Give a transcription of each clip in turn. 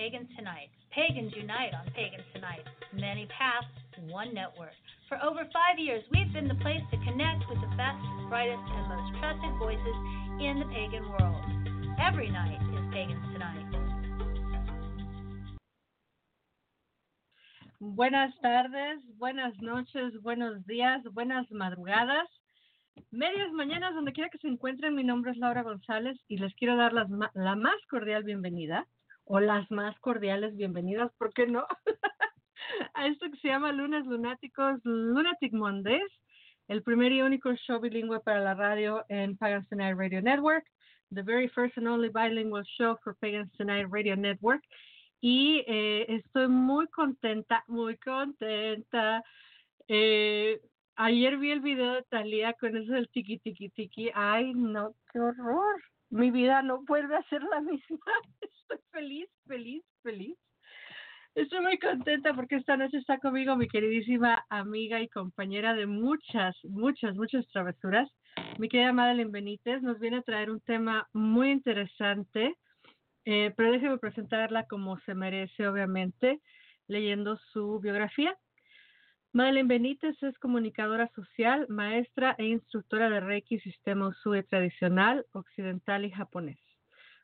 Pagans Tonight. Pagans unite on Pagans Tonight. Many paths, one network. For over five years, we've been the place to connect with the best, brightest, and most trusted voices in the pagan world. Every night is Pagans Tonight. Buenas tardes, buenas noches, buenos días, buenas madrugadas, medias mañanas, donde quiera que se encuentren. Mi nombre es Laura González y les quiero dar ma- la más cordial bienvenida, o las más cordiales bienvenidas, ¿por qué no? a esto que se llama Lunes Lunáticos, Lunatic Mondays, el primer y único show bilingüe para la radio en Pagans Tonight Radio Network, the very first and only bilingual show for Pagans Tonight Radio Network. Y eh, estoy muy contenta, muy contenta. Eh, ayer vi el video de Talía con eso del tiki tiki tiki. Ay, no, qué horror. Mi vida no vuelve a ser la misma. Estoy feliz, feliz, feliz. Estoy muy contenta porque esta noche está conmigo mi queridísima amiga y compañera de muchas, muchas, muchas travesuras. Mi querida Madeline Benítez nos viene a traer un tema muy interesante. Eh, pero déjeme presentarla como se merece, obviamente, leyendo su biografía. Madeleine Benítez es comunicadora social, maestra e instructora de Reiki, sistema Usui tradicional, occidental y japonés.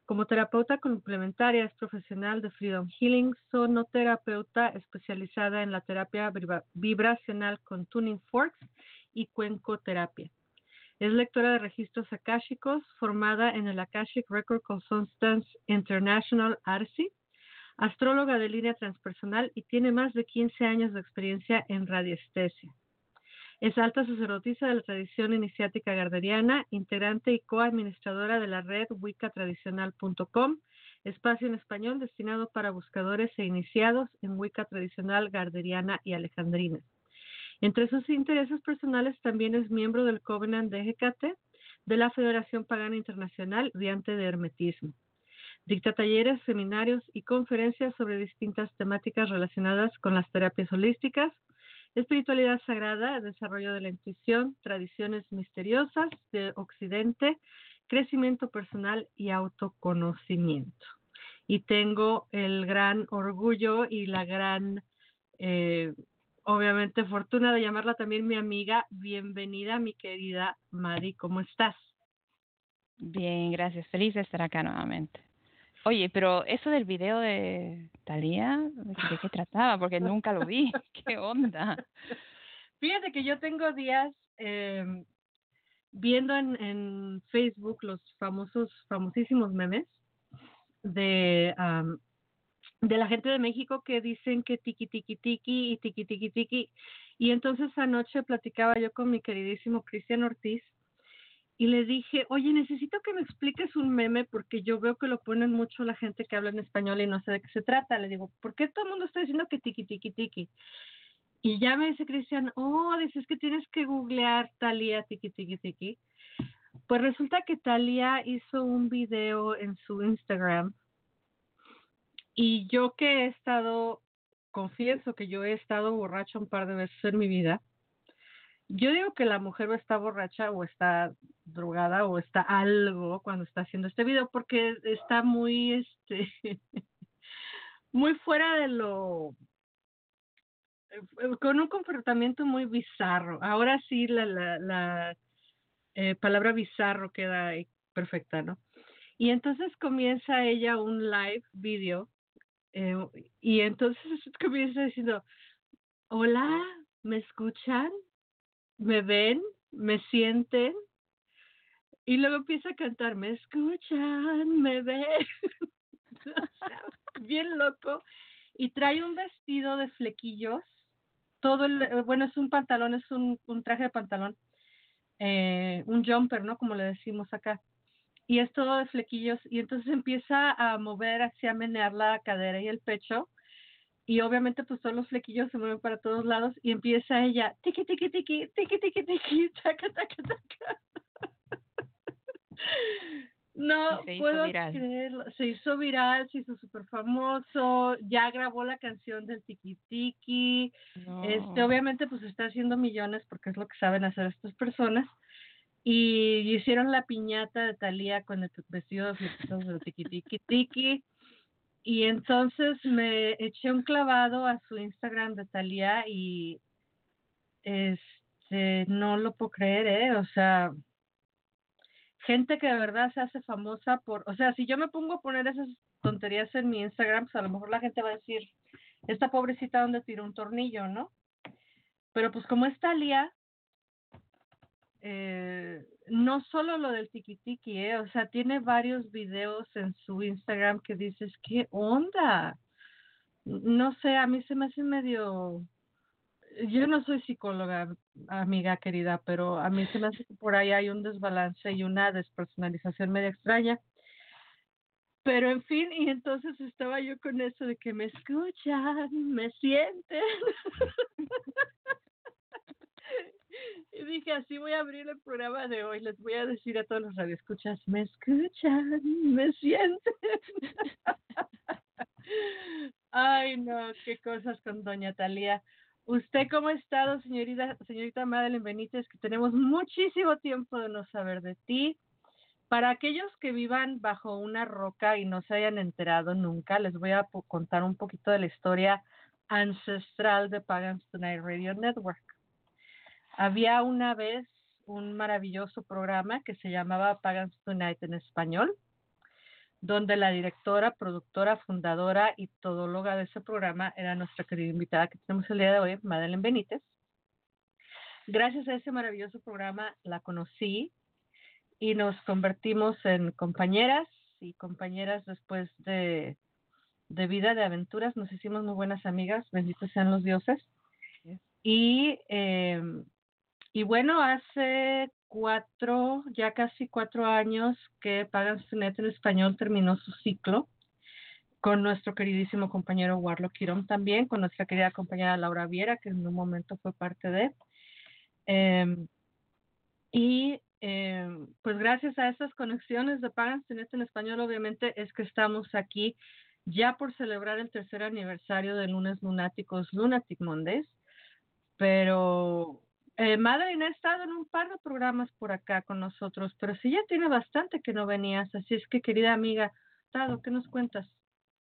Como terapeuta complementaria es profesional de Freedom Healing, sonoterapeuta especializada en la terapia vibra- vibracional con tuning forks y cuencoterapia. Es lectora de registros akáshicos, formada en el Akashic Record Consultants International ARSI, astróloga de línea transpersonal y tiene más de 15 años de experiencia en radiestesia. Es alta sacerdotisa de la tradición iniciática garderiana, integrante y coadministradora de la red wiccatradicional.com, espacio en español destinado para buscadores e iniciados en Wicca tradicional garderiana y alejandrina. Entre sus intereses personales también es miembro del Covenant de Hecate de la Federación Pagana Internacional Diante de Hermetismo. Dicta talleres, seminarios y conferencias sobre distintas temáticas relacionadas con las terapias holísticas, espiritualidad sagrada, desarrollo de la intuición, tradiciones misteriosas de Occidente, crecimiento personal y autoconocimiento. Y tengo el gran orgullo y la gran eh, obviamente fortuna de llamarla también mi amiga. Bienvenida, mi querida Mari, ¿cómo estás? Bien, gracias. Feliz de estar acá nuevamente. Oye, pero eso del video de Talía, ¿de qué, trataba? Porque nunca lo vi. ¿Qué onda? Fíjate que yo tengo días eh, viendo en, en Facebook los famosos, famosísimos memes de, am, de la gente de México que dicen que tiki tiki tiki y tiki tiki tiki. Y entonces anoche platicaba yo con mi queridísimo Cristian Ortiz y le dije, oye, necesito que me expliques un meme porque yo veo que lo ponen mucho la gente que habla en español y no sé de qué se trata. Le digo, ¿por qué todo el mundo está diciendo que tiki tiki tiki? Y ya me dice Cristian, oh, dices que tienes que googlear Talía tiki tiki tiki. Pues resulta que Talía hizo un video en su Instagram y yo que he estado, confieso que yo he estado borracha un par de veces en mi vida. Yo digo que la mujer está borracha o está drogada o está algo cuando está haciendo este video porque está muy, este, muy fuera de lo, eh, con un comportamiento muy bizarro. Ahora sí la, la, la eh, palabra bizarro queda perfecta, ¿no? Y entonces comienza ella un live video eh, y entonces comienza diciendo, hola, ¿me escuchan? ¿Me ven? ¿Me sienten? Y luego empieza a cantar, me escuchan, me ven. Bien loco. Y trae un vestido de flequillos. Todo el, eh, bueno, es un pantalón, es un, un traje de pantalón. eh, un jumper, ¿no? Como le decimos acá. Y es todo de flequillos. Y entonces empieza a mover, así a menear la cadera y el pecho. Y obviamente pues todos los flequillos se mueven para todos lados y empieza ella, tiki, tiki, tiki, tiki, tiki, tiki, taca, taca, taca. No se puedo viral. creerlo. Se hizo viral, se hizo súper famoso, ya grabó la canción del tiki tiki. Este, obviamente, pues está haciendo millones porque es lo que saben hacer estas personas. Y hicieron la piñata de Thalía con el vestido de flequitos de tiki tiki tiki. Y entonces me eché un clavado a su Instagram de Thalía y este no lo puedo creer, ¿eh? O sea, gente que de verdad se hace famosa por, o sea, si yo me pongo a poner esas tonterías en mi Instagram, pues a lo mejor la gente va a decir, esta pobrecita donde tiró un tornillo, ¿no? Pero pues como es Thalía, eh, no solo lo del tiki tiki, ¿eh? o sea, tiene varios videos en su Instagram que dices, ¿qué onda? No sé, a mí se me hace medio, yo no soy psicóloga, amiga querida, pero a mí se me hace que por ahí hay un desbalance y una despersonalización media extraña. Pero en fin, y entonces estaba yo con eso de que me escuchan, me sienten. y dije, así voy a abrir el programa de hoy. Les voy a decir a todos los radioescuchas, me escuchan, me sienten. Ay, no, qué cosas con doña Talía. ¿Usted cómo ha estado, señorita, señorita Madeline Benítez? Que tenemos muchísimo tiempo de no saber de ti. Para aquellos que vivan bajo una roca y no se hayan enterado nunca, les voy a contar un poquito de la historia ancestral de Pagans Tonight Radio Network. Había una vez un maravilloso programa que se llamaba Pagans Tonight en español, donde la directora, productora, fundadora y todóloga de ese programa era nuestra querida invitada que tenemos el día de hoy, Madeleine Benítez. Gracias a ese maravilloso programa la conocí y nos convertimos en compañeras y compañeras después de, de vida, de aventuras. Nos hicimos muy buenas amigas, benditos sean los dioses. Y, eh, y bueno, hace cuatro, ya casi cuatro años que Pagan Net en español terminó su ciclo con nuestro queridísimo compañero Warlock Quirón también, con nuestra querida compañera Laura Viera, que en un momento fue parte de. Eh, y eh, pues gracias a esas conexiones de Pagans Net en español, obviamente es que estamos aquí ya por celebrar el tercer aniversario de Lunes Lunáticos, Lunatic Mondays, pero eh, Madeline ha estado en un par de programas por acá con nosotros, pero sí ya tiene bastante que no venías, así es que querida amiga, Tado, ¿qué nos cuentas?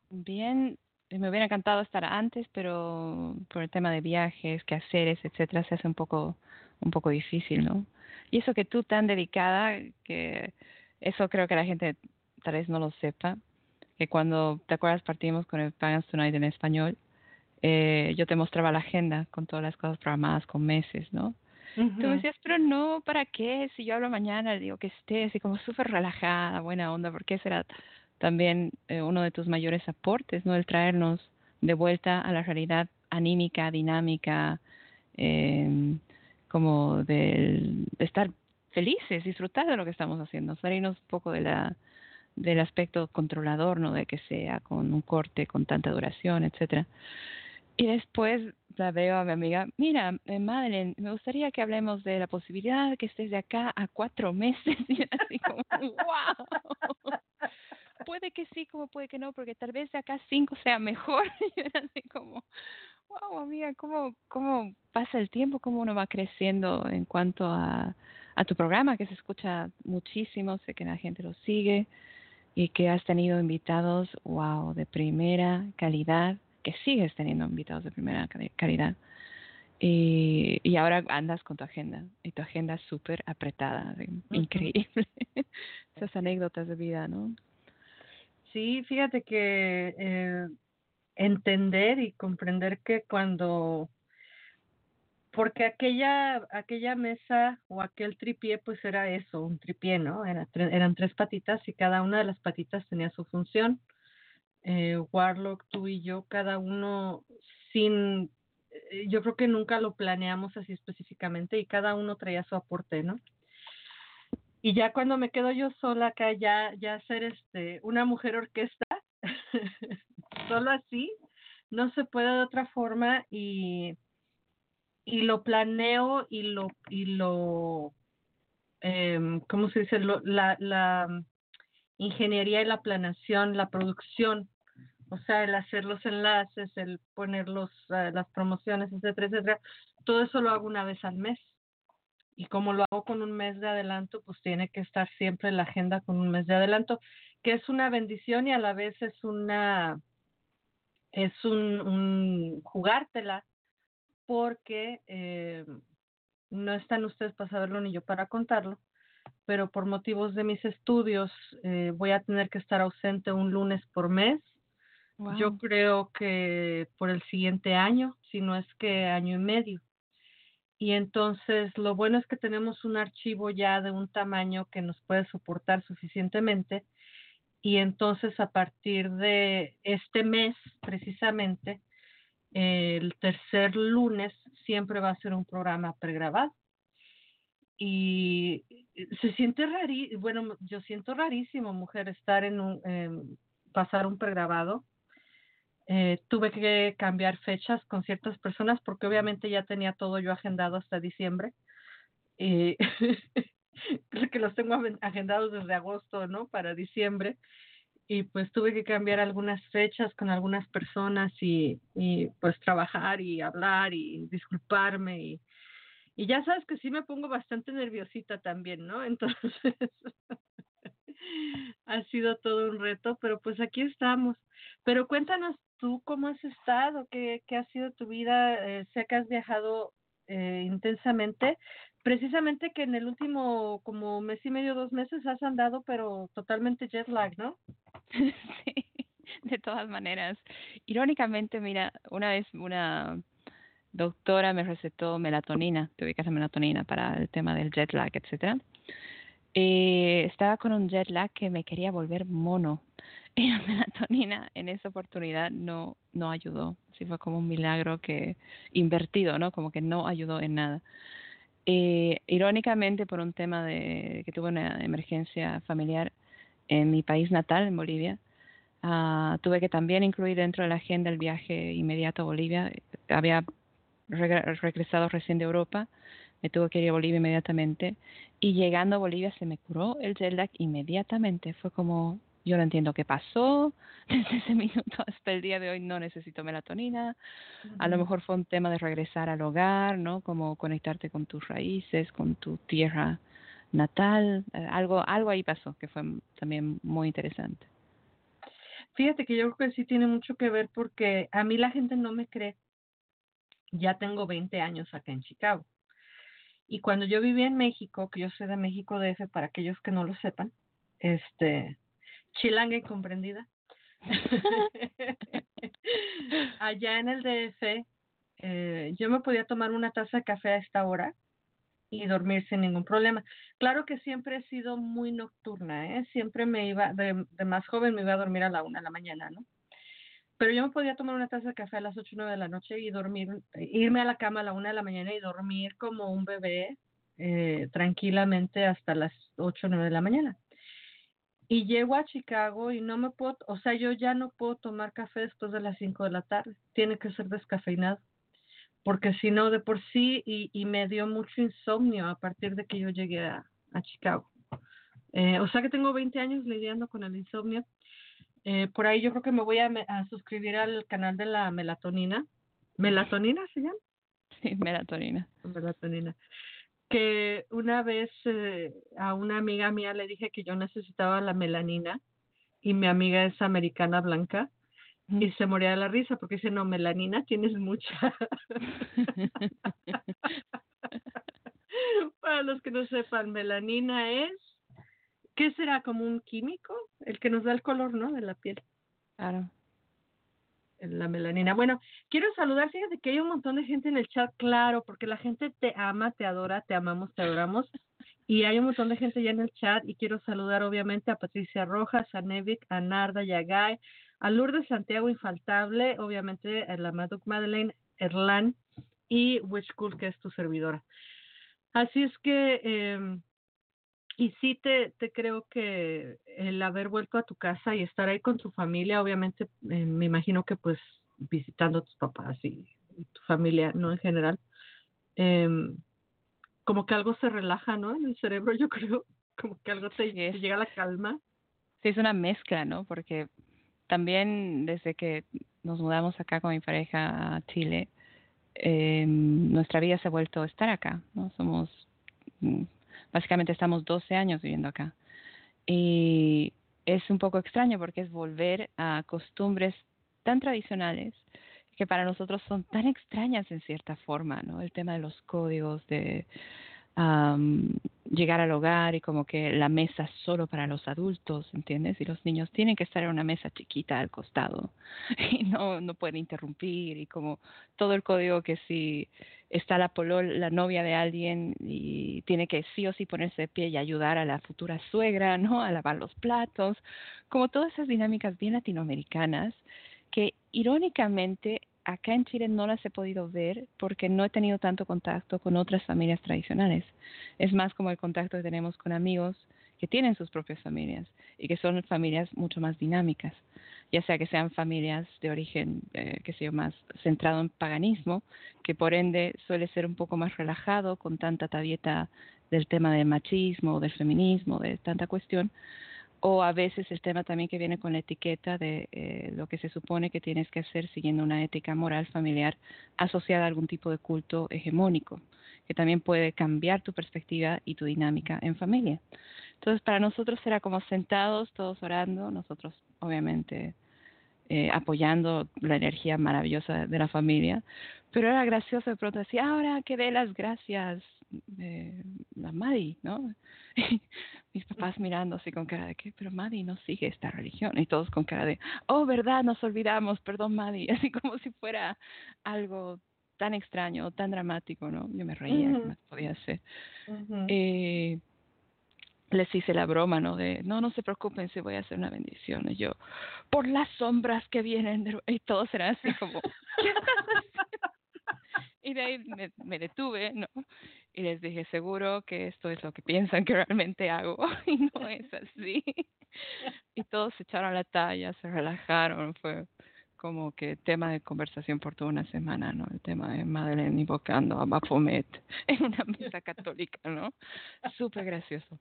Bien, eh, me hubiera encantado estar antes, pero por el tema de viajes, quehaceres, etcétera, se hace un poco, un poco difícil, ¿no? Y eso que tú tan dedicada, que eso creo que la gente tal vez no lo sepa, que cuando, ¿te acuerdas? Partimos con el Pagans Tonight en español, eh, yo te mostraba la agenda con todas las cosas programadas con meses, ¿no? Tú me decías, pero no, ¿para qué? Si yo hablo mañana, digo que esté así como súper relajada, buena onda, porque ese era también eh, uno de tus mayores aportes, ¿no? El traernos de vuelta a la realidad anímica, dinámica, eh, como del- de, estar felices, disfrutar de lo que estamos haciendo, salirnos un poco de la del aspecto controlador, ¿no? De que sea con un corte, con tanta duración, etcétera. Y después la veo a mi amiga, mira, eh, Madeleine, me gustaría que hablemos de la posibilidad de que estés de acá a cuatro meses. Y así como, wow. Puede que sí, como puede que no, porque tal vez de acá cinco sea mejor. Y así como, wow, amiga, ¿cómo, cómo pasa el tiempo? ¿Cómo uno va creciendo en cuanto a, a tu programa, que se escucha muchísimo? Sé que la gente lo sigue y que has tenido invitados, wow, de primera calidad, que sigues teniendo invitados de primera cali- calidad. Y, y ahora andas con tu agenda, y tu agenda es súper apretada, increíble. Esas anécdotas de vida, ¿no? Sí, fíjate que eh, entender y comprender que cuando, porque aquella, aquella mesa o aquel tripié, pues era eso, un tripié, ¿no? Era eran tres patitas y cada una de las patitas tenía su función. Eh, Warlock, tú y yo, cada uno sin, eh, yo creo que nunca lo planeamos así específicamente y cada uno traía su aporte, ¿no? Y ya cuando me quedo yo sola acá, ya, ya ser este, una mujer orquesta, solo así, no se puede de otra forma y, y lo planeo y lo, y lo, eh, ¿cómo se dice? La, la ingeniería y la planeación, la producción, o sea, el hacer los enlaces, el poner los, uh, las promociones, etcétera, etcétera, todo eso lo hago una vez al mes. Y como lo hago con un mes de adelanto, pues tiene que estar siempre en la agenda con un mes de adelanto, que es una bendición y a la vez es una, es un, un jugártela, porque eh, no están ustedes para saberlo ni yo para contarlo, pero por motivos de mis estudios eh, voy a tener que estar ausente un lunes por mes. Wow. Yo creo que por el siguiente año, si no es que año y medio. Y entonces lo bueno es que tenemos un archivo ya de un tamaño que nos puede soportar suficientemente. Y entonces a partir de este mes, precisamente, el tercer lunes siempre va a ser un programa pregrabado. Y se siente rarísimo, bueno, yo siento rarísimo, mujer, estar en un, eh, pasar un pregrabado. Eh, tuve que cambiar fechas con ciertas personas porque obviamente ya tenía todo yo agendado hasta diciembre. Y creo que los tengo agendados desde agosto, ¿no? Para diciembre. Y pues tuve que cambiar algunas fechas con algunas personas y, y pues trabajar y hablar y disculparme y, y ya sabes que sí me pongo bastante nerviosita también, ¿no? Entonces, ha sido todo un reto, pero pues aquí estamos. Pero cuéntanos tú cómo has estado, qué, qué ha sido tu vida, eh, sé que has viajado eh, intensamente, precisamente que en el último como mes y medio, dos meses has andado, pero totalmente jet lag, ¿no? sí, de todas maneras. Irónicamente, mira, una vez una doctora me recetó melatonina, tuve que hacer melatonina para el tema del jet lag, etcétera. Eh, estaba con un jet lag que me quería volver mono y la melatonina en esa oportunidad no no ayudó. Sí fue como un milagro que invertido, ¿no? Como que no ayudó en nada. Eh, irónicamente, por un tema de que tuve una emergencia familiar en mi país natal, en Bolivia, uh, tuve que también incluir dentro de la agenda el viaje inmediato a Bolivia. Había regresado recién de Europa, me tuve que ir a Bolivia inmediatamente y llegando a Bolivia se me curó el jet lag inmediatamente. Fue como, yo no entiendo qué pasó, desde ese minuto hasta el día de hoy no necesito melatonina. Uh -huh. A lo mejor fue un tema de regresar al hogar, ¿no? Como conectarte con tus raíces, con tu tierra natal. Algo, algo ahí pasó que fue también muy interesante. Fíjate que yo creo que sí tiene mucho que ver porque a mí la gente no me cree ya tengo 20 años acá en Chicago. Y cuando yo vivía en México, que yo soy de México DF, para aquellos que no lo sepan, este, chilanga incomprendida. Allá en el DF, eh, yo me podía tomar una taza de café a esta hora y dormir sin ningún problema. Claro que siempre he sido muy nocturna, ¿eh? Siempre me iba, de, más joven me iba a dormir a la una de la mañana, ¿no? pero yo me podía tomar una taza de café a las 8 o 9 de la noche y dormir, irme a la cama a la 1 de la mañana y dormir como un bebé eh, tranquilamente hasta las 8 o 9 de la mañana. Y llego a Chicago y no me puedo, o sea, yo ya no puedo tomar café después de las 5 de la tarde, tiene que ser descafeinado, porque si no, de por sí, y, y, me dio mucho insomnio a partir de que yo llegué a, a Chicago. Eh, o sea que tengo 20 años lidiando con el insomnio eh, por ahí yo creo que me voy a, a, suscribir al canal de la melatonina. ¿Melatonina se llama? Sí, melatonina. Melatonina. Que una vez eh, a una amiga mía le dije que yo necesitaba la melanina y mi amiga es americana blanca mm. y se moría de la risa porque dice, no, melanina tienes mucha. Para los que no sepan, melanina es ¿Qué será? ¿Como un químico? El que nos da el color, ¿no? De la piel. Claro. La melanina. Bueno, quiero saludar, fíjate que hay un montón de gente en el chat, claro, porque la gente te ama, te adora, te amamos, te adoramos. Y hay un montón de gente ya en el chat y quiero saludar obviamente a Patricia Rojas, a Nevik, a Narda Yagay, a Lourdes Santiago Infaltable, obviamente a la Maduc Madeleine Erlán y Witch Cool, que es tu servidora. Así es que eh, y sí te, te creo que el haber vuelto a tu casa y estar ahí con tu familia, obviamente eh, me imagino que pues visitando a tus papás y, tu familia, ¿no? En general, em, como que algo se relaja, ¿no? En el cerebro, yo creo, como que algo te, te llega a la calma. Sí, es una mezcla, ¿no? Porque también desde que nos mudamos acá con mi pareja a Chile, eh, nuestra vida se ha vuelto a estar acá, ¿no? Somos, mm, básicamente estamos 12 años viviendo acá. Y es un poco extraño porque es volver a costumbres tan tradicionales que para nosotros son tan extrañas en cierta forma, ¿no? El tema de los códigos, de llegar al hogar y como que la mesa solo para los adultos, ¿entiendes? Y los niños tienen que estar en una mesa chiquita al costado y no, no pueden interrumpir y como todo el código que si está la polol, la novia de alguien y tiene que sí o sí ponerse de pie y ayudar a la futura suegra, ¿no? A lavar los platos, como todas esas dinámicas bien latinoamericanas que irónicamente acá en Chile no las he podido ver porque no he tenido tanto contacto con otras familias tradicionales. Es más como el contacto que tenemos con amigos que tienen sus propias familias y que son familias mucho más dinámicas, ya sea que sean familias de origen, eh, que sea más centrado en paganismo, que por ende suele ser un poco más relajado con tanta tabieta del tema del machismo, del feminismo, de tanta cuestión, o a veces el tema también que viene con la etiqueta de eh, lo que se supone que tienes que hacer siguiendo una ética moral familiar asociada a algún tipo de culto hegemónico, que también puede cambiar tu perspectiva y tu dinámica en familia. Entonces, para nosotros era como sentados, todos orando, nosotros obviamente eh, apoyando la energía maravillosa de la familia, pero era gracioso de pronto decir, ahora que dé las gracias, eh, la Madi, ¿no? mis papás mirando así con cara de que, pero Maddie no sigue esta religión. Y todos con cara de, oh, verdad, nos olvidamos, perdón, Maddie. Así como si fuera algo tan extraño, tan dramático, ¿no? Yo me reía, uh -huh. podía ser. eh, les hice la broma, ¿no? De, no, no se preocupen si voy a hacer una bendición. Y yo, por las sombras que vienen, y todos eran así como, y de ahí me, me, detuve, ¿no? Y les dije, seguro que esto es lo que piensan que realmente hago, y no es así. Y todos se echaron la talla, se relajaron, fue como que tema de conversación por toda una semana, ¿no? El tema de Madeleine invocando a Baphomet en una misa católica, ¿no? Súper gracioso.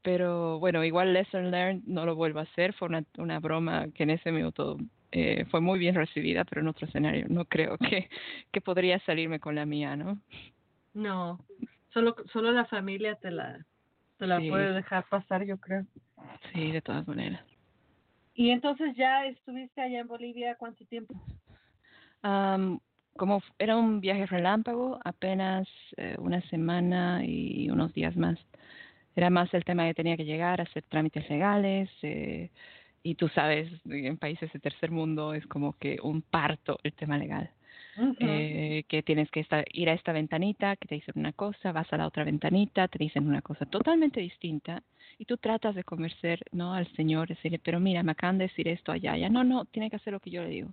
Pero bueno, igual Lesson Learned no lo vuelvo a hacer, fue una, una broma que en ese minuto eh, fue muy bien recibida, pero en otro escenario no creo que, que podría salirme con la mía, ¿no? No, solo, solo la familia te la, te la Sí. puede dejar pasar, yo creo. Sí, de todas maneras. Y entonces ya estuviste allá en Bolivia, ¿cuánto tiempo? Am, como era un viaje relámpago, apenas eh, una semana y unos días más. Era más el tema que tenía que llegar, hacer trámites legales. Eh, y tú sabes, en países de tercer mundo es como que un parto el tema legal. Eh, que tienes que estar, ir a esta ventanita, que te dicen una cosa, vas a la otra ventanita, te dicen una cosa totalmente distinta, y tú tratas de convencer ¿no? al Señor, decirle, pero mira, me acaban de decir esto allá, allá. No, no, tiene que hacer lo que yo le digo.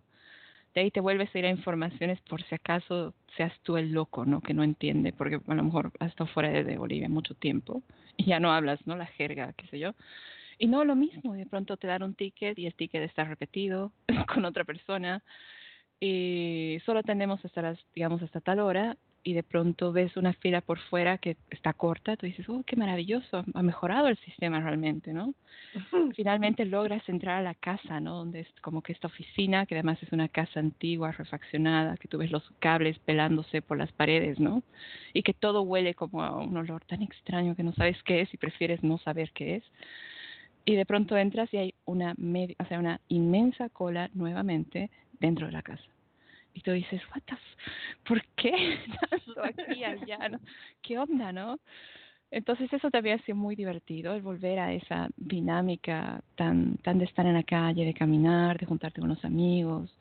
De ahí te vuelves a ir a informaciones por si acaso seas tú el loco, ¿no? Que no entiende, porque a lo mejor has estado fuera de, de Bolivia mucho tiempo y ya no hablas, ¿no? La jerga, qué sé yo. Y no lo mismo, de pronto te dan un ticket y el ticket está repetido con otra persona y solo atendemos hasta las, digamos, hasta tal hora y de pronto ves una fila por fuera que está corta, tú dices, oh, qué maravilloso, ha mejorado el sistema realmente, ¿no? Finalmente logras entrar a la casa, ¿no? Donde es como que esta oficina, que además es una casa antigua, refaccionada, que tú ves los cables pelándose por las paredes, ¿no? Y que todo huele como a un olor tan extraño que no sabes qué es y prefieres no saber qué es. Y de pronto entras y hay una, media, o sea, una inmensa cola nuevamente dentro de la casa. Y tú dices, what the f ¿por qué tanto aquí allá? ¿no? ¿Qué onda, no? Entonces eso también ha sido muy divertido, el volver a esa dinámica tan, tan de estar en la calle, de caminar, de juntarte con los amigos,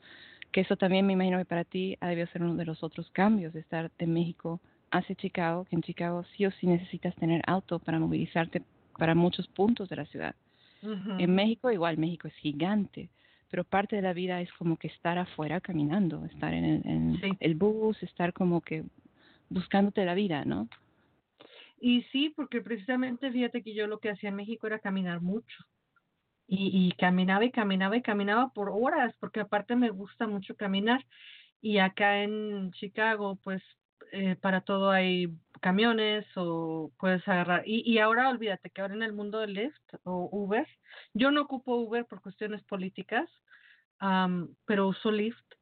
que eso también me imagino que para ti ha debido ser uno de los otros cambios, de estar de México hacia Chicago, que en Chicago sí o sí necesitas tener auto para movilizarte para muchos puntos de la ciudad. En México igual, México es gigante, pero parte de la vida es como que estar afuera caminando, estar en el, en Sí. el bus, estar como que buscándote la vida, ¿no? Y sí, porque precisamente fíjate que yo lo que hacía en México era caminar mucho. Y, y caminaba y caminaba y caminaba por horas, porque aparte me gusta mucho caminar. Y acá en Chicago, pues eh, para todo hay camiones o puedes agarrar. Y, y ahora olvídate que ahora en el mundo del Lyft o Uber, yo no ocupo Uber por cuestiones políticas, am, pero uso Lyft.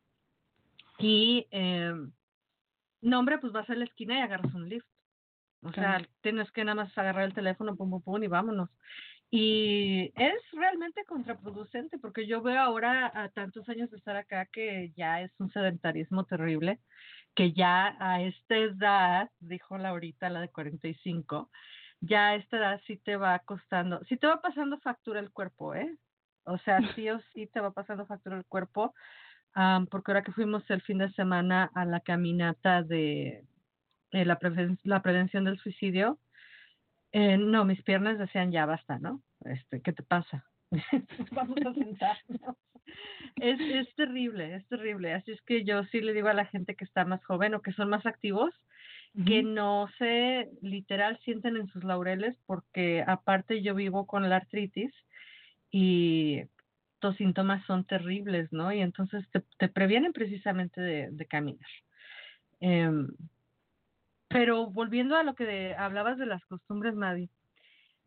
Y, eh, no, hombre, pues vas a la esquina y agarras un Lyft. O sea, tienes que nada más agarrar el teléfono, pum, pum, pum, y vámonos. Y es realmente contraproducente porque yo veo ahora a tantos años de estar acá que ya es un sedentarismo terrible, que ya a esta edad, dijo Laurita, la de 45, ya a esta edad sí te va costando, sí te va pasando factura el cuerpo, ¿eh? O sea, sí o sí te va pasando factura el cuerpo, am, porque ahora que fuimos el fin de semana a la caminata de eh, la, preven- la prevención del suicidio, eh, no, mis piernas decían ya basta, ¿no? Este, ¿qué te pasa? Vamos a sentarnos. Es, es terrible, es terrible. Así es que yo sí le digo a la gente que está más joven o que son más activos que no se literal sienten en sus laureles porque aparte yo vivo con la artritis y los síntomas son terribles, ¿no? Y entonces te, te previenen precisamente de, de caminar. Em, pero volviendo a lo que de- hablabas de las costumbres, Maddie,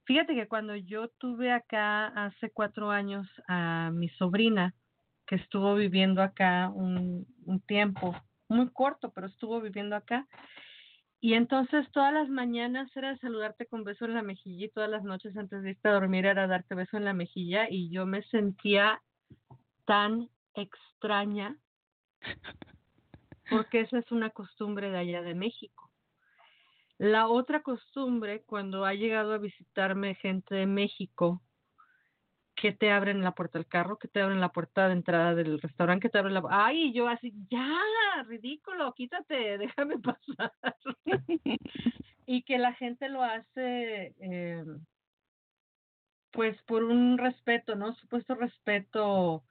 fíjate que cuando yo tuve acá hace cuatro años a mi sobrina, que estuvo viviendo acá un, un tiempo, muy corto, pero estuvo viviendo acá, y entonces todas las mañanas era saludarte con beso en la mejilla y todas las noches antes de irte a dormir era darte beso en la mejilla y yo me sentía tan extraña porque esa es una costumbre de allá de México. La otra costumbre, cuando ha llegado a visitarme gente de México, que te abren la puerta del carro, que te abren la puerta de entrada del restaurante, que te abren la... Ay, yo así, ya, ridículo, quítate, déjame pasar. y que la gente lo hace, eh, pues por un respeto, ¿no? Supuesto respeto,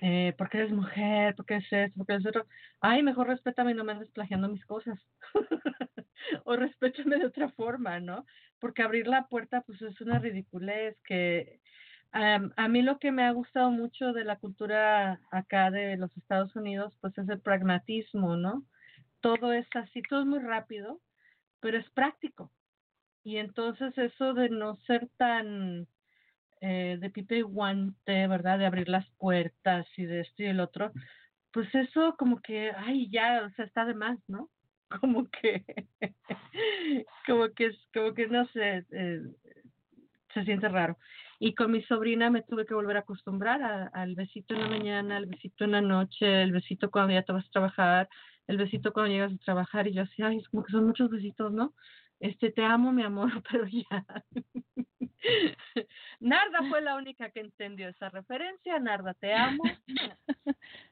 eh, porque eres mujer, porque es esto, porque es otro. Ay, mejor respétame y no me andes plagiando mis cosas. o respétame de otra forma, ¿no? Porque abrir la puerta, pues es una ridiculez que a mí lo que me ha gustado mucho de la cultura acá de los Estados Unidos, pues es el pragmatismo, ¿no? Todo es así, todo es muy rápido, pero es práctico. Y entonces eso de no ser tan eh, de pipe y guante, ¿verdad? De abrir las puertas y de esto y el otro, pues eso como que, ay, ya, o sea, está de más, ¿no? Como que, como que, es- como que no sé, eh, se siente raro. Y con mi sobrina me tuve que volver a acostumbrar a- al besito en la mañana, al besito en la noche, el besito cuando ya te vas a trabajar, el besito cuando llegas a trabajar y yo así, ay, es como que son muchos besitos, ¿no? Este, te amo, mi amor, pero ya. Narda fue la única que entendió esa referencia. Narda, te amo.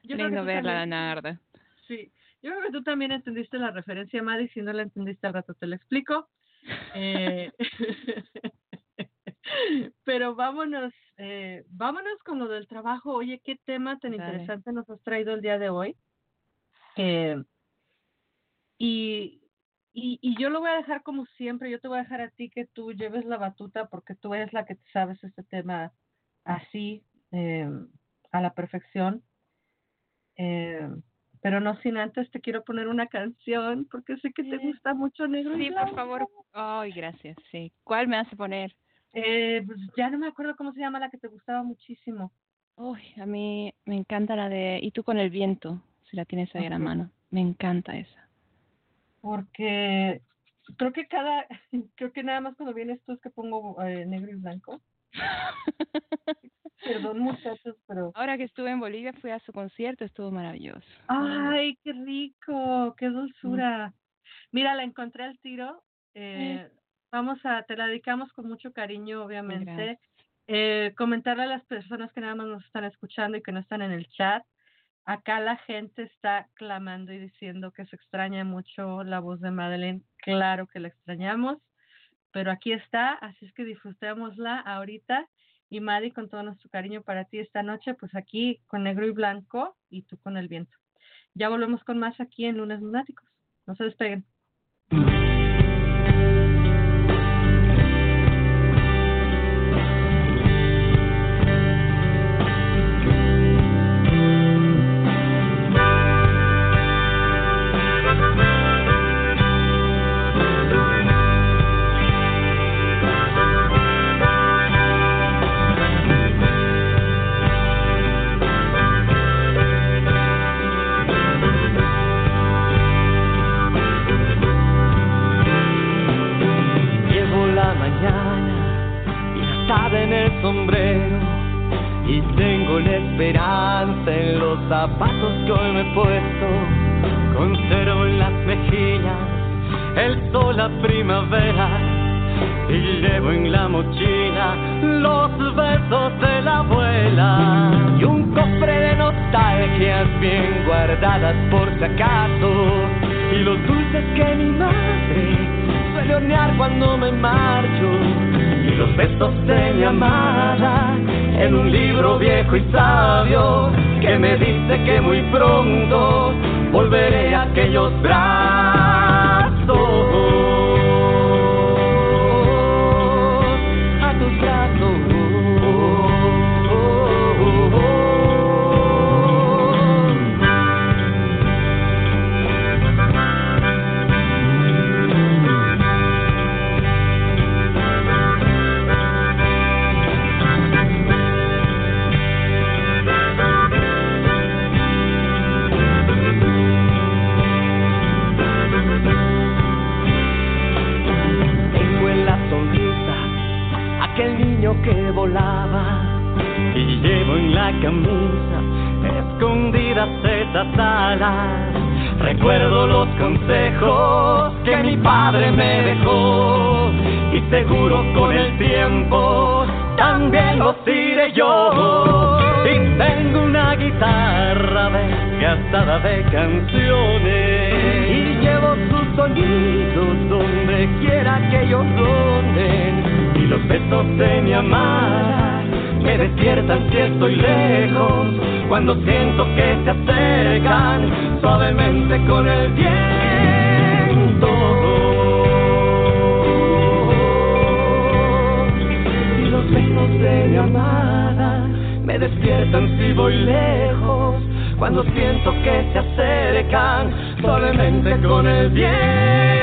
Yo Lindo verla, también- Narda. Sí, yo creo que tú también entendiste la referencia, Maddy. Si no la entendiste al rato te la explico. Eh, pero vámonos, eh, vámonos con lo del trabajo. Oye, qué tema tan Dale. interesante nos has traído el día de hoy. Eh, y, y, y yo lo voy a dejar como siempre. Yo te voy a dejar a ti que tú lleves la batuta porque tú eres la que te sabes este tema así, eh, a la perfección. Eh, pero no sin antes te quiero poner una canción porque sé que te gusta mucho Negro y Sí, por favor. Ay, gracias. Sí. ¿Cuál me hace poner? Eh, pues ya no me acuerdo cómo se llama la que te gustaba muchísimo. Uy, a mí me encanta la de Y tú con el viento, si la tienes ahí a la mano. Me encanta esa. Porque creo que cada, creo que nada más cuando vienes tú es que pongo eh, negro y blanco. Perdón muchachos, pero... Ahora que estuve en Bolivia fui a su concierto, estuvo maravilloso. ¡Ay, qué rico! ¡Qué dulzura! Mira, la encontré al tiro. Eh, Vamos a, te la dedicamos con mucho cariño, obviamente. Eh, comentarle a las personas que nada más nos están escuchando y que no están en el chat. Acá la gente está clamando y diciendo que se extraña mucho la voz de Madeleine. Claro que la extrañamos, pero aquí está, así es que disfrutémosla ahorita. Y Madi, con todo nuestro cariño para ti esta noche, pues aquí con negro y blanco y tú con el viento. Ya volvemos con más aquí en Lunes Lunáticos. No se despeguen. Recuerdo los consejos que mi padre me dejó. Y seguro con el tiempo también los diré yo. Y tengo una guitarra desgastada de canciones. Y llevo sus sonidos donde quiera que ellos ronden y los besos de mi amada me despiertan si estoy lejos. Cuando siento que se acercan suavemente con el viento. Y los besos de mi amada me despiertan si voy lejos. Cuando siento que se acercan suavemente con el viento.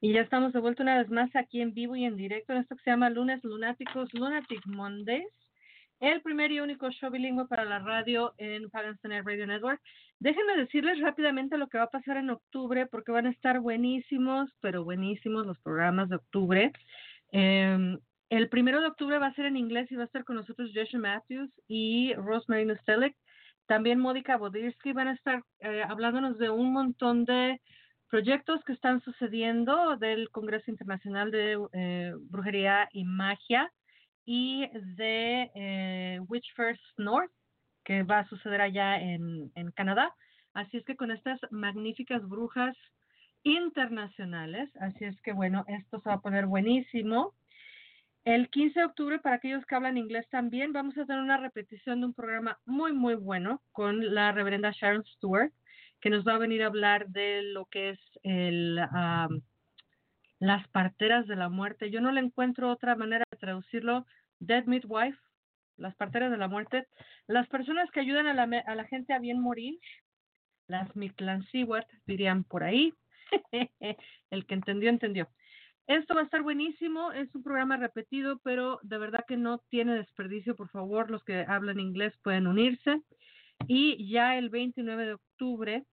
Y ya estamos de vuelta una vez más aquí en vivo y en directo en esto que se llama Lunes Lunáticos, Lunatic Mondays, el primer y único show bilingüe para la radio en Pagans Tonight Radio Network. Déjenme decirles rápidamente lo que va a pasar en octubre porque van a estar buenísimos, pero buenísimos los programas de octubre. Eh, el primero de octubre va a ser en inglés y va a estar con nosotros Joshua Matthews y Rosemary Nostelek. También Mónica Bodirsky van a estar eh, hablándonos de un montón de proyectos que están sucediendo del Congreso Internacional de eh, Brujería y Magia y de eh, Witch First North, que va a suceder allá en, en Canadá. Así es que con estas magníficas brujas internacionales, así es que bueno, esto se va a poner buenísimo. El 15 de octubre, para aquellos que hablan inglés también, vamos a tener una repetición de un programa muy, muy bueno con la reverenda Sharon Stewart, que nos va a venir a hablar de lo que es el, las parteras de la muerte. Yo no le encuentro otra manera de traducirlo. Dead Midwife, las parteras de la muerte. Las personas que ayudan a la, a la gente a bien morir, las Mitlansiwat, dirían por ahí. el que entendió, entendió. Esto va a estar buenísimo, es un programa repetido, pero de verdad que no tiene desperdicio. Por favor, los que hablan inglés pueden unirse. Y ya el 29 de octubre,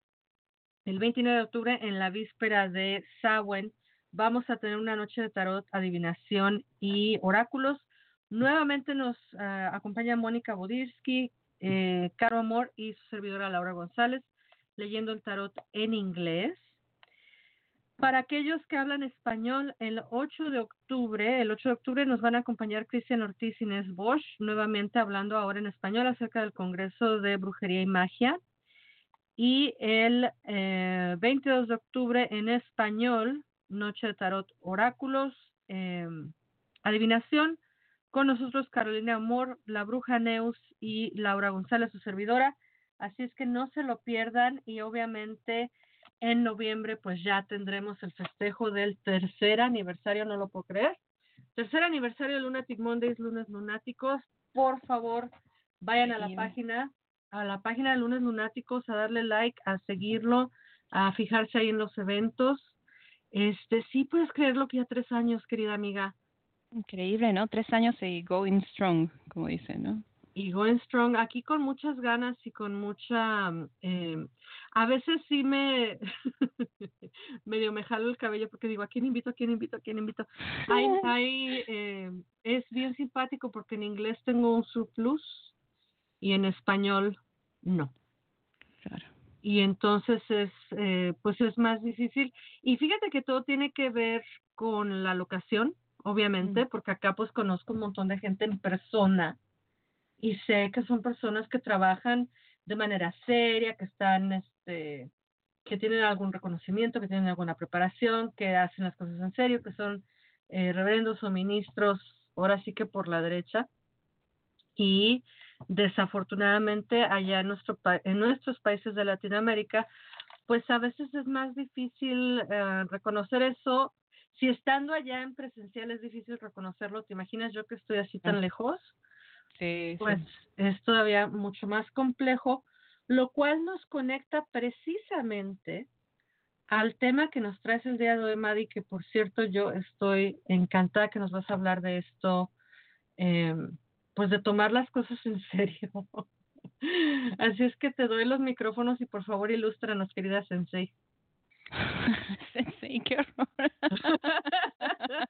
el 29 de octubre, en la víspera de Samhain, vamos a tener una noche de tarot, adivinación y oráculos. Nuevamente nos ah, acompaña Mónica Bodirsky, eh, Caro Amor y su servidora Laura González, leyendo el tarot en inglés. Para aquellos que hablan español, el 8 de octubre, el 8 de octubre nos van a acompañar Cristian Ortiz y Inés Bosch, nuevamente hablando ahora en español acerca del Congreso de Brujería y Magia. Y el eh, 22 de octubre en español, Noche de Tarot Oráculos, eh, Adivinación, con nosotros Carolina Amor, la Bruja Neus y Laura González, su servidora. Así es que no se lo pierdan y obviamente en noviembre pues ya tendremos el festejo del tercer aniversario, no lo puedo creer. Tercer aniversario de Lunatic Mondays, lunes lunáticos. Por favor, vayan a la Sí. página, a la página de lunes lunáticos, a darle like, a seguirlo, a fijarse ahí en los eventos. Este, sí puedes creerlo que ya tres años, querida amiga. Increíble, ¿no? Tres años y going strong, como dicen, ¿no? Y Going Strong, aquí con muchas ganas y con mucha, eh, a veces sí me, medio me jalo el cabello porque digo, ¿a quién invito? ¿A quién invito? ¿A quién invito? Hay, hay, eh, es bien simpático porque en inglés tengo un surplus y en español no. Claro. Y entonces es, eh, pues es más difícil. Y fíjate que todo tiene que ver con la locación, obviamente, porque acá pues conozco un montón de gente en persona y sé que son personas que trabajan de manera seria, que están, este, que tienen algún reconocimiento, que tienen alguna preparación, que hacen las cosas en serio, que son eh, reverendos o ministros, ahora sí que por la derecha. Y desafortunadamente allá en, nuestro, en nuestros países de Latinoamérica, pues a veces es más difícil eh, reconocer eso. Si estando allá en presencial es difícil reconocerlo, ¿te imaginas yo que estoy así tan lejos? Sí, sí. pues es todavía mucho más complejo, lo cual nos conecta precisamente al tema que nos traes el día de hoy, Madi, que por cierto yo estoy encantada que nos vas a hablar de esto, eh, pues de tomar las cosas en serio. Así es que te doy los micrófonos y por favor ilústranos, querida Sensei. sí, qué horror.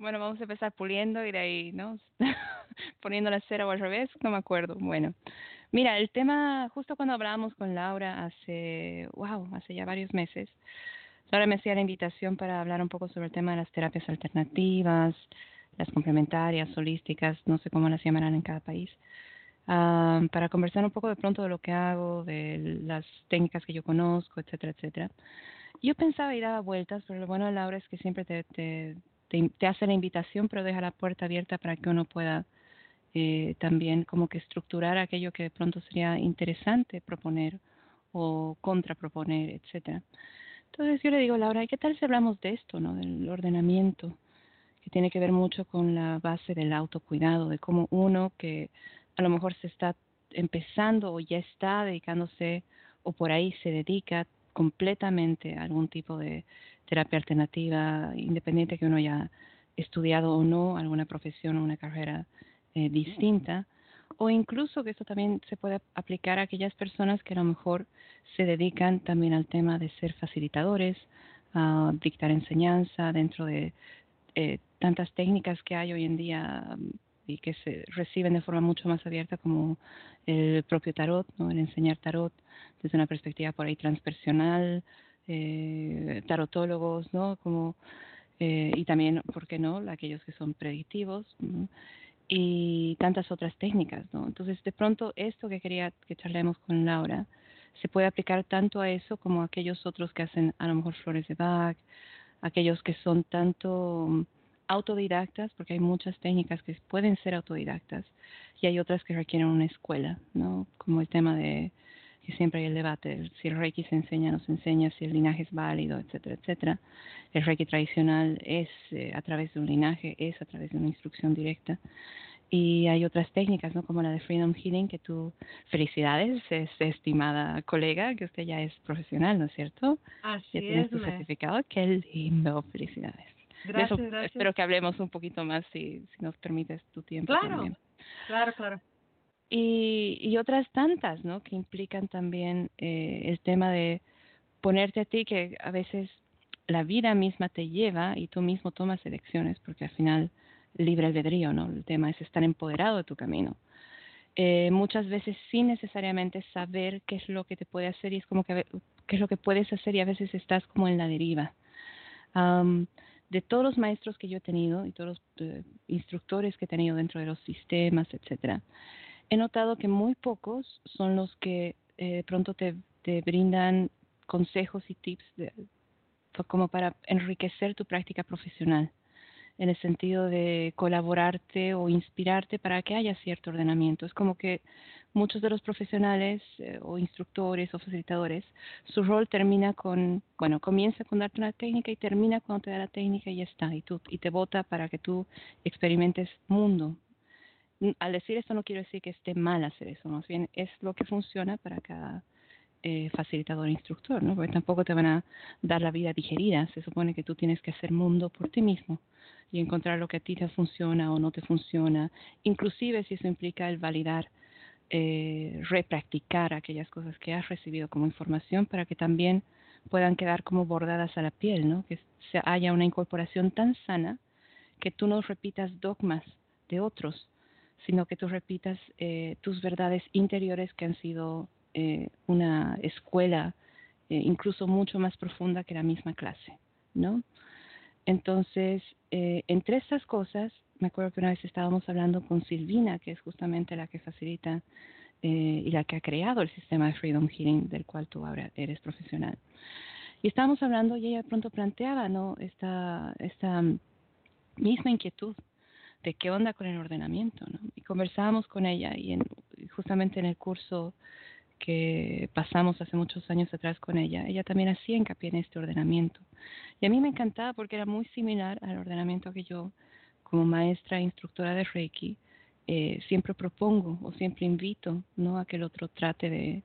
bueno, vamos a empezar puliendo y de ahí, ¿no? Poniendo la cera o al revés, no me acuerdo. Bueno, mira, el tema, justo cuando hablábamos con Laura hace, wow, hace ya varios meses, Laura me hacía la invitación para hablar un poco sobre el tema de las terapias alternativas, las complementarias, holísticas, no sé cómo las llamarán en cada país, ah, para conversar un poco de pronto de lo que hago, de las técnicas que yo conozco, etcétera, etcétera. Yo pensaba y daba vueltas, pero lo bueno de Laura es que siempre te, te, te, hace la invitación, pero deja la puerta abierta para que uno pueda eh, también como que estructurar aquello que de pronto sería interesante proponer o contraproponer, etcétera. Entonces yo le digo, Laura, ¿y qué tal si hablamos de esto, no? Del ordenamiento, que tiene que ver mucho con la base del autocuidado, de cómo uno que a lo mejor se está empezando o ya está dedicándose o por ahí se dedica completamente a algún tipo de terapia alternativa, independiente que uno haya estudiado o no alguna profesión o una carrera eh, distinta, o incluso que esto también se puede aplicar a aquellas personas que a lo mejor se dedican también al tema de ser facilitadores, a dictar enseñanza dentro de eh, tantas técnicas que hay hoy en día um, y que se reciben de forma mucho más abierta como el propio tarot, ¿no? el enseñar tarot desde una perspectiva por ahí transpersonal, eh, tarotólogos, ¿no? Como, eh, y también, ¿por qué no?, aquellos que son predictivos y tantas otras técnicas, ¿no? Entonces, de pronto, esto que quería que charlemos con Laura se puede aplicar tanto a eso como a aquellos otros que hacen a lo mejor flores de Bach, aquellos que son tanto mm, autodidactas, porque hay muchas técnicas que pueden ser autodidactas y hay otras que requieren una escuela, ¿no? Como el tema de que siempre hay el debate, si el Reiki se enseña, no se enseña, si el linaje es válido, etcétera, etcétera. El Reiki tradicional es eh, a través de un linaje, es a través de una instrucción directa. Y hay otras técnicas, ¿no? Como la de Freedom Healing, que tú, felicidades, es estimada colega, que usted ya es profesional, ¿no es cierto? Así Ya tienes es, tu certificado, qué lindo, felicidades. De Gracias, eso gracias. espero que hablemos un poquito más si, si nos permites tu tiempo Claro. también. Claro, claro. Y, y otras tantas, ¿no? Que implican también eh, el tema de ponerte a ti, que a veces la vida misma te lleva y tú mismo tomas elecciones, porque al final libre albedrío, ¿no? El tema es estar empoderado de tu camino. Eh, muchas veces sin necesariamente saber qué es lo que te puede hacer y es como que qué es lo que puedes hacer y a veces estás como en la deriva. de todos los maestros que yo he tenido y todos los eh, instructores que he tenido dentro de los sistemas, etcétera, he notado que muy pocos son los que eh, pronto te, te, brindan consejos y tips como para enriquecer tu práctica profesional en el sentido de colaborarte o inspirarte para que haya cierto ordenamiento. Es como que muchos de los profesionales eh, o instructores o facilitadores, su rol termina con, bueno, comienza con darte una técnica y termina cuando te da la técnica y ya está, y, tú, y te vota para que tú experimentes mundo. Al decir esto no quiero decir que esté mal hacer eso, más bien es lo que funciona para cada eh, facilitador e instructor, ¿no? porque tampoco te van a dar la vida digerida, se supone que tú tienes que hacer mundo por ti mismo y encontrar lo que a ti te funciona o no te funciona, inclusive si eso implica el validar eh, repracticar aquellas cosas que has recibido como información para que también puedan quedar como bordadas a la piel, ¿no? Que se haya una incorporación tan sana que tú no repitas dogmas de otros, sino que tú repitas eh, tus verdades interiores que han sido eh, una escuela eh, incluso mucho más profunda que la misma clase, ¿no? Entonces, eh, entre estas cosas, me acuerdo que una vez estábamos hablando con Silvina, que es justamente la que facilita eh, y la que ha creado el sistema de Freedom Healing del cual tú ahora eres profesional. Y estábamos hablando y ella pronto planteaba ¿no? esta, esta misma inquietud de qué onda con el ordenamiento. ¿no? Y conversábamos con ella y en, justamente en el curso que pasamos hace muchos años atrás con ella, ella también hacía hincapié en este ordenamiento. Y a mí me encantaba porque era muy similar al ordenamiento que yo como maestra e instructora de Reiki, eh, siempre propongo o siempre invito ¿no? a que el otro trate de,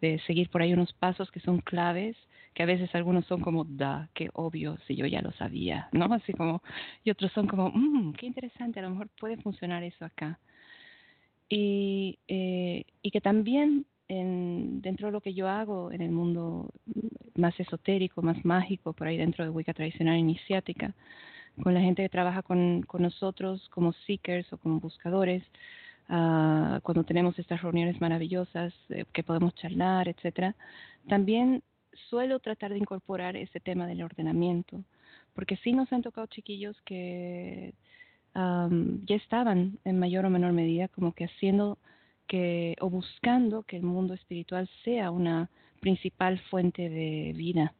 de, seguir por ahí unos pasos que son claves, que a veces algunos son como, da, qué obvio, si yo ya lo sabía, ¿no? Así como, y otros son como, mmm, qué interesante, a lo mejor puede funcionar eso acá. Y, eh, y que también en, dentro de lo que yo hago en el mundo más esotérico, más mágico, por ahí dentro de Wicca tradicional iniciática, con la gente que trabaja con, con nosotros como seekers o como buscadores, uh, cuando tenemos estas reuniones maravillosas eh, que podemos charlar, etcétera, también suelo tratar de incorporar ese tema del ordenamiento, porque sí nos han tocado chiquillos que um, ya estaban en mayor o menor medida como que haciendo que o buscando que el mundo espiritual sea una principal fuente de vida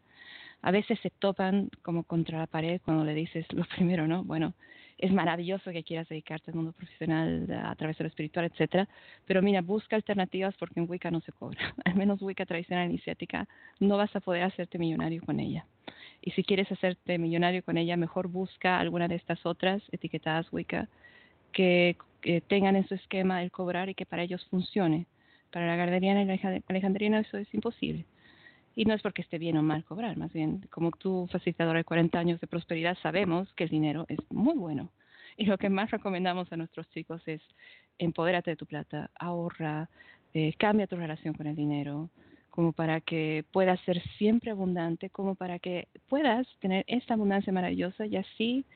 a veces se topan como contra la pared cuando le dices lo primero, ¿no? Bueno, es maravilloso que quieras dedicarte al mundo profesional a través de lo espiritual, etcétera, pero mira, busca alternativas porque en Wicca no se cobra. Al menos Wicca tradicional iniciática no vas a poder hacerte millonario con ella. Y si quieres hacerte millonario con ella, mejor busca alguna de estas otras etiquetadas Wicca que, que tengan en su esquema el cobrar y que para ellos funcione. Para la garderiana y la alejandrina eso es imposible. Y no es porque esté bien o mal cobrar, más bien, como tú, facilitadora de 40 años de prosperidad, sabemos que el dinero es muy bueno. Y lo que más recomendamos a nuestros chicos es empodérate de tu plata, ahorra, eh, cambia tu relación con el dinero, como para que puedas ser siempre abundante, como para que puedas tener esta abundancia maravillosa y así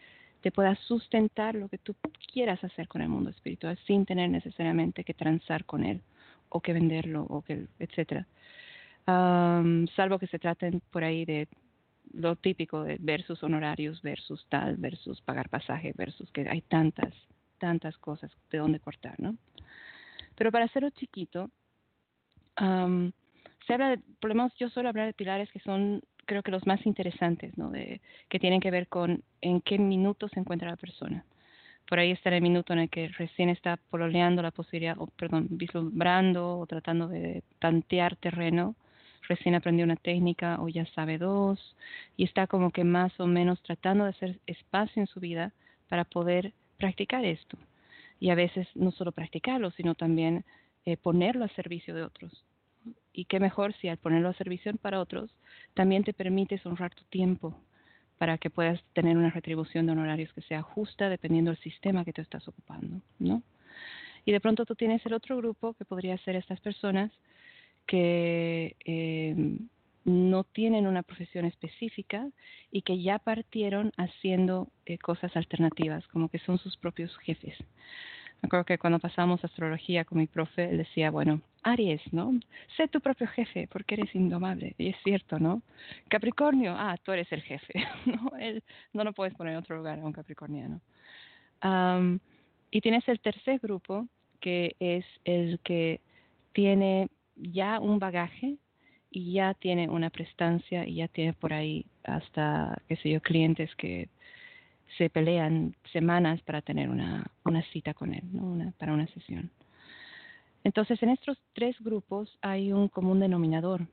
te puedas sustentar lo que tú quieras hacer con el mundo espiritual sin tener necesariamente que transar con él o que venderlo o que etcétera salvo que se traten por ahí de lo típico de versus honorarios, versus tal, versus pagar pasaje, versus que hay tantas, tantas cosas de dónde cortar, ¿no? Pero para hacerlo chiquito, se habla de, por yo suelo hablar de pilares que son, creo que los más interesantes, ¿no? De, que tienen que ver con en qué minuto se encuentra la persona. Por ahí está el minuto en el que recién está pololeando la posibilidad, o perdón, vislumbrando o tratando de tantear terreno recién aprendió una técnica o ya sabe dos y está como que más o menos tratando de hacer espacio en su vida para poder practicar esto. Y a veces no solo practicarlo, sino también eh, ponerlo a servicio de otros. Y qué mejor si al ponerlo a servicio para otros, también te permites honrar tu tiempo para que puedas tener una retribución de honorarios que sea justa dependiendo del sistema que te estás ocupando, ¿no? Y de pronto tú tienes el otro grupo que podría ser estas personas que eh, no tienen una profesión específica y que ya partieron haciendo eh, cosas alternativas, como que son sus propios jefes. Me acuerdo que cuando pasamos astrología con mi profe, él decía, bueno, Aries, ¿no? Sé tu propio jefe porque eres indomable. Y es cierto, ¿no? Capricornio, ah, tú eres el jefe. no, él, no lo puedes poner en otro lugar a un capricorniano. y tienes el tercer grupo, que es el que tiene ya un bagaje y ya tiene una prestancia y ya tiene por ahí hasta, qué sé yo, clientes que se pelean semanas para tener una, una cita con él, ¿no? una, para una sesión. Entonces, en estos tres grupos hay un común denominador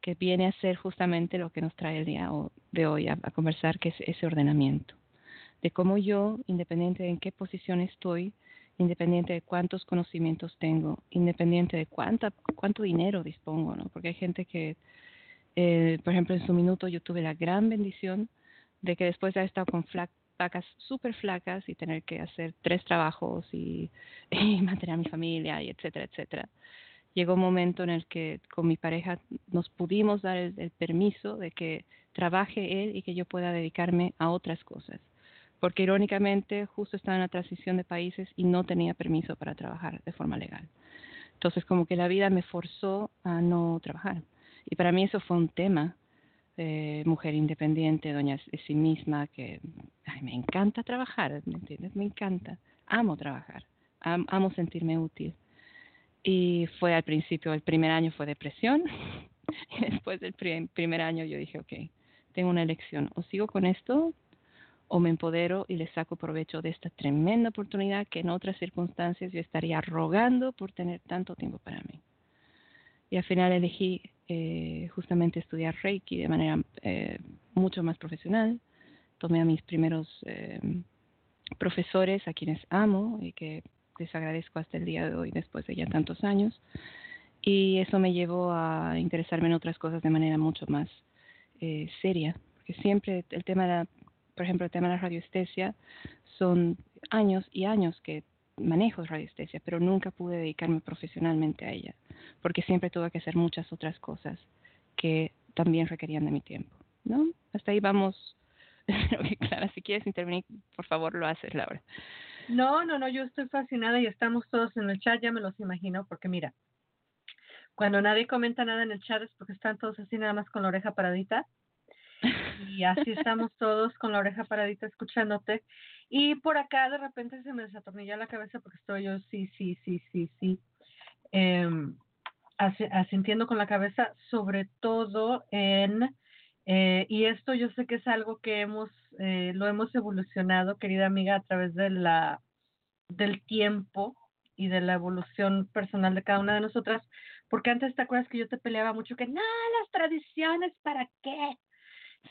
que viene a ser justamente lo que nos trae el día de hoy a, conversar, que es ese ordenamiento. De cómo yo, independiente de en qué posición estoy, independiente de cuántos conocimientos tengo, independiente de cuánta, cuánto dinero dispongo, ¿no? Porque hay gente que, eh, por ejemplo, en su minuto yo tuve la gran bendición de que después de haber estado con vacas súper flacas y tener que hacer tres trabajos y, mantener a mi familia y etcétera, etcétera. Llegó un momento en el que con mi pareja nos pudimos dar el, permiso de que trabaje él y que yo pueda dedicarme a otras cosas. Porque irónicamente justo estaba en la transición de países y no tenía permiso para trabajar de forma legal. Entonces como que la vida me forzó a no trabajar. Y para mí eso fue un tema eh, mujer independiente, doña de sí misma, que me encanta trabajar, ¿me entiendes? Me encanta, amo trabajar, amo sentirme útil. Y fue al principio, el primer año fue depresión, y después del primer año yo dije, ok, tengo una elección, o sigo con esto o me empodero y le saco provecho de esta tremenda oportunidad que en otras circunstancias yo estaría rogando por tener tanto tiempo para mí. Y al final elegí eh, justamente estudiar Reiki de manera eh, mucho más profesional. Tomé a mis primeros eh, profesores, a quienes amo y que les agradezco hasta el día de hoy, después de ya tantos años. Y eso me llevó a interesarme en otras cosas de manera mucho más seria, porque siempre el tema de la, por ejemplo, el tema de la radioestesia son años y años que manejo radiestesia, pero nunca pude dedicarme profesionalmente a ella, porque siempre tuve que hacer muchas otras cosas que también requerían de mi tiempo, ¿no? Hasta ahí vamos. Clara, si quieres intervenir, por favor lo haces, Laura. No, no, no, yo estoy fascinada y estamos todos en el chat, ya me los imagino, porque mira, cuando nadie comenta nada en el chat es porque están todos así nada más con la oreja paradita. Y así estamos todos con la oreja paradita escuchándote. Y por acá de repente se me desatornilla la cabeza porque estoy yo, sí, sí, sí, sí, sí, eh, asintiendo con la cabeza, sobre todo en, eh, y esto yo sé que es algo que hemos, eh, lo hemos evolucionado, querida amiga, a través de la, del tiempo y de la evolución personal de cada una de nosotras, porque antes te acuerdas que yo te peleaba mucho que, no, las tradiciones, ¿para qué?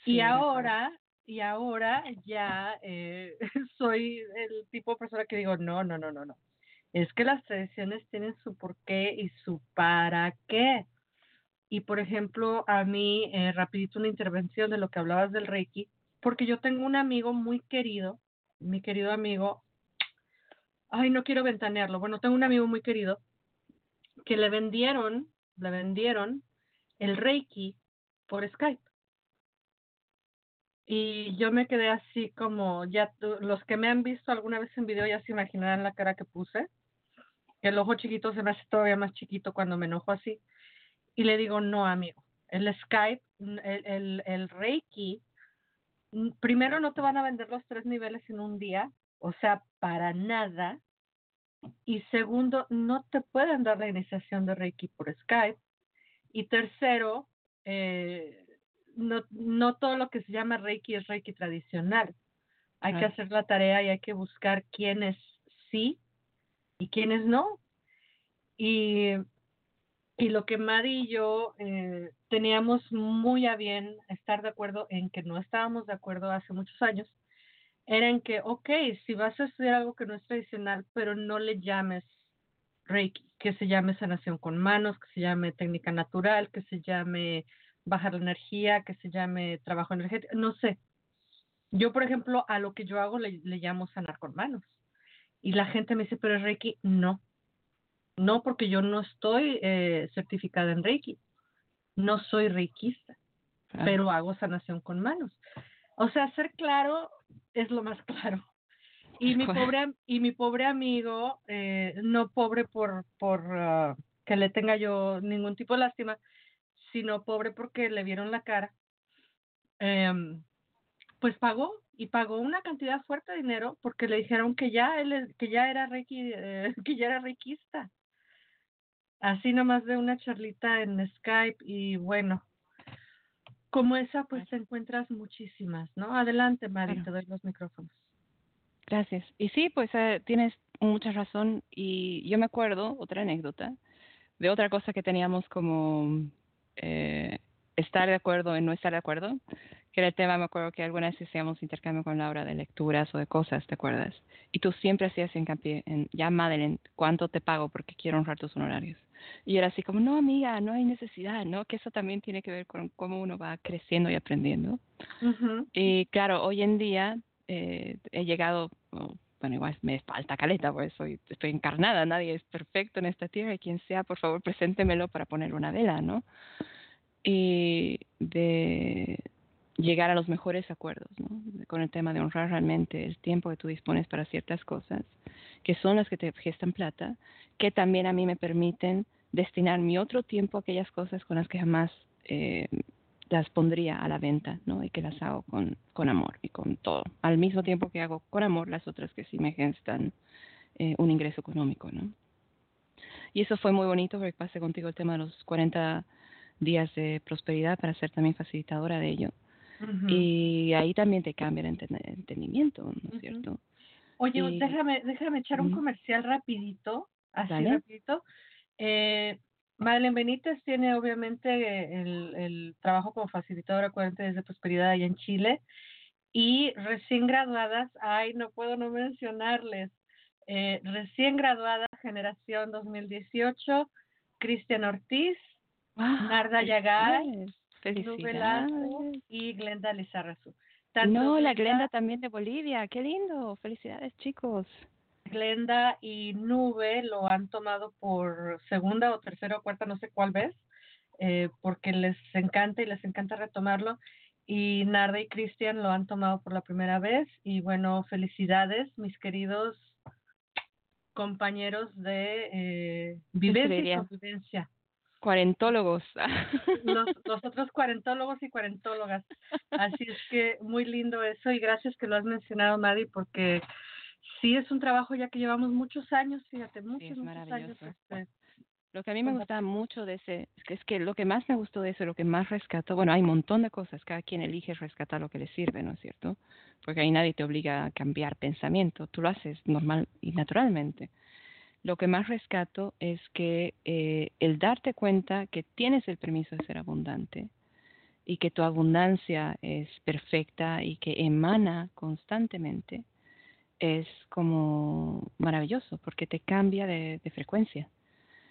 Y ahora y ahora ya eh, soy el tipo de persona que digo, no, no, no, no, no. Es que las tradiciones tienen su porqué y su para qué. Y por ejemplo, a mí, eh, rapidito una intervención de lo que hablabas del Reiki, porque yo tengo un amigo muy querido, mi querido amigo, ay, no quiero ventanearlo, bueno, tengo un amigo muy querido que le vendieron, le vendieron el Reiki por Skype. Y yo me quedé así como, ya los que me han visto alguna vez en video ya se imaginarán la cara que puse. El ojo chiquito se me hace todavía más chiquito cuando me enojo así. Y le digo, no, amigo, el Skype, el, el, Reiki, primero no te van a vender los tres niveles en un día, o sea, para nada. Y segundo, no te pueden dar la iniciación de Reiki por Skype. Y tercero, eh, no, no todo lo que se llama Reiki es Reiki tradicional. Hay que hacer la tarea y hay que buscar quiénes sí y quiénes no. Y, y lo que Mari y yo eh, teníamos muy a bien estar de acuerdo en que no estábamos de acuerdo hace muchos años, era en que, ok, si vas a estudiar algo que no es tradicional, pero no le llames Reiki, que se llame sanación con manos, que se llame técnica natural, que se llame bajar la energía, que se llame trabajo energético, no sé. Yo, por ejemplo, a lo que yo hago le, llamo sanar con manos. Y la gente me dice, pero es Reiki, no. No, porque yo no estoy eh, certificada en Reiki. No soy reikista, pero hago sanación con manos. O sea, ser claro es lo más claro. Y mi pobre y mi pobre amigo, eh, no pobre por por ah, que le tenga yo ningún tipo de lástima, sino pobre porque le vieron la cara. em, pues pagó y pagó una cantidad fuerte de dinero porque le dijeron que ya él que ya era reiki, eh, que ya era reikista. Así nomás de una charlita en Skype y bueno, como esa pues te encuentras muchísimas, ¿no? Adelante, Mari, te doy los micrófonos. Gracias. Y sí, pues eh, tienes mucha razón. Y yo me acuerdo, otra anécdota, de otra cosa que teníamos como eh, estar de acuerdo en no estar de acuerdo, que era el tema, me acuerdo que alguna vez hacíamos intercambio con Laura de lecturas o de cosas, ¿te acuerdas? Y tú siempre hacías hincapié en, ya Madeleine, ¿cuánto te pago? Porque quiero honrar tus honorarios. Y era así como, no, amiga, no hay necesidad, ¿no? Que eso también tiene que ver con cómo uno va creciendo y aprendiendo. Y claro, hoy en día eh, he llegado, bueno, igual me falta caleta, porque soy, estoy encarnada, nadie es perfecto en esta tierra y quien sea, por favor, preséntemelo para poner una vela, ¿no? Y de llegar a los mejores acuerdos, ¿no? Con el tema de honrar realmente el tiempo que tú dispones para ciertas cosas, que son las que te gestan plata, que también a mí me permiten destinar mi otro tiempo a aquellas cosas con las que jamás eh, las pondría a la venta, ¿no? Y que las hago con, con amor y con todo. Al mismo tiempo que hago con amor las otras que sí me gestan eh, un ingreso económico, ¿no? Y eso fue muy bonito porque pasé contigo el tema de los 40 días de prosperidad para ser también facilitadora de ello. Y ahí también te cambia el enten- entendimiento, ¿no es cierto? Oye, y- déjame, déjame echar un comercial rapidito, así Dale. rapidito. Eh, Madeleine Benítez tiene obviamente el, el trabajo como facilitadora 40 días de prosperidad allá en Chile y recién graduadas, ay, no puedo no mencionarles, eh, recién graduada generación 2018, Cristian Ortiz, Narda Yagay, Nube Lazo Felicidades. y Glenda Lizarrazu. No, la Glenda también de Bolivia. Qué lindo. Felicidades, chicos. Glenda y Nube lo han tomado por segunda o tercera o cuarta, no sé cuál vez, eh, porque les encanta y les encanta retomarlo. Y Narda y Cristian lo han tomado por la primera vez. Y bueno, felicidades, mis queridos compañeros de eh, vivencia y convivencia. Cuarentólogos. Los, los otros cuarentólogos y cuarentólogas. Así es que muy lindo eso y gracias que lo has mencionado, Madi, porque sí es un trabajo ya que llevamos muchos años, fíjate, muchos, es muchos años. este, Lo que a mí me gustaba mucho de ese, es que, es que lo que más me gustó de eso, lo que más rescató, bueno, hay un montón de cosas, cada quien elige rescatar lo que le sirve, ¿no es cierto? Porque ahí nadie te obliga a cambiar pensamiento, tú lo haces normal y naturalmente. Lo que más rescato es que eh, el darte cuenta que tienes el permiso de ser abundante y que tu abundancia es perfecta y que emana constantemente es como maravilloso porque te cambia de- de frecuencia.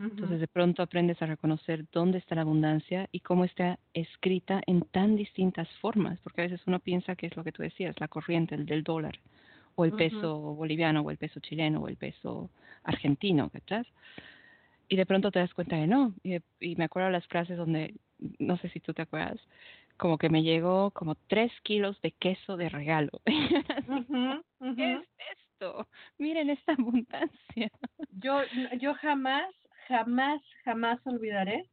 Entonces de pronto aprendes a reconocer dónde está la abundancia y cómo está escrita en tan distintas formas, porque a veces uno piensa que es lo que tú decías, la corriente, el del dólar, o el peso boliviano, o el peso chileno, o el peso argentino, ¿cachai? Y de pronto te das cuenta que no. Y, y me acuerdo las frases donde, no sé si tú te acuerdas, como que me llegó como tres kilos de queso de regalo. Ujú, ujú. ¿Qué es esto? Miren esta abundancia. Yo, yo jamás, jamás, jamás olvidaré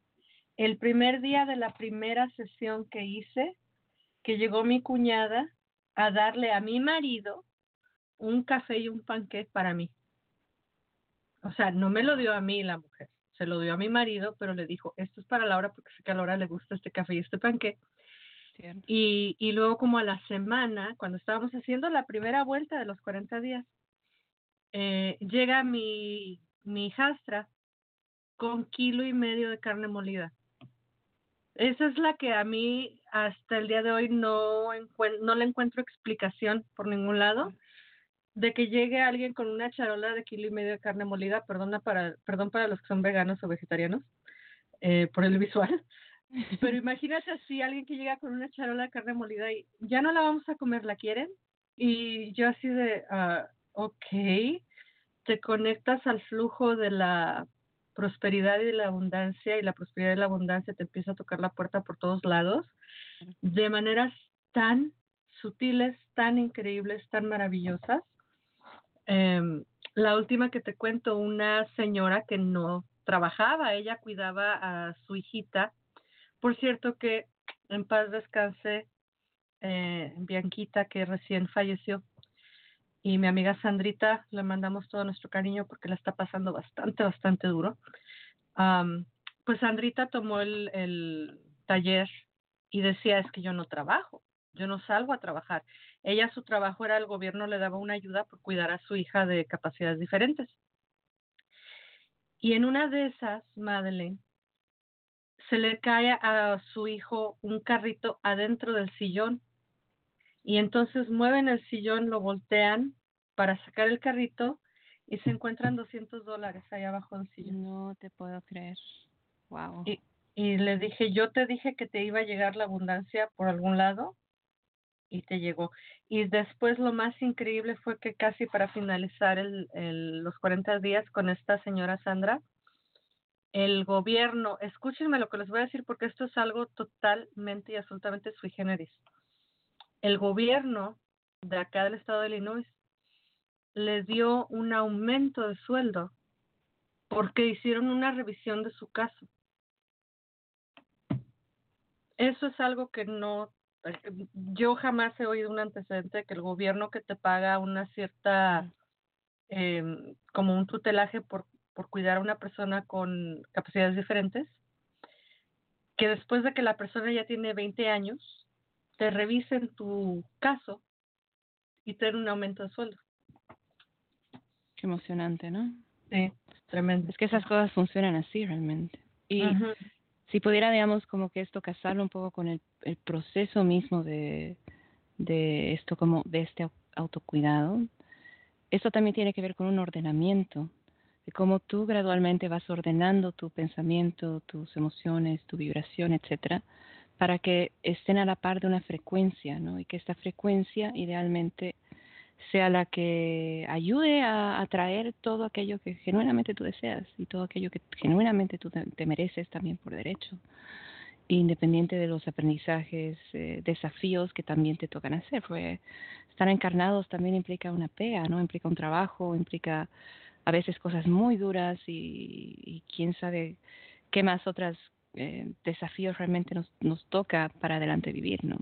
el primer día de la primera sesión que hice, que llegó mi cuñada a darle a mi marido un café y un panqué para mí. O sea, no me lo dio a mí la mujer, se lo dio a mi marido, pero le dijo, esto es para Laura porque sé que a Laura le gusta este café y este panqué. Cierto. Y, y luego como a la semana, cuando estábamos haciendo la primera vuelta de los 40 días, eh, llega mi, mi hijastra con kilo y medio de carne molida. Esa es la que a mí hasta el día de hoy no, no le encuentro explicación por ningún lado de que llegue alguien con una charola de kilo y medio de carne molida, perdona para, perdón para los que son veganos o vegetarianos, eh, por el visual, pero imagínate así, alguien que llega con una charola de carne molida y ya no la vamos a comer, ¿la quieren? Y yo así de, ah, ok, te conectas al flujo de la prosperidad y de la abundancia y la prosperidad y la abundancia te empieza a tocar la puerta por todos lados de maneras tan sutiles, tan increíbles, tan maravillosas Em, la última que te cuento, una señora que no trabajaba, ella cuidaba a su hijita. Por cierto que en paz descanse eh, Bianquita, que recién falleció. Y mi amiga Sandrita, le mandamos todo nuestro cariño porque la está pasando bastante, bastante duro. Pues Sandrita tomó el, el taller y decía, es que yo no trabajo, yo no salgo a trabajar. Ella su trabajo era el gobierno le daba una ayuda por cuidar a su hija de capacidades diferentes. Y en una de esas, Madeleine, se le cae a su hijo un carrito adentro del sillón. Y entonces mueven el sillón, lo voltean para sacar el carrito y se encuentran 200 dólares ahí abajo del sillón. No te puedo creer. Wow. Y, y le dije, yo te dije que te iba a llegar la abundancia por algún lado y te llegó. Y después lo más increíble fue que casi para finalizar el, el, los 40 días con esta señora Sandra, el gobierno, escúchenme lo que les voy a decir porque esto es algo totalmente y absolutamente sui generis. El gobierno de acá del estado de Illinois les dio un aumento de sueldo porque hicieron una revisión de su caso. Eso es algo que no, yo jamás he oído un antecedente de que el gobierno que te paga una cierta, eh, como un tutelaje por, por cuidar a una persona con capacidades diferentes, que después de que la persona ya tiene 20 años, te revisen tu caso y te den un aumento de sueldo. Qué emocionante, ¿no? Sí, tremendo. Es que esas cosas funcionan así realmente. Y si pudiera, digamos, como que esto casarlo un poco con el, el proceso mismo de, de esto, como de este au- autocuidado, esto también tiene que ver con un ordenamiento, de cómo tú gradualmente vas ordenando tu pensamiento, tus emociones, tu vibración, etcétera, para que estén a la par de una frecuencia, ¿no? Y que esta frecuencia idealmente sea la que ayude a atraer todo aquello que genuinamente tú deseas y todo aquello que genuinamente tú te, mereces también por derecho, independiente de los aprendizajes, eh, desafíos que también te tocan hacer, porque estar encarnados también implica una pega, ¿no? Implica un trabajo, implica a veces cosas muy duras y, quién sabe qué más otras eh, desafíos realmente nos, nos toca para adelante vivir, ¿no?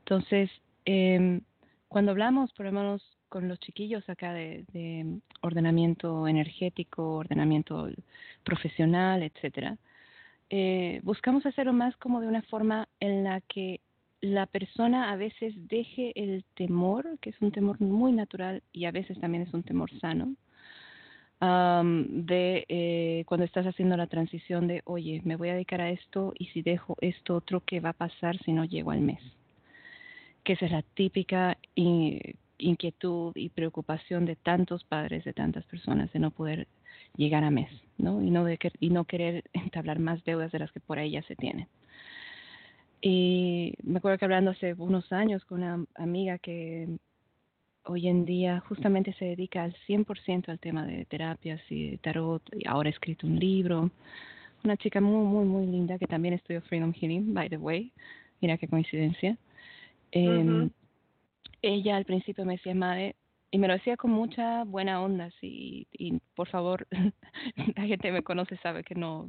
Entonces, eh, cuando hablamos, por lo menos con los chiquillos acá de, de ordenamiento energético, ordenamiento profesional, etcétera, eh, buscamos hacerlo más como de una forma en la que la persona a veces deje el temor, que es un temor muy natural y a veces también es un temor sano, am, de eh, cuando estás haciendo la transición de, oye, me voy a dedicar a esto y si dejo esto otro, ¿qué va a pasar si no llego al mes? Que esa es la típica inquietud y preocupación de tantos padres, de tantas personas, de no poder llegar a mes, ¿no? Y no, de que- y no querer entablar más deudas de las que por ahí ya se tienen. Y me acuerdo que hablando hace unos años con una amiga que hoy en día justamente se dedica al 100% al tema de terapias y tarot, y ahora ha escrito un libro. Una chica muy, muy, muy linda que también estudió Freedom Healing, by the way. Mira qué coincidencia. Em. Ella al principio me decía, madre, y me lo decía con mucha buena onda, sí, y por favor, la gente me conoce sabe que no,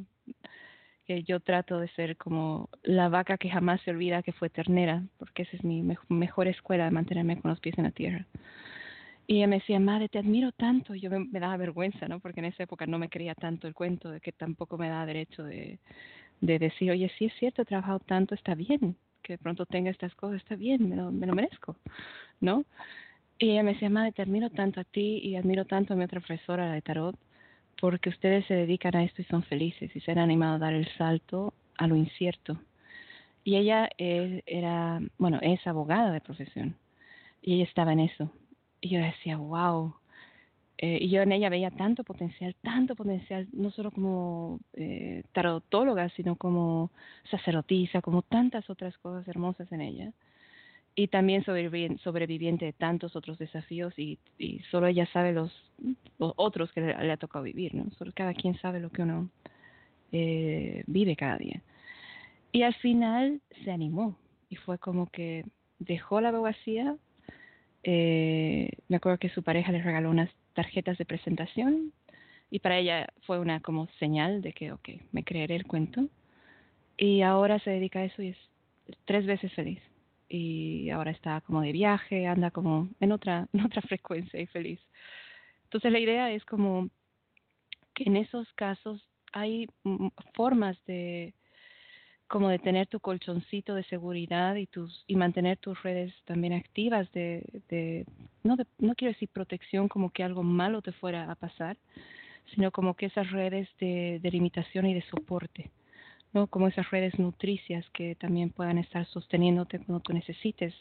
yo trato de ser como la vaca que jamás se olvida que fue ternera, porque esa es mi mej- mejor escuela de mantenerme con los pies en la tierra. Y ella me decía, madre, te admiro tanto. Yo me, me daba vergüenza, ¿no? Porque en esa época no me creía tanto el cuento de que tampoco me da derecho de, de decir, oye, sí es cierto, he trabajado tanto, está bien. Que de pronto tenga estas cosas, está bien, me lo, me lo merezco, ¿no? Y ella me decía, madre, te admiro tanto a ti y admiro tanto a mi otra profesora, la de tarot, porque ustedes se dedican a esto y son felices y se han animado a dar el salto a lo incierto. Y ella era, bueno, es abogada de profesión y ella estaba en eso. Y yo decía, wow. Eh, y yo en ella veía tanto potencial, tanto potencial, no solo como eh, tarotóloga, sino como sacerdotisa, como tantas otras cosas hermosas en ella. Y también sobrevivi- sobreviviente de tantos otros desafíos y, solo ella sabe los, otros que le, le ha tocado vivir, ¿no? Solo cada quien sabe lo que uno eh, vive cada día. Y al final se animó y fue como que dejó la abogacía eh, me acuerdo que su pareja le regaló unas tarjetas de presentación y para ella fue una como señal de que, ok, me creeré el cuento. Y ahora se dedica a eso y es tres veces feliz. Y ahora está como de viaje, anda como en otra, en otra frecuencia y feliz. Entonces la idea es como que en esos casos hay formas de como de tener tu colchoncito de seguridad y tus y mantener tus redes también activas de, de no de, no quiero decir protección como que algo malo te fuera a pasar sino como que esas redes de, de limitación y de soporte no como esas redes nutricias que también puedan estar sosteniéndote cuando tú necesites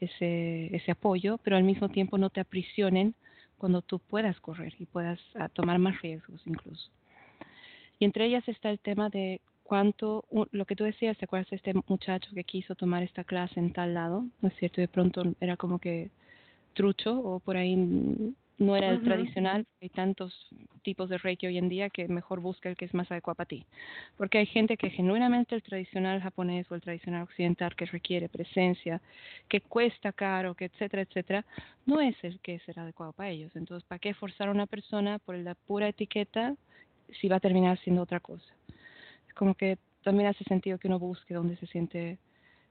ese ese apoyo pero al mismo tiempo no te aprisionen cuando tú puedas correr y puedas ah, tomar más riesgos incluso y entre ellas está el tema de cuánto, lo que tú decías, ¿te acuerdas de este muchacho que quiso tomar esta clase en tal lado? ¿No es cierto? De pronto era como que trucho o por ahí no era el tradicional. Hay tantos tipos de Reiki hoy en día que mejor busca el que es más adecuado para ti. Porque hay gente que genuinamente el tradicional japonés o el tradicional occidental que requiere presencia, que cuesta caro, que etcétera, etcétera, no es el que será adecuado para ellos. Entonces, ¿para qué forzar a una persona por la pura etiqueta si va a terminar siendo otra cosa? como que también hace sentido que uno busque donde se siente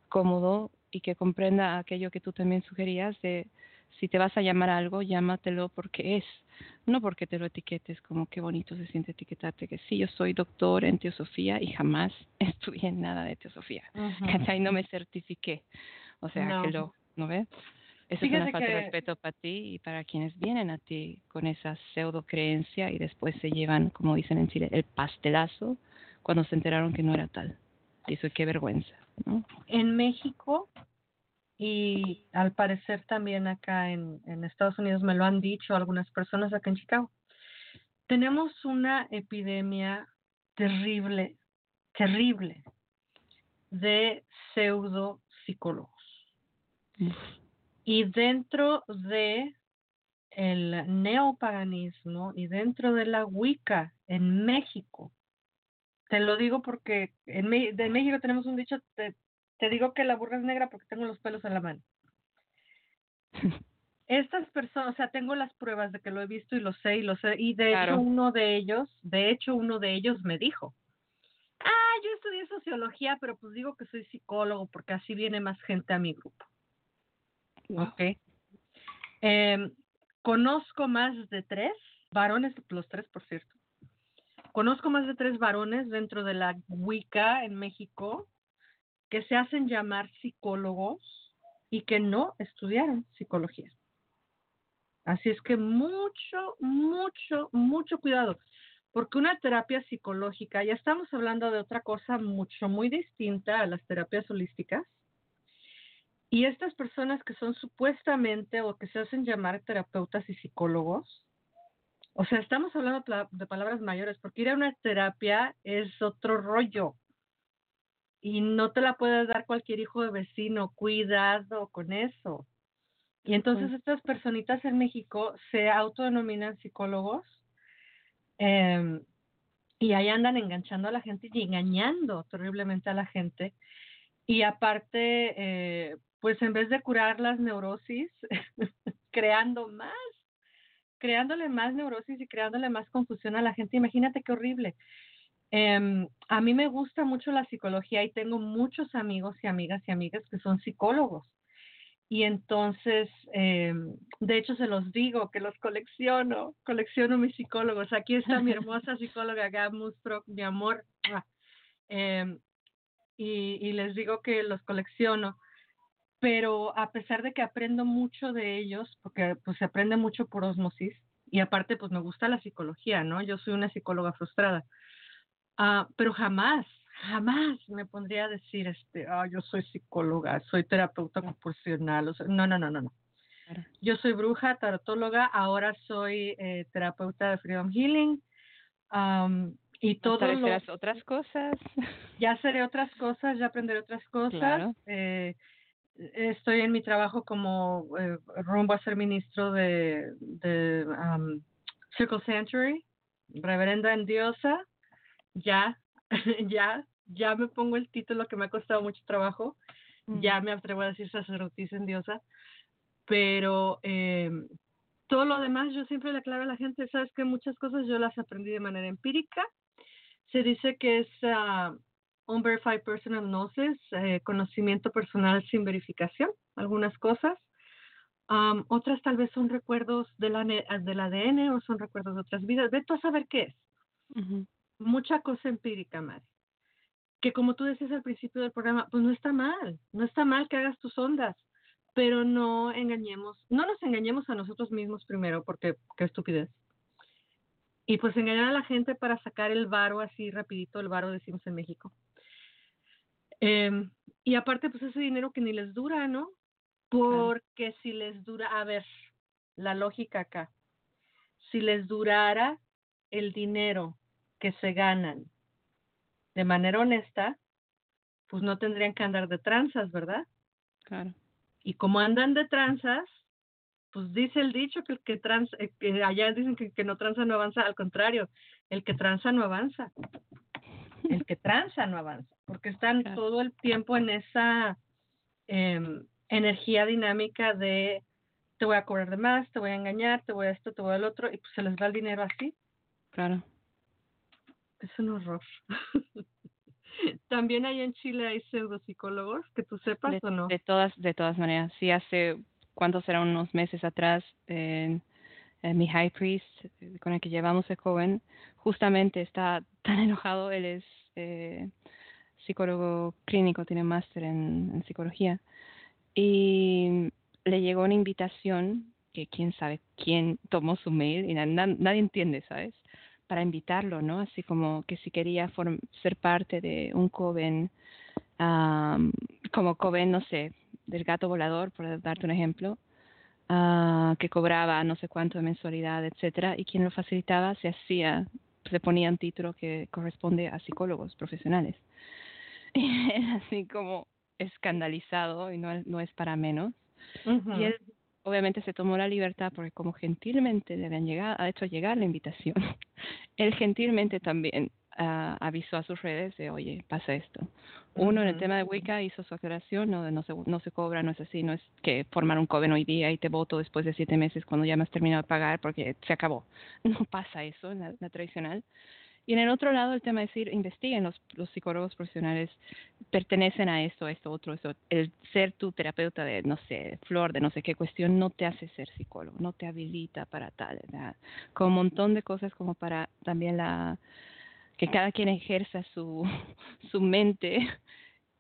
cómodo y que comprenda aquello que tú también sugerías de si te vas a llamar algo, llámatelo porque es, no porque te lo etiquetes, como qué bonito se siente etiquetarte, que sí, yo soy doctor en teosofía y jamás estudié nada de teosofía, uh No me certifiqué, o sea, que lo, ¿no ves? Eso es una falta de respeto para ti y para quienes vienen a ti con esa pseudo creencia y después se llevan, como dicen en Chile, el pastelazo cuando se enteraron que no era tal. Dice, qué vergüenza. ¿no? En México y al parecer también acá en, en Estados Unidos me lo han dicho algunas personas acá en Chicago, tenemos una epidemia terrible, terrible de pseudo psicólogos. Y dentro de el neopaganismo y dentro de la Wicca en México, te lo digo porque en de México tenemos un dicho, te, te digo que la burra es negra porque tengo los pelos en la mano. Estas personas, o sea, tengo las pruebas de que lo he visto y lo sé y lo sé. Y de hecho uno de ellos, de hecho uno de ellos me dijo, ah, yo estudié sociología, pero pues digo que soy psicólogo porque así viene más gente a mi grupo. Ok. Eh, conozco más de tres, varones, los tres, por cierto, Conozco más de tres varones dentro de la Wicca en México que se hacen llamar psicólogos y que no estudiaron psicología. Así es que mucho, mucho, mucho cuidado, porque una terapia psicológica, ya estamos hablando de otra cosa mucho, muy distinta a las terapias holísticas, y estas personas que son supuestamente o que se hacen llamar terapeutas y psicólogos, o sea, estamos hablando de palabras mayores, porque ir a una terapia es otro rollo. Y no te la puedes dar cualquier hijo de vecino, cuidado con eso. Y entonces estas personitas en México se autodenominan psicólogos eh, y ahí andan enganchando a la gente y engañando terriblemente a la gente. Y aparte, eh, pues en vez de curar las neurosis, creando más creándole más neurosis y creándole más confusión a la gente. Imagínate qué horrible. Em, a mí me gusta mucho la psicología y tengo muchos amigos y amigas y amigas que son psicólogos. Y entonces, em, de hecho, se los digo que los colecciono, colecciono mis psicólogos. Aquí está mi hermosa psicóloga Gab Musbrook, mi amor. Eh, y, y les digo que los colecciono pero a pesar de que aprendo mucho de ellos, porque pues se aprende mucho por osmosis, y aparte pues me gusta la psicología, ¿no? Yo soy una psicóloga frustrada, uh, pero jamás, jamás me pondría a decir, este, ah, yo soy psicóloga, soy terapeuta proporcional, o sea, no, no, no, no, no. Yo soy bruja, tarotóloga, ahora soy eh, terapeuta de Freedom Healing. Um, y todo lo, otras cosas. Ya haré otras cosas, ya aprenderé otras cosas. Claro. Eh, estoy en mi trabajo como eh, rumbo a ser ministro de, de um, Circle Sanctuary, reverenda en diosa, ya, ya, ya me pongo el título que me ha costado mucho trabajo, ya me atrevo a decir sacerdotisa en diosa, pero eh, todo lo demás yo siempre le aclaro a la gente, sabes que muchas cosas yo las aprendí de manera empírica. Se dice que es uh, unverified personal gnosis, eh, conocimiento personal sin verificación, algunas cosas. Um, otras tal vez son recuerdos de la, del ADN o son recuerdos de otras vidas. Ve tú a saber qué es. Mucha cosa empírica, Mari. Que como tú decías al principio del programa, pues no está mal. No está mal que hagas tus ondas pero no engañemos, no nos engañemos a nosotros mismos primero, porque qué estupidez. Y pues engañar a la gente para sacar el varo así rapidito, el varo decimos en México. Em, y aparte, pues ese dinero que ni les dura, ¿no? Porque si les dura, a ver, la lógica acá, si les durara el dinero que se ganan de manera honesta, pues no tendrían que andar de tranzas, ¿verdad? Claro. Y como andan de tranzas, pues dice el dicho que el que tranza, eh, que allá dicen que, que no tranza no avanza, al contrario, el que tranza no avanza. El que tranza no avanza, porque están todo el tiempo en esa em, energía dinámica de te voy a cobrar de más, te voy a engañar, te voy a esto, te voy al otro, y pues se les va el dinero así. Claro. Es un horror. También hay en Chile hay pseudopsicólogos, que tú sepas o no. De todas, de todas maneras. Sí, hace, ¿cuántos eran unos meses atrás? en mi high priest, con el que llevamos el joven, justamente está tan enojado, él es eh, psicólogo clínico, tiene máster en, psicología, y le llegó una invitación que quién sabe quién tomó su mail y nadie entiende, ¿sabes? Para invitarlo, ¿no? Así como que si quería ser parte de un coven, como coven, no sé, del gato volador, por darte un ejemplo, uh, que cobraba no sé cuánto de mensualidad, etcétera, y quien lo facilitaba se hacía, se ponía un título que corresponde a psicólogos profesionales. Y así como escandalizado y no, no es para menos. Y él obviamente se tomó la libertad porque como gentilmente le habían llegado, ha hecho llegar la invitación, él gentilmente también uh, avisó a sus redes de, oye, pasa esto. Uno, en el tema de Wicca, hizo su aclaración, no, no, se, no se cobra, no es así, no es que formar un coven hoy día y te voto después de siete meses cuando ya me has terminado de pagar porque se acabó. No pasa eso en la tradicional. Y en el otro lado, el tema es decir, investiguen, los, los psicólogos profesionales pertenecen a esto, a esto, otro, esto. El ser tu terapeuta de, no sé, flor, de no sé qué cuestión, no te hace ser psicólogo, no te habilita para tal, ¿verdad? Con un montón de cosas como para también la, que cada quien ejerza su, su mente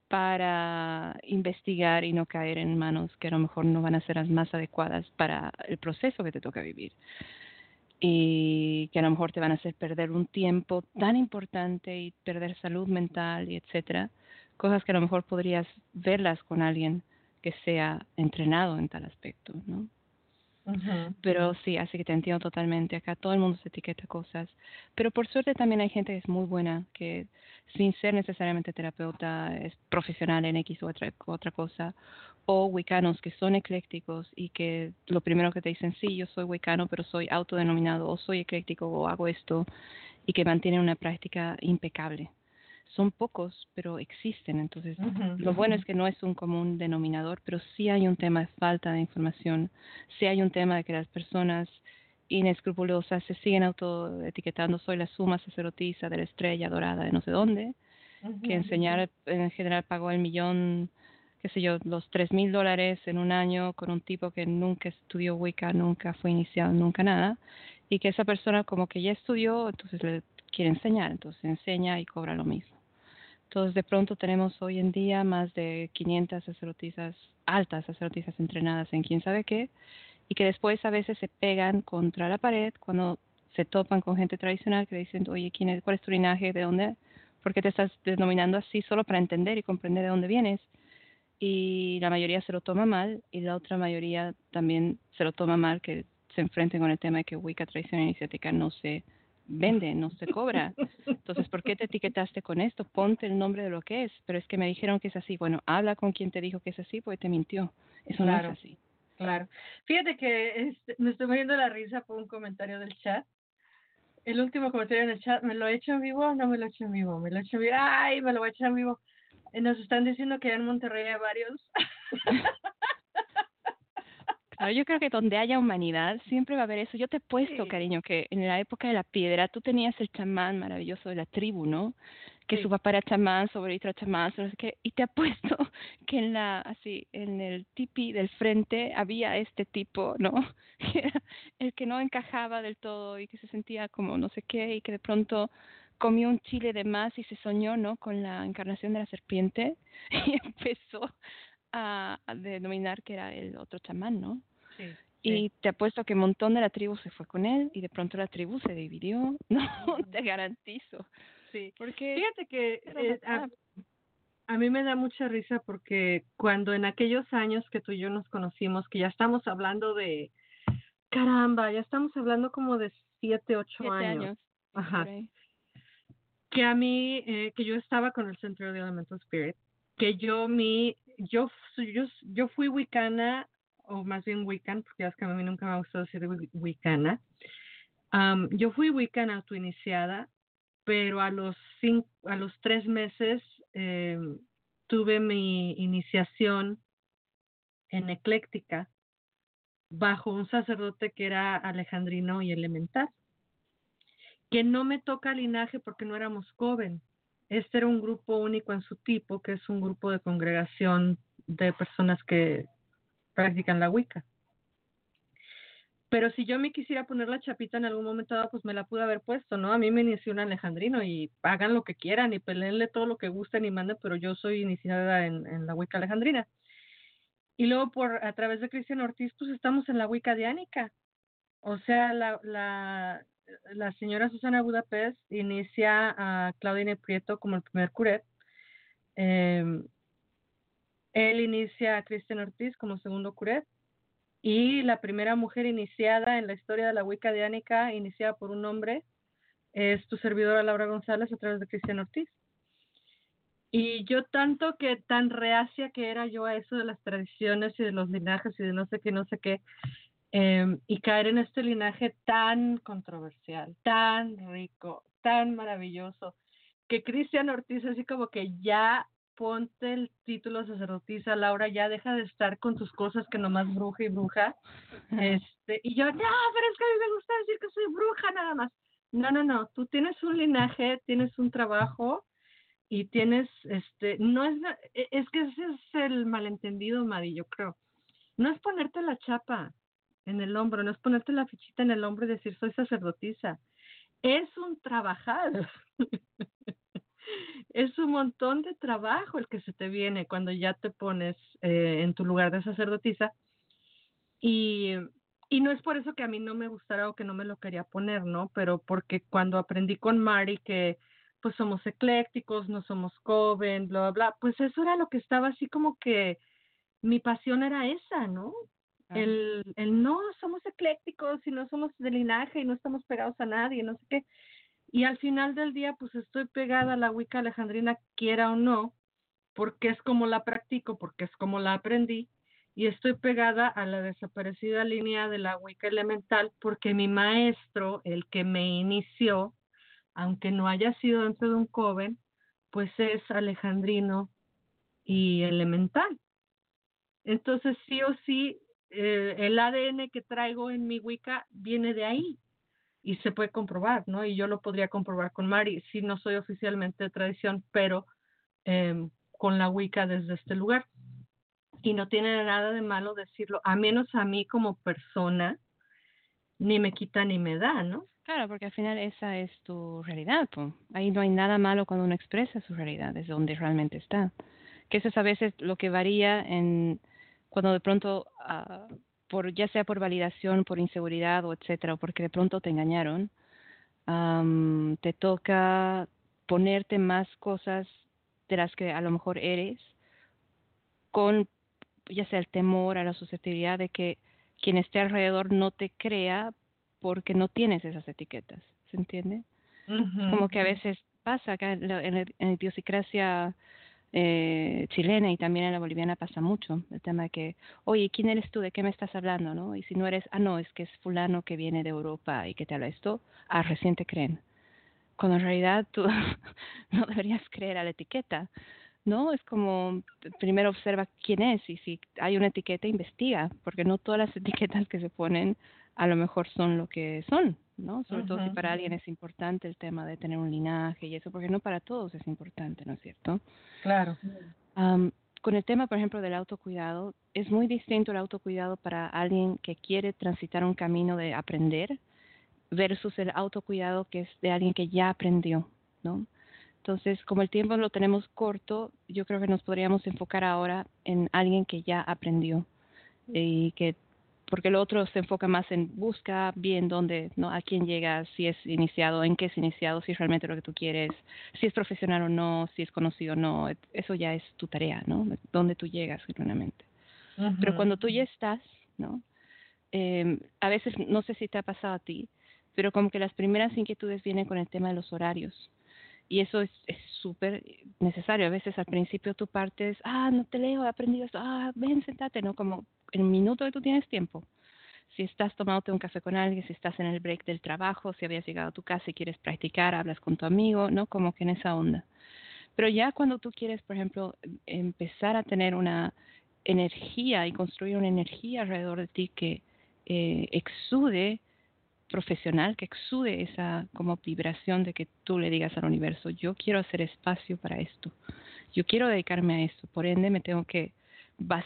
para investigar y no caer en manos que a lo mejor no van a ser las más adecuadas para el proceso que te toca vivir y que a lo mejor te van a hacer perder un tiempo tan importante y perder salud mental y etcétera, cosas que a lo mejor podrías verlas con alguien que sea entrenado en tal aspecto, ¿no? Pero sí, así que te entiendo totalmente. Acá todo el mundo se etiqueta cosas. Pero por suerte también hay gente que es muy buena, que sin ser necesariamente terapeuta es profesional en X u otra, otra cosa. O wicanos que son eclécticos y que lo primero que te dicen, sí, yo soy wicano, pero soy autodenominado, o soy ecléctico, o hago esto, y que mantienen una práctica impecable son pocos, pero existen. Entonces, lo bueno es que no es un común denominador, pero sí hay un tema de falta de información, sí hay un tema de que las personas inescrupulosas se siguen autoetiquetando, soy la suma sacerdotisa de la estrella dorada de no sé dónde, que enseñar en general pagó el millón, qué sé yo, los tres mil dólares en un año con un tipo que nunca estudió Wicca, nunca fue iniciado, nunca nada, y que esa persona como que ya estudió, entonces le quiere enseñar, entonces enseña y cobra lo mismo. Entonces, de pronto tenemos hoy en día más de 500 sacerdotisas, altas sacerdotisas entrenadas en quién sabe qué, y que después a veces se pegan contra la pared cuando se topan con gente tradicional que le dicen, oye, ¿quién es, ¿cuál es tu linaje? ¿De dónde? ¿Por qué te estás denominando así solo para entender y comprender de dónde vienes? Y la mayoría se lo toma mal y la otra mayoría también se lo toma mal que se enfrenten con el tema de que Wicca tradición iniciática no se vende, no se cobra. Entonces, ¿por qué te etiquetaste con esto? Ponte el nombre de lo que es. Pero es que me dijeron que es así. Bueno, habla con quien te dijo que es así, porque te mintió. Eso no es así. Claro. Fíjate que este, me estoy muriendo la risa por un comentario del chat. El último comentario en el chat, ¿me lo he hecho en vivo o no me lo he hecho en vivo? Me lo he hecho en vivo. ¡Ay, me lo voy a echar en vivo! Eh, nos están diciendo que en Monterrey hay varios. Ah, Yo creo que donde haya humanidad siempre va a haber eso. Yo te he puesto, Sí. cariño, que en la época de la piedra tú tenías el chamán maravilloso de la tribu, ¿no? Que Sí. su papá era chamán, su abuelito era chamán, qué. Y te apuesto que en la, así, en el tipi del frente había este tipo, ¿no? Que era el que no encajaba del todo y que se sentía como no sé qué y que de pronto comió un chile de más y se soñó, ¿no? Con la encarnación de la serpiente y empezó a, a denominar que era el otro chamán, ¿no? Sí, Y te apuesto que un montón de la tribu se fue con él y de pronto la tribu se dividió. No, te garantizo. sí. Porque Fíjate que eh, a, mí me da mucha risa porque cuando en aquellos años que tú y yo nos conocimos, que ya estamos hablando de, caramba, ya estamos hablando como de siete, ocho siete años, años. Ajá. Que a mí, eh, que yo estaba con el Centro de Elemental Spirit, que yo mi, yo, yo, yo fui wicana, o más bien wiccan, porque es que a mí nunca me ha gustado decir wi- wicana. Am, yo fui wiccan autoiniciada, pero a los cinco, a los tres meses eh, tuve mi iniciación en ecléctica bajo un sacerdote que era alejandrino y elemental que no me toca linaje porque no éramos joven. Este era un grupo único en su tipo, que es un grupo de congregación de personas que practican la Wicca. Pero si yo me quisiera poner la chapita en algún momento dado, pues me la pude haber puesto, ¿no? A mí me inició un alejandrino y hagan lo que quieran y peleenle todo lo que gusten y manden, pero yo soy iniciada en, la Wicca alejandrina. Y luego por a través de Cristian Ortiz, pues estamos en la Wicca diánica. O sea, la, la, la señora Susana Budapest inicia a Claudine Prieto como el primer curet. Eh, él inicia a Cristian Ortiz como segundo curet. Y la primera mujer iniciada en la historia de la Wicca diánica, iniciada por un hombre, es tu servidora Laura González a través de Cristian Ortiz. Y yo tanto que tan reacia que era yo a eso de las tradiciones y de los linajes y de no sé qué, no sé qué, eh, y caer en este linaje tan controversial, tan rico, tan maravilloso, que Cristian Ortiz así como que ya ponte el título sacerdotisa, Laura, ya deja de estar con tus cosas que nomás bruja y bruja. Este, y yo, no, pero es que a mí me gusta decir que soy bruja nada más. No, no, no, tú tienes un linaje, tienes un trabajo y tienes, este, no es, e- es que ese es el malentendido, Mari, yo creo. No es ponerte la chapa en el hombro, no es ponerte la fichita en el hombro y decir soy sacerdotisa. Es un trabajar. es un montón de trabajo el que se te viene cuando ya te pones eh, en tu lugar de sacerdotisa. Y, no es por eso que a mí no me gustara o que no me lo quería poner, ¿no? Pero porque cuando aprendí con Mari que pues somos eclécticos, no somos joven, bla, bla, bla, pues eso era lo que estaba así como que mi pasión era esa, ¿no? El, el no, somos eclécticos y no somos de linaje y no estamos pegados a nadie, no sé qué. Y al final del día, pues estoy pegada a la Wicca alejandrina, quiera o no, porque es como la practico, porque es como la aprendí, y estoy pegada a la desaparecida línea de la Wicca elemental, porque mi maestro, el que me inició, aunque no haya sido dentro de un coven, pues es alejandrino y elemental. Entonces, sí o sí, eh, el ADN que traigo en mi Wicca viene de ahí y se puede comprobar, ¿no? Y yo lo podría comprobar con Mari, si no soy oficialmente de tradición, pero eh, con la Wicca desde este lugar. Y no tiene nada de malo decirlo, a menos a mí como persona, ni me quita ni me da, ¿no? Claro, porque al final esa es tu realidad. po. Ahí no hay nada malo cuando uno expresa su realidad, es donde realmente está. Que eso es a veces lo que varía en cuando de pronto, ah, por ya sea por validación, por inseguridad o etcétera, o porque de pronto te engañaron, am, te toca ponerte más cosas de las que a lo mejor eres, con ya sea el temor a la susceptibilidad de que quien esté alrededor no te crea porque no tienes esas etiquetas, ¿se entiende? Como que a veces pasa acá en la, en la- en la idiosincrasia eh, chilena y también en la boliviana pasa mucho el tema de que, oye, ¿quién eres tú? ¿De qué me estás hablando? ¿no? Y si no eres, ah, no, es que es fulano que viene de Europa y que te habla esto, ah, recién te creen. Cuando en realidad tú no deberías creer a la etiqueta, ¿no? Es como primero observa quién es y si hay una etiqueta investiga, porque no todas las etiquetas que se ponen a lo mejor son lo que son, ¿no? Sobre todo si para alguien es importante el tema de tener un linaje y eso, porque no para todos es importante, ¿no es cierto? Claro. con el tema, por ejemplo, del autocuidado, es muy distinto el autocuidado para alguien que quiere transitar un camino de aprender versus el autocuidado que es de alguien que ya aprendió, ¿no? Entonces, como el tiempo lo tenemos corto, yo creo que nos podríamos enfocar ahora en alguien que ya aprendió y que porque el otro se enfoca más en busca bien dónde, ¿no? a quién llegas, si es iniciado, en qué es iniciado, si es realmente lo que tú quieres, si es profesional o no, si es conocido o no, eso ya es tu tarea, ¿no? Dónde tú llegas genuinamente. Pero cuando tú ya estás, ¿no? Eh, a veces, no sé si te ha pasado a ti, pero como que las primeras inquietudes vienen con el tema de los horarios. Y eso es súper necesario. A veces al principio tú partes, ah, no te leo, he aprendido esto, ah, ven, sentate, ¿no? Como en un minuto que tú tienes tiempo. Si estás tomándote un café con alguien, si estás en el break del trabajo, si habías llegado a tu casa y quieres practicar, hablas con tu amigo, ¿no? Como que en esa onda. Pero ya cuando tú quieres, por ejemplo, empezar a tener una energía y construir una energía alrededor de ti que eh, exude profesional que exude esa como vibración de que tú le digas al universo, yo quiero hacer espacio para esto, yo quiero dedicarme a esto, por ende me tengo que,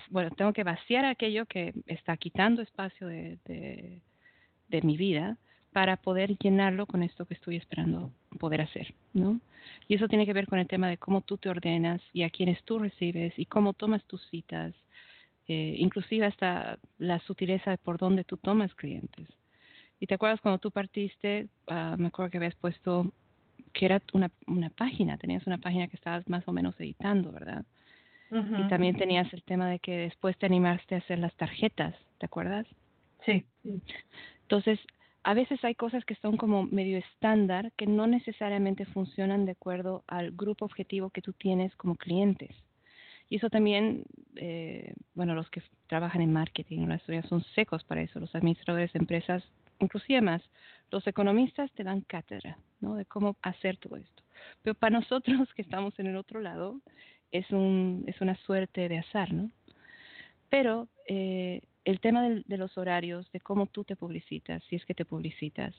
bueno, tengo que vaciar aquello que está quitando espacio de, de, mi vida para poder llenarlo con esto que estoy esperando poder hacer, ¿no? Y eso tiene que ver con el tema de cómo tú te ordenas y a quienes tú recibes y cómo tomas tus citas, eh, inclusive hasta la sutileza de por dónde tú tomas clientes. Y te acuerdas cuando tú partiste, uh, me acuerdo que habías puesto que era una, una página, tenías una página que estabas más o menos editando, ¿verdad? Y también tenías el tema de que después te animaste a hacer las tarjetas, ¿te acuerdas? Sí. Entonces, a veces hay cosas que son como medio estándar que no necesariamente funcionan de acuerdo al grupo objetivo que tú tienes como clientes. Y eso también, eh, bueno, los que trabajan en marketing, las historias son secos para eso. Los administradores de empresas inclusive más, los economistas te dan cátedra, ¿no? De cómo hacer todo esto. Pero para nosotros que estamos en el otro lado, es, un, es una suerte de azar, ¿no? Pero eh, el tema de, los horarios, de cómo tú te publicitas, si es que te publicitas,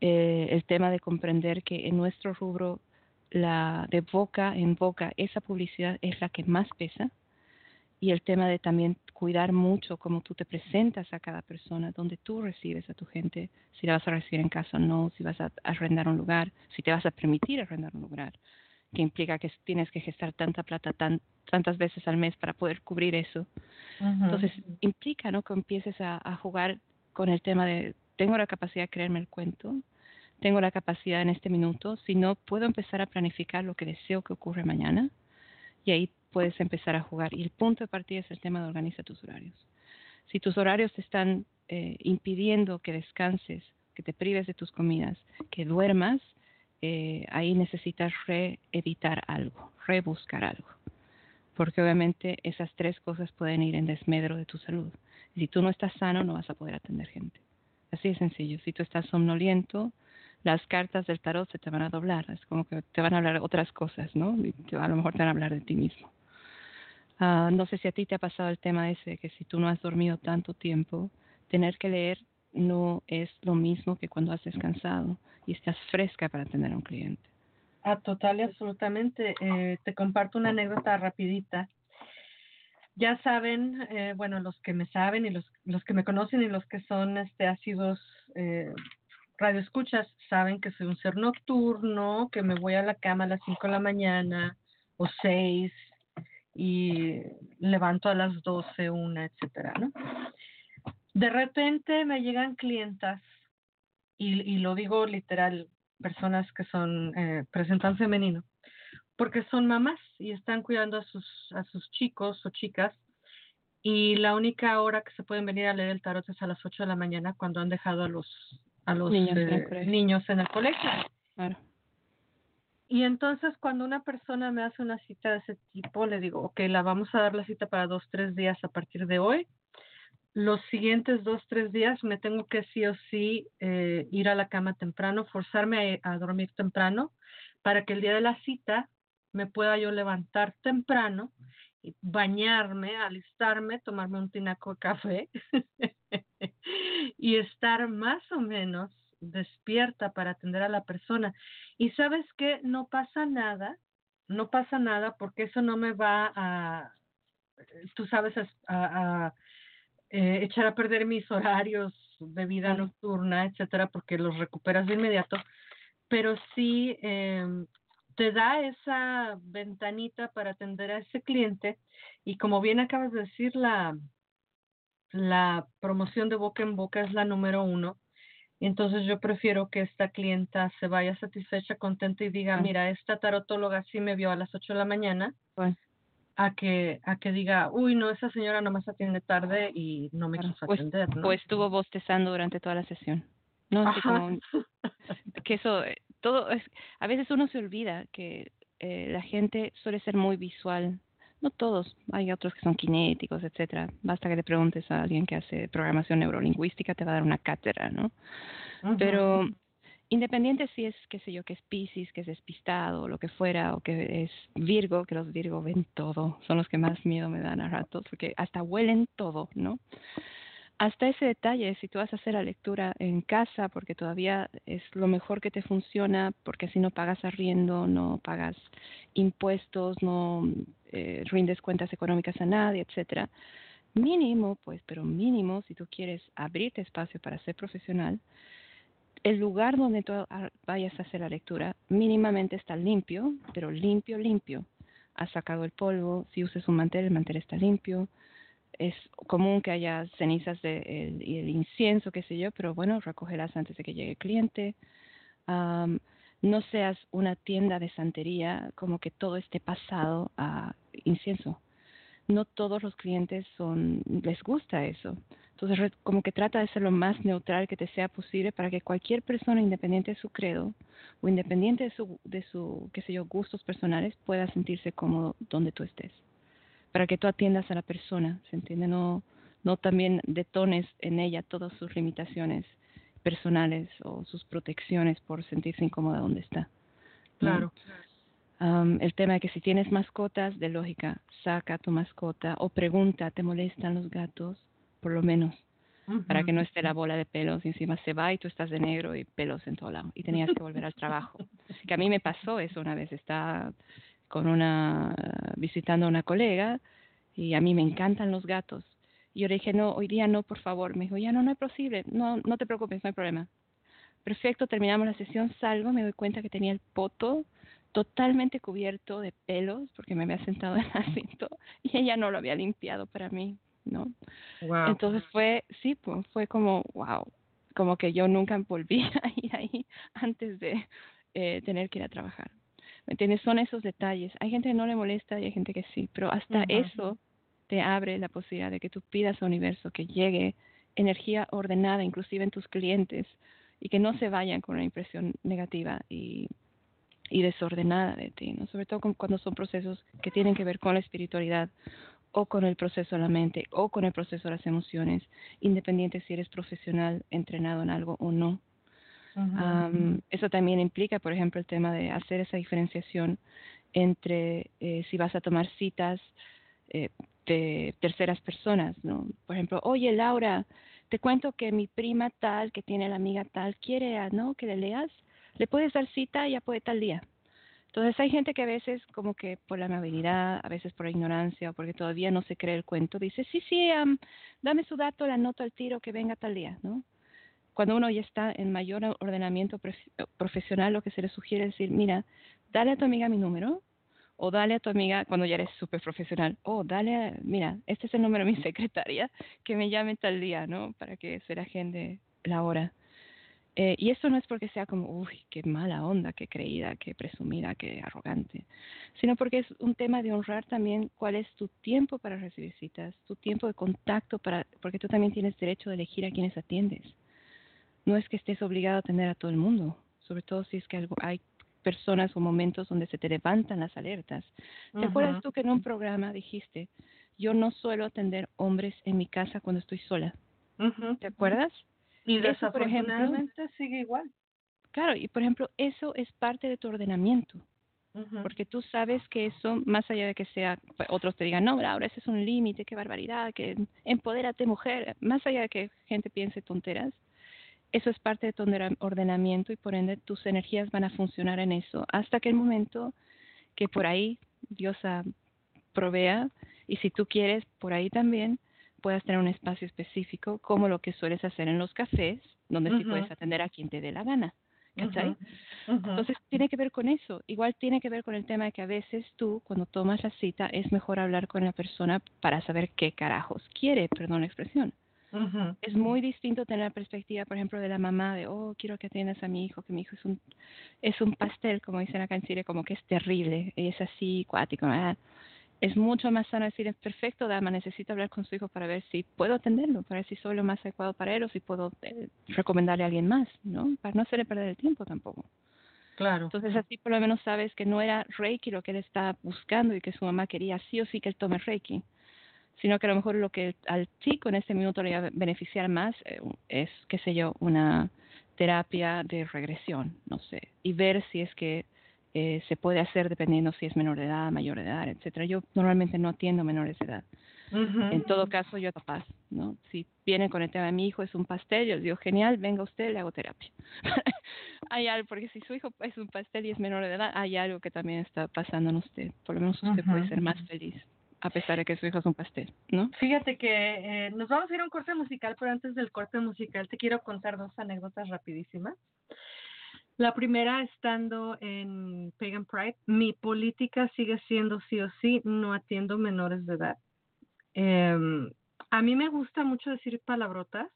eh, el tema de comprender que en nuestro rubro, la de boca en boca, esa publicidad es la que más pesa, y el tema de también cuidar mucho cómo tú te presentas a cada persona, donde tú recibes a tu gente, si la vas a recibir en casa o no, si vas a arrendar un lugar, si te vas a permitir arrendar un lugar, que implica que tienes que gestar tanta plata tan, tantas veces al mes para poder cubrir eso. Entonces, implica ¿no? que empieces a, a jugar con el tema de, tengo la capacidad de creerme el cuento, tengo la capacidad en este minuto, si no, puedo empezar a planificar lo que deseo que ocurra mañana y ahí puedes empezar a jugar. Y el punto de partida es el tema de organizar tus horarios. Si tus horarios te están eh, impidiendo que descanses, que te prives de tus comidas, que duermas, eh, ahí necesitas reeditar algo, rebuscar algo. Porque obviamente esas tres cosas pueden ir en desmedro de tu salud. si tú no estás sano, no vas a poder atender gente. Así de sencillo. Si tú estás somnoliento, las cartas del tarot se te van a doblar. Es como que te van a hablar otras cosas, ¿no? Y a lo mejor te van a hablar de ti mismo. Ah, no sé si a ti te ha pasado el tema ese, que si tú no has dormido tanto tiempo, tener que leer no es lo mismo que cuando has descansado y estás fresca para atender a un cliente. Ah, total y absolutamente. Eh, te comparto una anécdota rapidita. Ya saben, eh, bueno, los que me saben y los, los que me conocen y los que son este ácidos eh, radioescuchas saben que soy un ser nocturno, que me voy a la cama a las 5 de la mañana o 6 y levanto a las 12, una, etcétera, ¿no? De repente me llegan clientas y, y lo digo literal, personas que son eh, presentan femenino, porque son mamás y están cuidando a sus, a sus chicos o chicas y la única hora que se pueden venir a leer el tarot es a las 8 de la mañana cuando han dejado a los, a los niños, en, el eh, niños en el colegio. Claro. Y entonces cuando una persona me hace una cita de ese tipo, le digo, ok, la vamos a dar la cita para dos, tres días a partir de hoy. Los siguientes dos, tres días me tengo que sí o sí eh, ir a la cama temprano, forzarme a, dormir temprano para que el día de la cita me pueda yo levantar temprano, bañarme, alistarme, tomarme un tinaco de café y estar más o menos despierta para atender a la persona. Y sabes que no pasa nada, no pasa nada porque eso no me va a, tú sabes, a, a, eh, echar a perder mis horarios de vida nocturna, etcétera, porque los recuperas de inmediato. Pero sí eh, te da esa ventanita para atender a ese cliente y como bien acabas de decir, la, la promoción de boca en boca es la número uno. Entonces yo prefiero que esta clienta se vaya satisfecha, contenta y diga, mira, esta tarotóloga sí me vio a las 8 de la mañana, a que a que diga, uy, no, esa señora nomás atiende tarde y no me quiso pues, atender. ¿no? O estuvo bostezando durante toda la sesión. No, como que eso eh, todo es, a veces uno se olvida que eh, la gente suele ser muy visual. No todos, hay otros que son kinéticos, etcétera. Basta que le preguntes a alguien que hace programación neurolingüística, te va a dar una cátedra, ¿no? Pero independiente si es, qué sé yo, que es Pisces, que es despistado, o lo que fuera, o que es Virgo, que los Virgo ven todo, son los que más miedo me dan a ratos, porque hasta huelen todo, ¿no? Hasta ese detalle, si tú vas a hacer la lectura en casa, porque todavía es lo mejor que te funciona, porque si no pagas arriendo, no pagas impuestos, no eh, rindes cuentas económicas a nadie, etcétera. Mínimo, pues, pero mínimo, si tú quieres abrirte espacio para ser profesional, el lugar donde tú vayas a hacer la lectura mínimamente está limpio, pero limpio, limpio. Has sacado el polvo, si usas un mantel, el mantel está limpio, es común que haya cenizas de el, el incienso, qué sé yo, pero bueno, recogerlas antes de que llegue el cliente. no seas una tienda de santería como que todo esté pasado a incienso. No todos los clientes son les gusta eso. Entonces, como que trata de ser lo más neutral que te sea posible para que cualquier persona, independiente de su credo o independiente de su, de su qué sé yo, gustos personales, pueda sentirse cómodo donde tú estés para que tú atiendas a la persona, ¿se entiende? No, no también detones en ella todas sus limitaciones personales o sus protecciones por sentirse incómoda donde está. Claro. el tema de que si tienes mascotas, de lógica, saca tu mascota o pregunta, ¿te molestan los gatos? Por lo menos, para que no esté la bola de pelos y encima se va y tú estás de negro y pelos en todo lado y tenías que volver al trabajo. Que a mí me pasó eso una vez, está con una, visitando a una colega y a mí me encantan los gatos. Y yo le dije, no, hoy día no, por favor. Me dijo, ya no, no es posible, no, no te preocupes, no hay problema. Perfecto, terminamos la sesión, salgo, me doy cuenta que tenía el poto totalmente cubierto de pelos porque me había sentado en el asiento y ella no lo había limpiado para mí, ¿no? Entonces fue, sí, pues fue como, wow, como que yo nunca volví a ir ahí antes de eh, tener que ir a trabajar. ¿Me entiendes? Son esos detalles. Hay gente que no le molesta y hay gente que sí, pero hasta eso te abre la posibilidad de que tú pidas al universo que llegue energía ordenada, inclusive en tus clientes, y que no se vayan con una impresión negativa y, y desordenada de ti, ¿no? Sobre todo cuando son procesos que tienen que ver con la espiritualidad o con el proceso de la mente o con el proceso de las emociones, independiente si eres profesional, entrenado en algo o no eso también implica, por ejemplo, el tema de hacer esa diferenciación entre eh, si vas a tomar citas eh, de terceras personas, ¿no? Por ejemplo, oye Laura, te cuento que mi prima tal, que tiene la amiga tal, quiere, ¿no? Que le leas, le puedes dar cita y ya puede tal día. Entonces hay gente que a veces como que por la amabilidad, a veces por la ignorancia o porque todavía no se cree el cuento, dice, sí, sí, dame su dato, la anoto al tiro, que venga tal día, ¿no? Cuando uno ya está en mayor ordenamiento profesional, lo que se le sugiere es decir, mira, dale a tu amiga mi número, o dale a tu amiga, cuando ya eres súper profesional, o dale, mira, este es el número de mi secretaria, que me llame tal día, ¿no? Para que se la agende la hora. Eh, y eso no es porque sea como, uy, qué mala onda, qué creída, qué presumida, qué arrogante, sino porque es un tema de honrar también cuál es tu tiempo para recibir citas, tu tiempo de contacto, para, porque tú también tienes derecho de elegir a quienes atiendes no es que estés obligado a atender a todo el mundo, sobre todo si es que hay personas o momentos donde se te levantan las alertas. ¿Te acuerdas tú que en un programa dijiste, yo no suelo atender hombres en mi casa cuando estoy sola? ¿Te acuerdas? Y eso, por ejemplo, sigue igual. Claro, y por ejemplo, eso es parte de tu ordenamiento. Porque tú sabes que eso, más allá de que sea, pues, otros te digan, no, ahora ese es un límite, qué barbaridad, que empodérate mujer, más allá de que gente piense tonteras, eso es parte de tu ordena- ordenamiento y por ende tus energías van a funcionar en eso hasta que el momento que por ahí Dios ah, provea y si tú quieres por ahí también puedas tener un espacio específico como lo que sueles hacer en los cafés donde sí Ujú. puedes atender a quien te dé la gana. ¿Cachai? Entonces tiene que ver con eso. Igual tiene que ver con el tema de que a veces tú, cuando tomas la cita, es mejor hablar con la persona para saber qué carajos quiere, perdón la expresión. Es muy distinto tener la perspectiva, por ejemplo, de la mamá de, oh, quiero que atiendas a mi hijo, que mi hijo es un, es un pastel, como dicen acá en Chile, como que es terrible, y es así, cuático. ¿verdad? Es mucho más sano decir, es perfecto, dama, necesito hablar con su hijo para ver si puedo atenderlo, para ver si soy lo más adecuado para él o si puedo eh, recomendarle a alguien más, ¿no? Para no hacerle perder el tiempo tampoco. Claro. Entonces así por lo menos sabes que no era Reiki lo que él está buscando y que su mamá quería sí o sí que él tome Reiki, sino que a lo mejor lo que al chico en este minuto le iba a beneficiar más eh, es, qué sé yo, una terapia de regresión, no sé, y ver si es que eh, se puede hacer dependiendo si es menor de edad, mayor de edad, etcétera. Yo normalmente no atiendo menores de edad. En todo caso, yo capaz, ¿no? Si viene con el tema de mi hijo es un pastel, yo les digo, genial, venga usted, le hago terapia. hay algo, porque si su hijo es un pastel y es menor de edad, hay algo que también está pasando en usted. Por lo menos usted puede ser más feliz, a pesar de que su hijo es un pastel, ¿no? Fíjate que eh, nos vamos a ir a un corte musical, pero antes del corte musical te quiero contar dos anécdotas rapidísimas. La primera, estando en Pagan Pride, mi política sigue siendo sí o sí, no atiendo menores de edad. Em, a mí me gusta mucho decir palabrotas.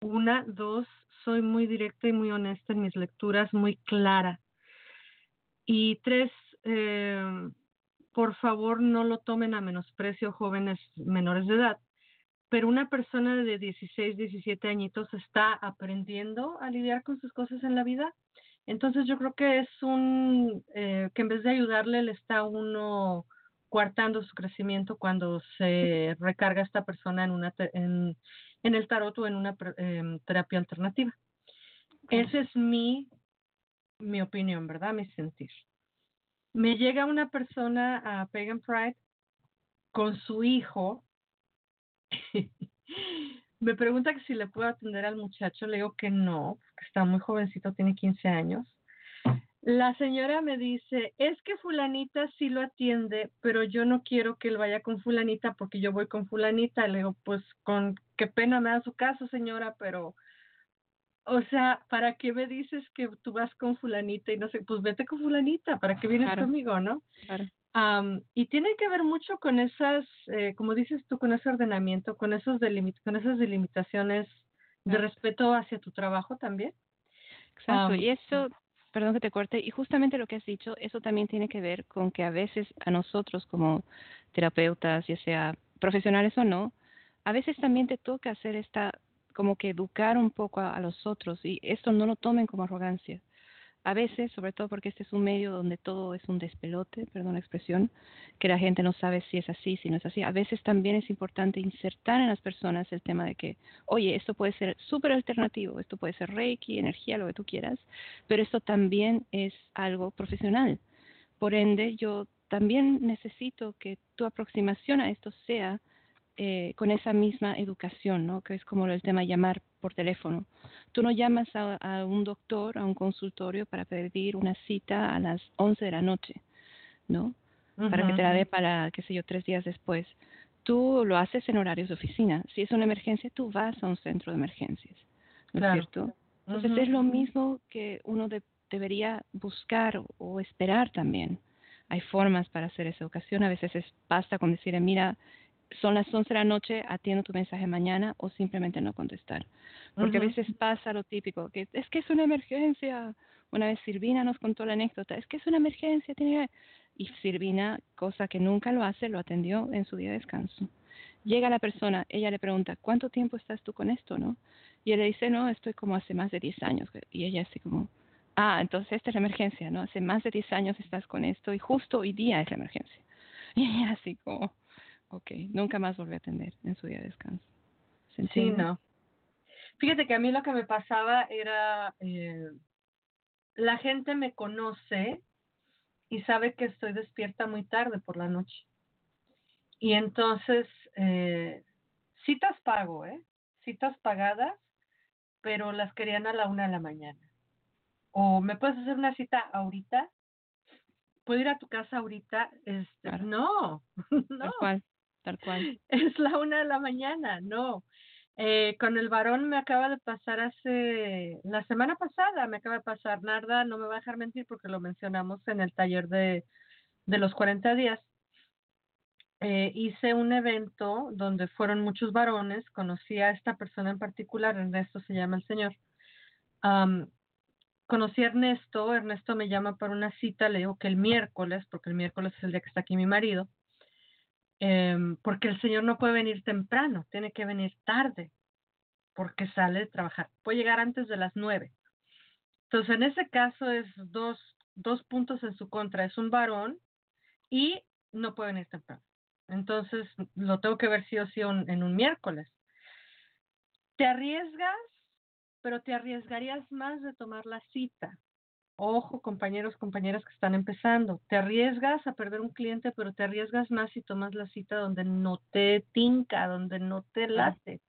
Una, dos, soy muy directa y muy honesta en mis lecturas, muy clara. Y tres, em, por favor no lo tomen a menosprecio jóvenes menores de edad, pero una persona de 16, 17 añitos está aprendiendo a lidiar con sus cosas en la vida. Entonces yo creo que es un, eh, que en vez de ayudarle, le está uno coartando su crecimiento cuando se recarga esta persona en, una en, en el tarot o en una em, terapia alternativa. Esa es mi, mi opinión, ¿verdad? Mi sentir me llega una persona a Pagan Pride con su hijo. me pregunta que si le puedo atender al muchacho. Le digo que no, que está muy jovencito, tiene 15 años. La señora me dice, es que fulanita sí lo atiende, pero yo no quiero que él vaya con fulanita porque yo voy con fulanita. Le digo, pues con qué pena me da su caso, señora, pero, o sea, ¿para qué me dices que tú vas con fulanita y no sé? Pues vete con fulanita, ¿para qué vienes Claro. conmigo, no? Claro. Am, y tiene que ver mucho con esas, eh, como dices tú, con ese ordenamiento, con esos delimit con esas delimitaciones de respeto hacia tu trabajo también. Exacto, y eso, perdón que te corte, y justamente lo que has dicho, eso también tiene que ver con que a veces a nosotros como terapeutas, ya sea profesionales o no, a veces también te toca hacer esta, como que educar un poco a, los otros, y esto no lo tomen como arrogancia. A veces, sobre todo porque este es un medio donde todo es un despelote, perdón la expresión, que la gente no sabe si es así, si no es así. A veces también es importante insertar en las personas el tema de que, oye, esto puede ser súper alternativo, esto puede ser Reiki, energía, lo que tú quieras, pero esto también es algo profesional. Por ende, yo también necesito que tu aproximación a esto sea eh, con esa misma educación, ¿no? Que es como el tema llamar por teléfono. Tú no llamas a, a un doctor, a un consultorio para pedir una cita a las 11 de la noche, ¿no? Para que te la dé para, qué sé yo, tres días después. Tú lo haces en horarios de oficina. Si es una emergencia, tú vas a un centro de emergencias, ¿no Claro. es cierto? Entonces es lo mismo que uno de- debería buscar o, o esperar también. Hay formas para hacer esa educación. A veces es basta con decirle, mira, son las 11 de la noche, atiendo tu mensaje mañana o simplemente no contestar. Porque a veces pasa lo típico, que es que es una emergencia. Una vez Silvina nos contó la anécdota, es que es una emergencia. Tiene... que-". Y Silvina, cosa que nunca lo hace, lo atendió en su día de descanso. Llega la persona, ella le pregunta, ¿cuánto tiempo estás tú con esto, no? Y él le dice, no, estoy como hace más de 10 años. Y ella así como, ah, entonces esta es la emergencia, ¿no? Hace más de 10 años estás con esto y justo hoy día es la emergencia. Y ella así como, ok, nunca más volvió a atender en su día de descanso. ¿Se Sí, no. Fíjate que a mí lo que me pasaba era, eh, la gente me conoce y sabe que estoy despierta muy tarde por la noche. Y entonces, eh, citas pago, ¿eh? Citas pagadas, pero las querían a la una de la mañana. O me puedes hacer una cita ahorita. ¿Puedo ir a tu casa ahorita? Este, No, no. Tal cual. Es la una de la mañana, no. Eh, con el varón me acaba de pasar hace, la semana pasada me acaba de pasar, Narda no me va a dejar mentir porque lo mencionamos en el taller de, de los 40 días. Eh, hice un evento donde fueron muchos varones, conocí a esta persona en particular, Ernesto se llama el señor. conocí a Ernesto, Ernesto me llama para una cita, le digo que el miércoles, porque el miércoles es el día que está aquí mi marido, Em, porque el señor no puede venir temprano, tiene que venir tarde, porque sale de trabajar. Puede llegar antes de las nueve. Entonces, en ese caso es dos, dos puntos en su contra. Es un varón y no puede venir temprano. Entonces, lo tengo que ver sí o sí en un miércoles. Te arriesgas, pero te arriesgarías más de tomar la cita. Ojo, compañeros, compañeras que están empezando, te arriesgas a perder un cliente, pero te arriesgas más si tomas la cita donde no te tinca, donde no te late.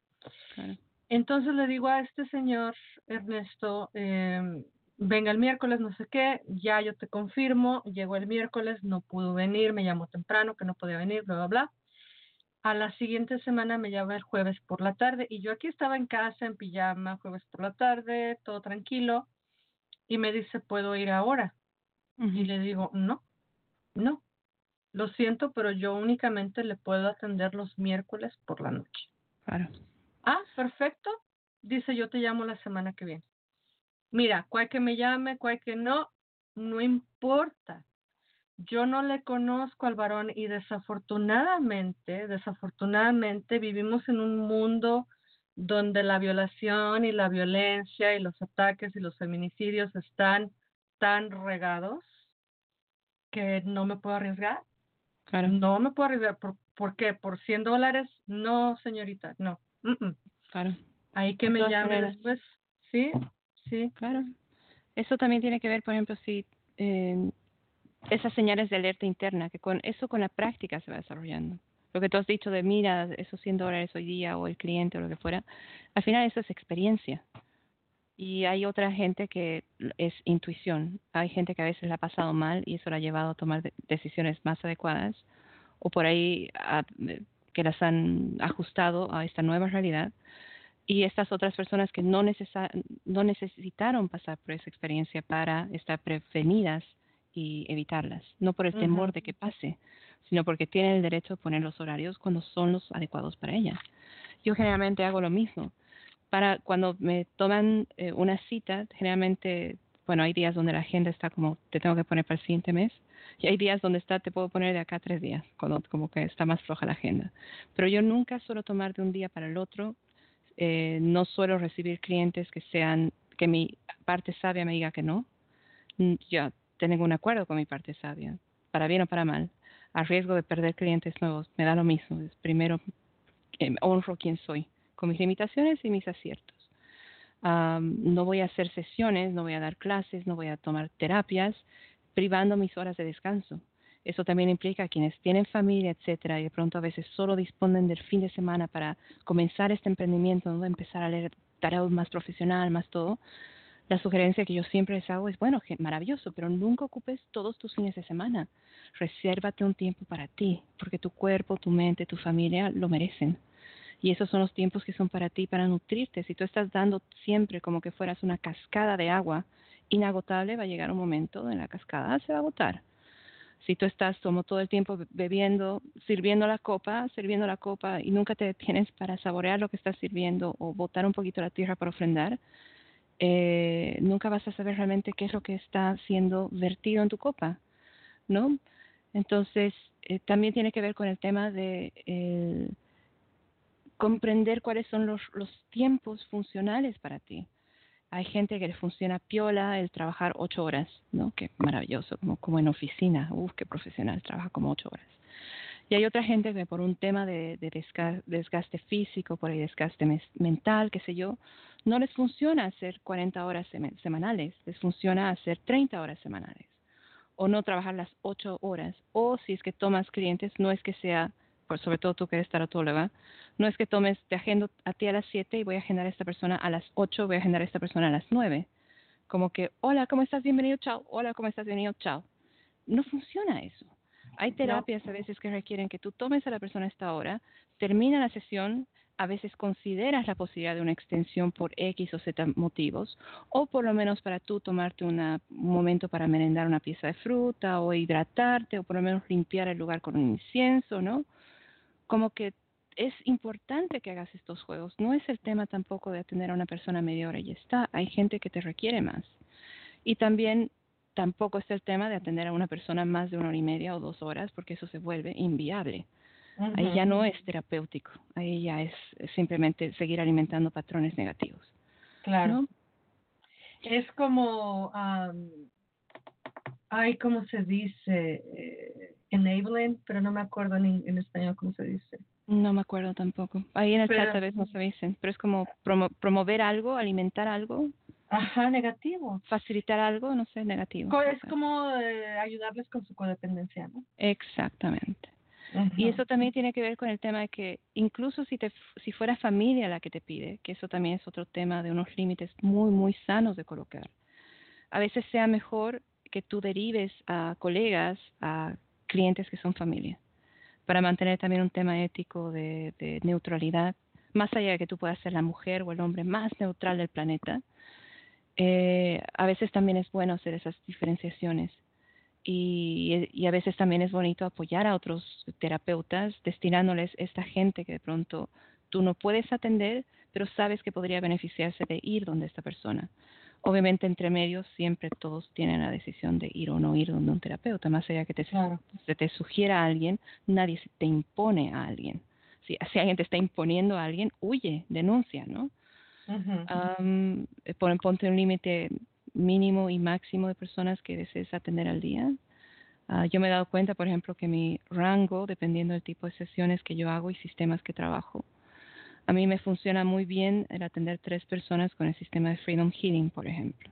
Entonces le digo a este señor Ernesto, eh, venga el miércoles, no sé qué, ya yo te confirmo, llegó el miércoles, no pudo venir, me llamó temprano, que no podía venir, bla, bla, bla. A la siguiente semana me llama el jueves por la tarde y yo aquí estaba en casa en pijama, jueves por la tarde, todo tranquilo y me dice, ¿puedo ir ahora? Y le digo, no, no, lo siento, pero yo únicamente le puedo atender los miércoles por la noche. Claro. Ah, perfecto. Dice, yo te llamo la semana que viene. Mira, cual que me llame, cual que no, no importa. Yo no le conozco al varón y desafortunadamente, desafortunadamente vivimos en un mundo donde la violación y la violencia y los ataques y los feminicidios están tan regados que no me puedo arriesgar. Claro. No me puedo arriesgar. ¿Por, qué? ¿Por 100 dólares? No, señorita, no. Claro. Ahí que me llame después. Sí, sí. Claro. Eso también tiene que ver, por ejemplo, si eh, esas señales de alerta interna, que con eso con la práctica se va desarrollando lo que tú has dicho de mira esos 100 dólares hoy día o el cliente o lo que fuera, al final eso es experiencia. Y hay otra gente que es intuición. Hay gente que a veces la ha pasado mal y eso la ha llevado a tomar decisiones más adecuadas o por ahí que las han ajustado a esta nueva realidad. Y estas otras personas que no, no necesitaron pasar por esa experiencia para estar prevenidas y evitarlas, no por el temor de que pase, sino porque tienen el derecho de poner los horarios cuando son los adecuados para ella. Yo generalmente hago lo mismo. Para cuando me toman eh, una cita, generalmente, bueno, hay días donde la agenda está como, te tengo que poner para el siguiente mes, y hay días donde está, te puedo poner de acá tres días, cuando como que está más floja la agenda. Pero yo nunca suelo tomar de un día para el otro. Eh, no suelo recibir clientes que sean, que mi parte sabia me diga que no. Ya tengo un acuerdo con mi parte sabia, para bien o para mal a riesgo de perder clientes nuevos. Me da lo mismo. Primero eh, honro quién soy, con mis limitaciones y mis aciertos. no voy a hacer sesiones, no voy a dar clases, no voy a tomar terapias, privando mis horas de descanso. Eso también implica a quienes tienen familia, etcétera, y de pronto a veces solo disponen del fin de semana para comenzar este emprendimiento, ¿no? empezar a leer tarot más profesional, más todo la sugerencia que yo siempre les hago es, bueno, maravilloso, pero nunca ocupes todos tus fines de semana. Resérvate un tiempo para ti, porque tu cuerpo, tu mente, tu familia lo merecen. Y esos son los tiempos que son para ti, para nutrirte. Si tú estás dando siempre como que fueras una cascada de agua inagotable, va a llegar un momento en la cascada se va a agotar. Si tú estás como todo el tiempo bebiendo, sirviendo la copa, sirviendo la copa y nunca te detienes para saborear lo que estás sirviendo o botar un poquito la tierra para ofrendar, eh, nunca vas a saber realmente qué es lo que está siendo vertido en tu copa, ¿no? Entonces, eh, también tiene que ver con el tema de eh, comprender cuáles son los, los tiempos funcionales para ti. Hay gente que le funciona piola el trabajar ocho horas, ¿no? Que maravilloso, como, como en oficina, uff, qué profesional, trabaja como ocho horas. Y hay otra gente que por un tema de, de desgaste físico, por el desgaste mental, qué sé yo, no les funciona hacer 40 horas semanales, les funciona hacer 30 horas semanales o no trabajar las ocho horas. O si es que tomas clientes, no es que sea, por sobre todo tú que eres taratóloga, no es que tomes, te agendo a ti a las siete y voy a agendar a esta persona a las ocho, voy a agendar a esta persona a las nueve. Como que, hola, ¿cómo estás? Bienvenido, chao. Hola, ¿cómo estás? Bienvenido, chao. No funciona eso. Hay terapias a veces que requieren que tú tomes a la persona a esta hora, termina la sesión, a veces consideras la posibilidad de una extensión por X o Z motivos, o por lo menos para tú tomarte un momento para merendar una pieza de fruta o hidratarte o por lo menos limpiar el lugar con un incienso, ¿no? Como que es importante que hagas estos juegos. No es el tema tampoco de atender a una persona media hora y ya está. Hay gente que te requiere más. Y también tampoco es el tema de atender a una persona más de una hora y media o dos horas porque eso se vuelve inviable. Ahí ya no es terapéutico, ahí ya es simplemente seguir alimentando patrones negativos. Claro. Es como, um, ay, ¿cómo se dice? Eh, enabling, pero no me acuerdo en, en español cómo se dice. No me acuerdo tampoco. Ahí en el chat a veces no se dicen, pero es como promover algo, alimentar algo. Ajá, negativo. Facilitar algo, no sé, negativo. Es como eh, ayudarles con su codependencia, ¿no? Exactamente. Y eso también tiene que ver con el tema de que incluso si, te, si fuera familia la que te pide, que eso también es otro tema de unos límites muy, muy sanos de colocar, a veces sea mejor que tú derives a colegas, a clientes que son familia, para mantener también un tema ético de, de neutralidad, más allá de que tú puedas ser la mujer o el hombre más neutral del planeta, eh, a veces también es bueno hacer esas diferenciaciones y, a veces también es bonito apoyar a otros terapeutas destinándoles esta gente que de pronto tú no puedes atender, pero sabes que podría beneficiarse de ir donde esta persona. Obviamente entre medios siempre todos tienen la decisión de ir o no ir donde un terapeuta, más allá que te, se te sugiera a alguien, nadie te impone a alguien. Si, si alguien te está imponiendo a alguien, huye, denuncia, ¿no? Ponte un límite mínimo y máximo de personas que desees atender al día. Ah, yo me he dado cuenta, por ejemplo, que mi rango, dependiendo del tipo de sesiones que yo hago y sistemas que trabajo, a mí me funciona muy bien el atender tres personas con el sistema de Freedom Healing, por ejemplo,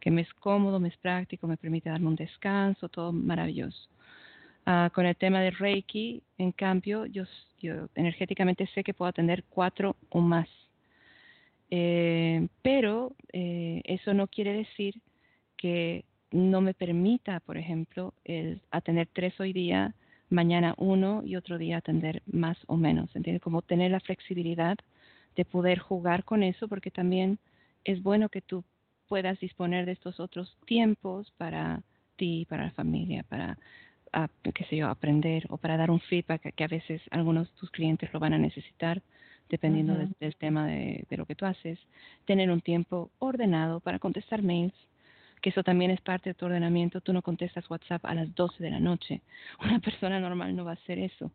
que me es cómodo, me es práctico, me permite darme un descanso, todo maravilloso. Ah, con el tema de Reiki, en cambio, yo, yo energéticamente sé que puedo atender cuatro o más eh, pero eh, eso no quiere decir que no me permita, por ejemplo, el atender tres hoy día, mañana uno y otro día atender más o menos. ¿Entiendes? Como tener la flexibilidad de poder jugar con eso, porque también es bueno que tú puedas disponer de estos otros tiempos para ti, para la familia, para, qué sé yo, aprender o para dar un feedback que a veces algunos de tus clientes lo van a necesitar dependiendo del tema de, lo que tú haces, tener un tiempo ordenado para contestar mails, que eso también es parte de tu ordenamiento. Tú no contestas WhatsApp a las 12 de la noche. Una persona normal no va a hacer eso,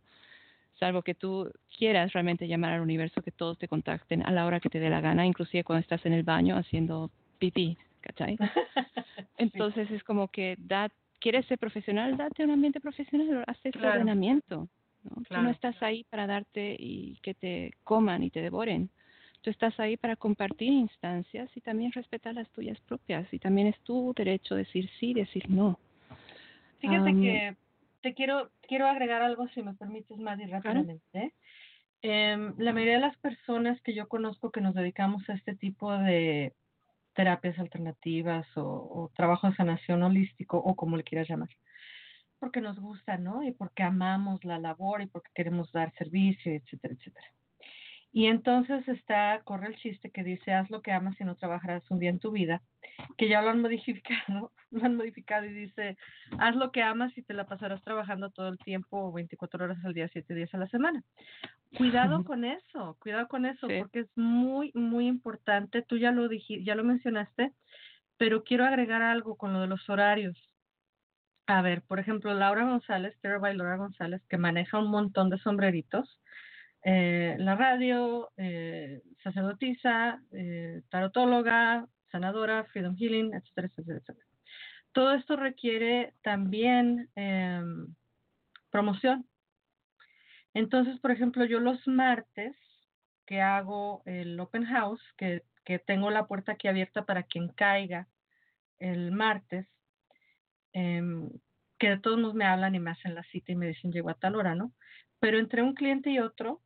salvo que tú quieras realmente llamar al universo que todos te contacten a la hora que te dé la gana, inclusive cuando estás en el baño haciendo pipí, ¿cachai? Entonces es como que da, quieres ser profesional, date un ambiente profesional, haz ese ordenamiento. ¿No? Tú no estás ahí para darte y que te coman y te devoren. Tú estás ahí para compartir instancias y también respetar las tuyas propias. Y también es tu derecho decir sí, decir no. Fíjate que te quiero quiero agregar algo, si me permites, más rápidamente. Em, la mayoría de las personas que yo conozco que nos dedicamos a este tipo de terapias alternativas o, o trabajo de sanación holístico o como le quieras llamar, porque nos gusta, ¿no? Y porque amamos la labor y porque queremos dar servicio, etcétera, etcétera. Y entonces está, corre el chiste que dice, haz lo que amas y no trabajarás un día en tu vida, que ya lo han modificado, lo han modificado y dice, haz lo que amas y te la pasarás trabajando todo el tiempo, 24 horas al día, 7 días a la semana. Cuidado con eso, cuidado con eso, porque es muy, muy importante. Tú ya lo dijiste, ya lo mencionaste, pero quiero agregar algo con lo de los horarios. A ver, por ejemplo, Laura González, Terabyte Laura González, que maneja un montón de sombreritos, eh, la radio, eh, sacerdotisa, eh, tarotóloga, sanadora, freedom healing, etcétera, etcétera, etcétera. Todo esto requiere también em, promoción. Entonces, por ejemplo, yo los martes que hago el open house, que, que tengo la puerta aquí abierta para quien caiga el martes, em, que de todos modos me hablan y me hacen la cita y me dicen llego a tal hora, ¿no? Pero entre un cliente y otro,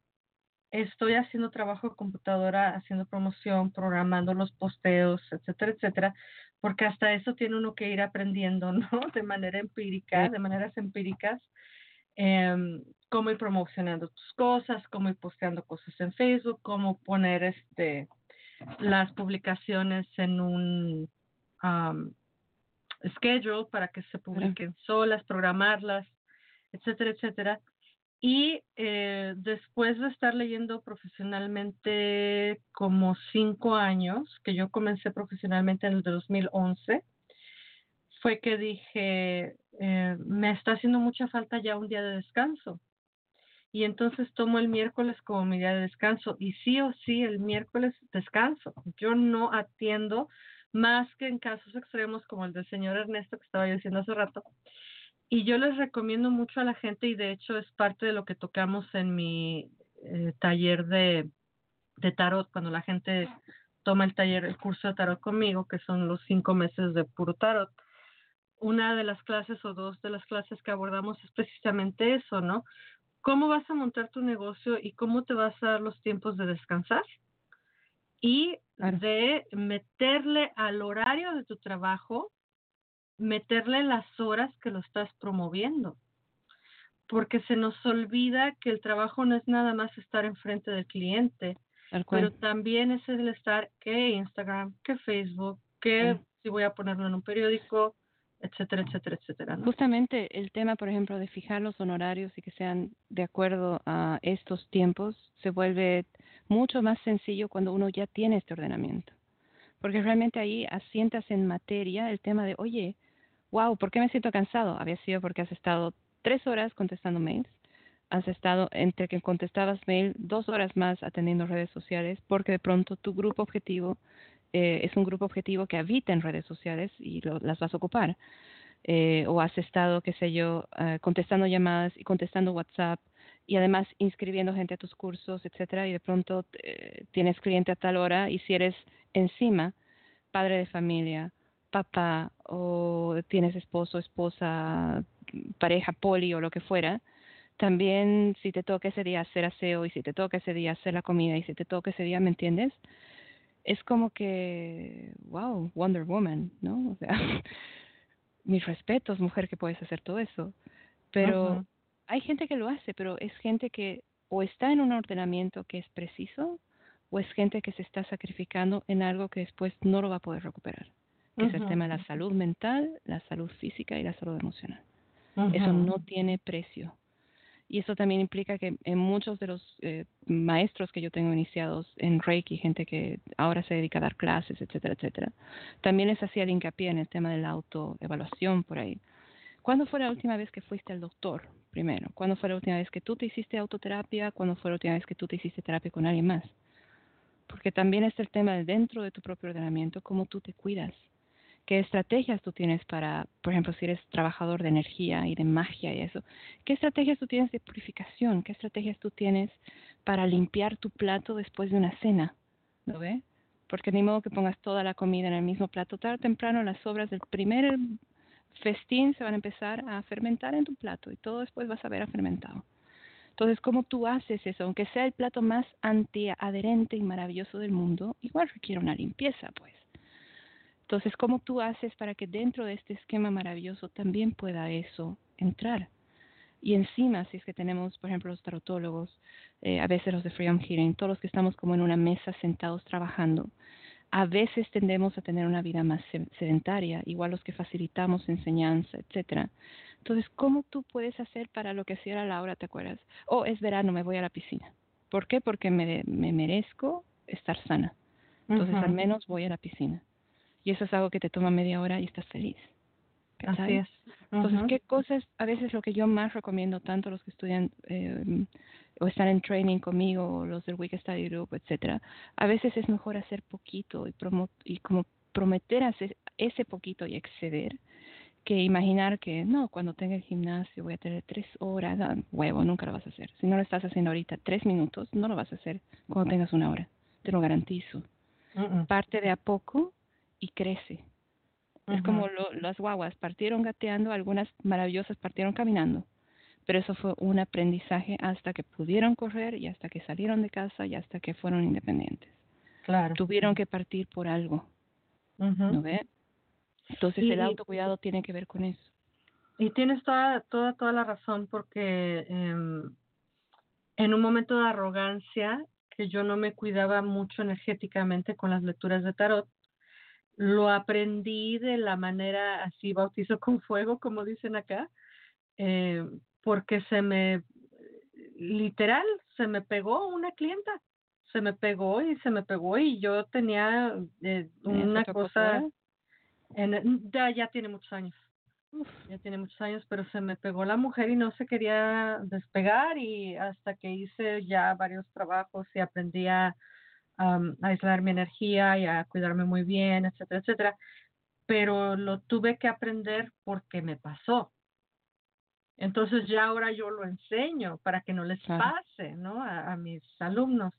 estoy haciendo trabajo de computadora, haciendo promoción, programando los posteos, etcétera, etcétera, porque hasta eso tiene uno que ir aprendiendo, ¿no? De manera empírica, de maneras empíricas, eh, cómo ir promocionando tus cosas, cómo ir posteando cosas en Facebook, cómo poner este las publicaciones en un um, schedule para que se publiquen solas, programarlas, etcétera, etcétera. Y eh, después de estar leyendo profesionalmente como cinco años, que yo comencé profesionalmente en el 2011, fue que dije, eh, me está haciendo mucha falta ya un día de descanso. Y entonces tomo el miércoles como mi día de descanso. Y sí o sí, el miércoles descanso. Yo no atiendo más que en casos extremos como el del señor Ernesto que estaba yo diciendo hace rato, y yo les recomiendo mucho a la gente y de hecho es parte de lo que tocamos en mi eh, taller de, de tarot, cuando la gente toma el taller, el curso de tarot conmigo, que son los cinco meses de puro tarot. Una de las clases o dos de las clases que abordamos es precisamente eso, ¿no? ¿Cómo vas a montar tu negocio y cómo te vas a dar los tiempos de descansar? Y de meterle al horario de tu trabajo meterle las horas que lo estás promoviendo. Porque se nos olvida que el trabajo no es nada más estar enfrente del cliente, pero también es el estar que Instagram, que Facebook, que si voy a ponerlo en un periódico, etcétera, etcétera, etcétera. Justamente el tema, por ejemplo, de fijar los honorarios y que sean de acuerdo a estos tiempos se vuelve mucho más sencillo cuando uno ya tiene este ordenamiento. Porque realmente ahí asientas en materia el tema de, oye, wow, ¿por qué me siento cansado? Había sido porque has estado tres horas contestando mails, has estado entre que contestabas mail dos horas más atendiendo redes sociales, porque de pronto tu grupo objetivo eh, es un grupo objetivo que habita en redes sociales y las vas a ocupar. Eh, o has estado, qué sé yo, eh, contestando llamadas y contestando WhatsApp y además inscribiendo gente a tus cursos, etcétera, y de pronto tienes cliente a tal hora y si eres encima padre de familia papá o tienes esposo, esposa, pareja, poli o lo que fuera, también si te toca ese día hacer aseo y si te toca ese día hacer la comida y si te toca ese día, ¿me entiendes? Es como que, wow, Wonder Woman, ¿no? O sea, mis respetos, mujer, que puedes hacer todo eso. Pero hay gente que lo hace, pero es gente que o está en un ordenamiento que es preciso o es gente que se está sacrificando en algo que después no lo va a poder recuperar que es el tema de la salud mental, la salud física y la salud emocional. Eso no tiene precio. Y eso también implica que en muchos de los eh, maestros que yo tengo iniciados en Reiki, gente que ahora se dedica a dar clases, etcétera, etcétera, también les hacía el hincapié en el tema de la autoevaluación por ahí. ¿Cuándo fue la última vez que fuiste al doctor? Primero, ¿cuándo fue la última vez que tú te hiciste autoterapia? ¿Cuándo fue la última vez que tú te hiciste terapia con alguien más? Porque también es el tema de dentro de tu propio ordenamiento, cómo tú te cuidas qué estrategias tú tienes para, por ejemplo, si eres trabajador de energía y de magia y eso, qué estrategias tú tienes de purificación, qué estrategias tú tienes para limpiar tu plato después de una cena, ¿lo ve? Porque ni modo que pongas toda la comida en el mismo plato, tarde o temprano las sobras del primer festín se van a empezar a fermentar en tu plato y todo después vas a ver a fermentado. Entonces, ¿cómo tú haces eso? Aunque sea el plato más antiadherente y maravilloso del mundo, igual requiere una limpieza, pues. Entonces, ¿cómo tú haces para que dentro de este esquema maravilloso también pueda eso entrar? Y encima, si es que tenemos, por ejemplo, los tarotólogos, eh, a veces los de Freedom Healing, todos los que estamos como en una mesa sentados trabajando, a veces tendemos a tener una vida más sedentaria, igual los que facilitamos enseñanza, etcétera. Entonces, ¿cómo tú puedes hacer para lo que hacía Laura, te acuerdas? Oh, es verano, me voy a la piscina. ¿Por qué? Porque me, merezco estar sana. Entonces, al menos voy a la piscina y eso es algo que te toma media hora y estás feliz. Así es. Entonces, ¿qué cosas, a veces lo que yo más recomiendo, tanto los que estudian eh, o están en training conmigo, o los del Week Study Group, etcétera, a veces es mejor hacer poquito y, promo y como prometer hacer ese poquito y exceder, que imaginar que no, cuando tenga el gimnasio voy a tener tres horas, ah, huevo, nunca lo vas a hacer. Si no lo estás haciendo ahorita tres minutos, no lo vas a hacer cuando tengas una hora, te lo garantizo. Parte de a poco y crece. Es como lo, las guaguas, partieron gateando, algunas maravillosas partieron caminando. Pero eso fue un aprendizaje hasta que pudieron correr y hasta que salieron de casa y hasta que fueron independientes. Claro. Tuvieron que partir por algo. ¿no ve? Entonces Y- el y- autocuidado tiene que ver con eso. Y tienes toda, toda, toda la razón porque em, en un momento de arrogancia, que yo no me cuidaba mucho energéticamente con las lecturas de tarot, lo aprendí de la manera así, bautizo con fuego, como dicen acá, eh, porque se me, literal, se me pegó una clienta, se me pegó y se me pegó y yo tenía eh, ¿Tenías una cosa, en, ya, ya tiene muchos años. Ya tiene muchos años, pero se me pegó la mujer y no se quería despegar y hasta que hice ya varios trabajos y aprendí a, am, a aislar mi energía y a cuidarme muy bien, etcétera, etcétera. Pero lo tuve que aprender porque me pasó. Entonces ya ahora yo lo enseño para que no les pase, ¿no? A, a mis alumnos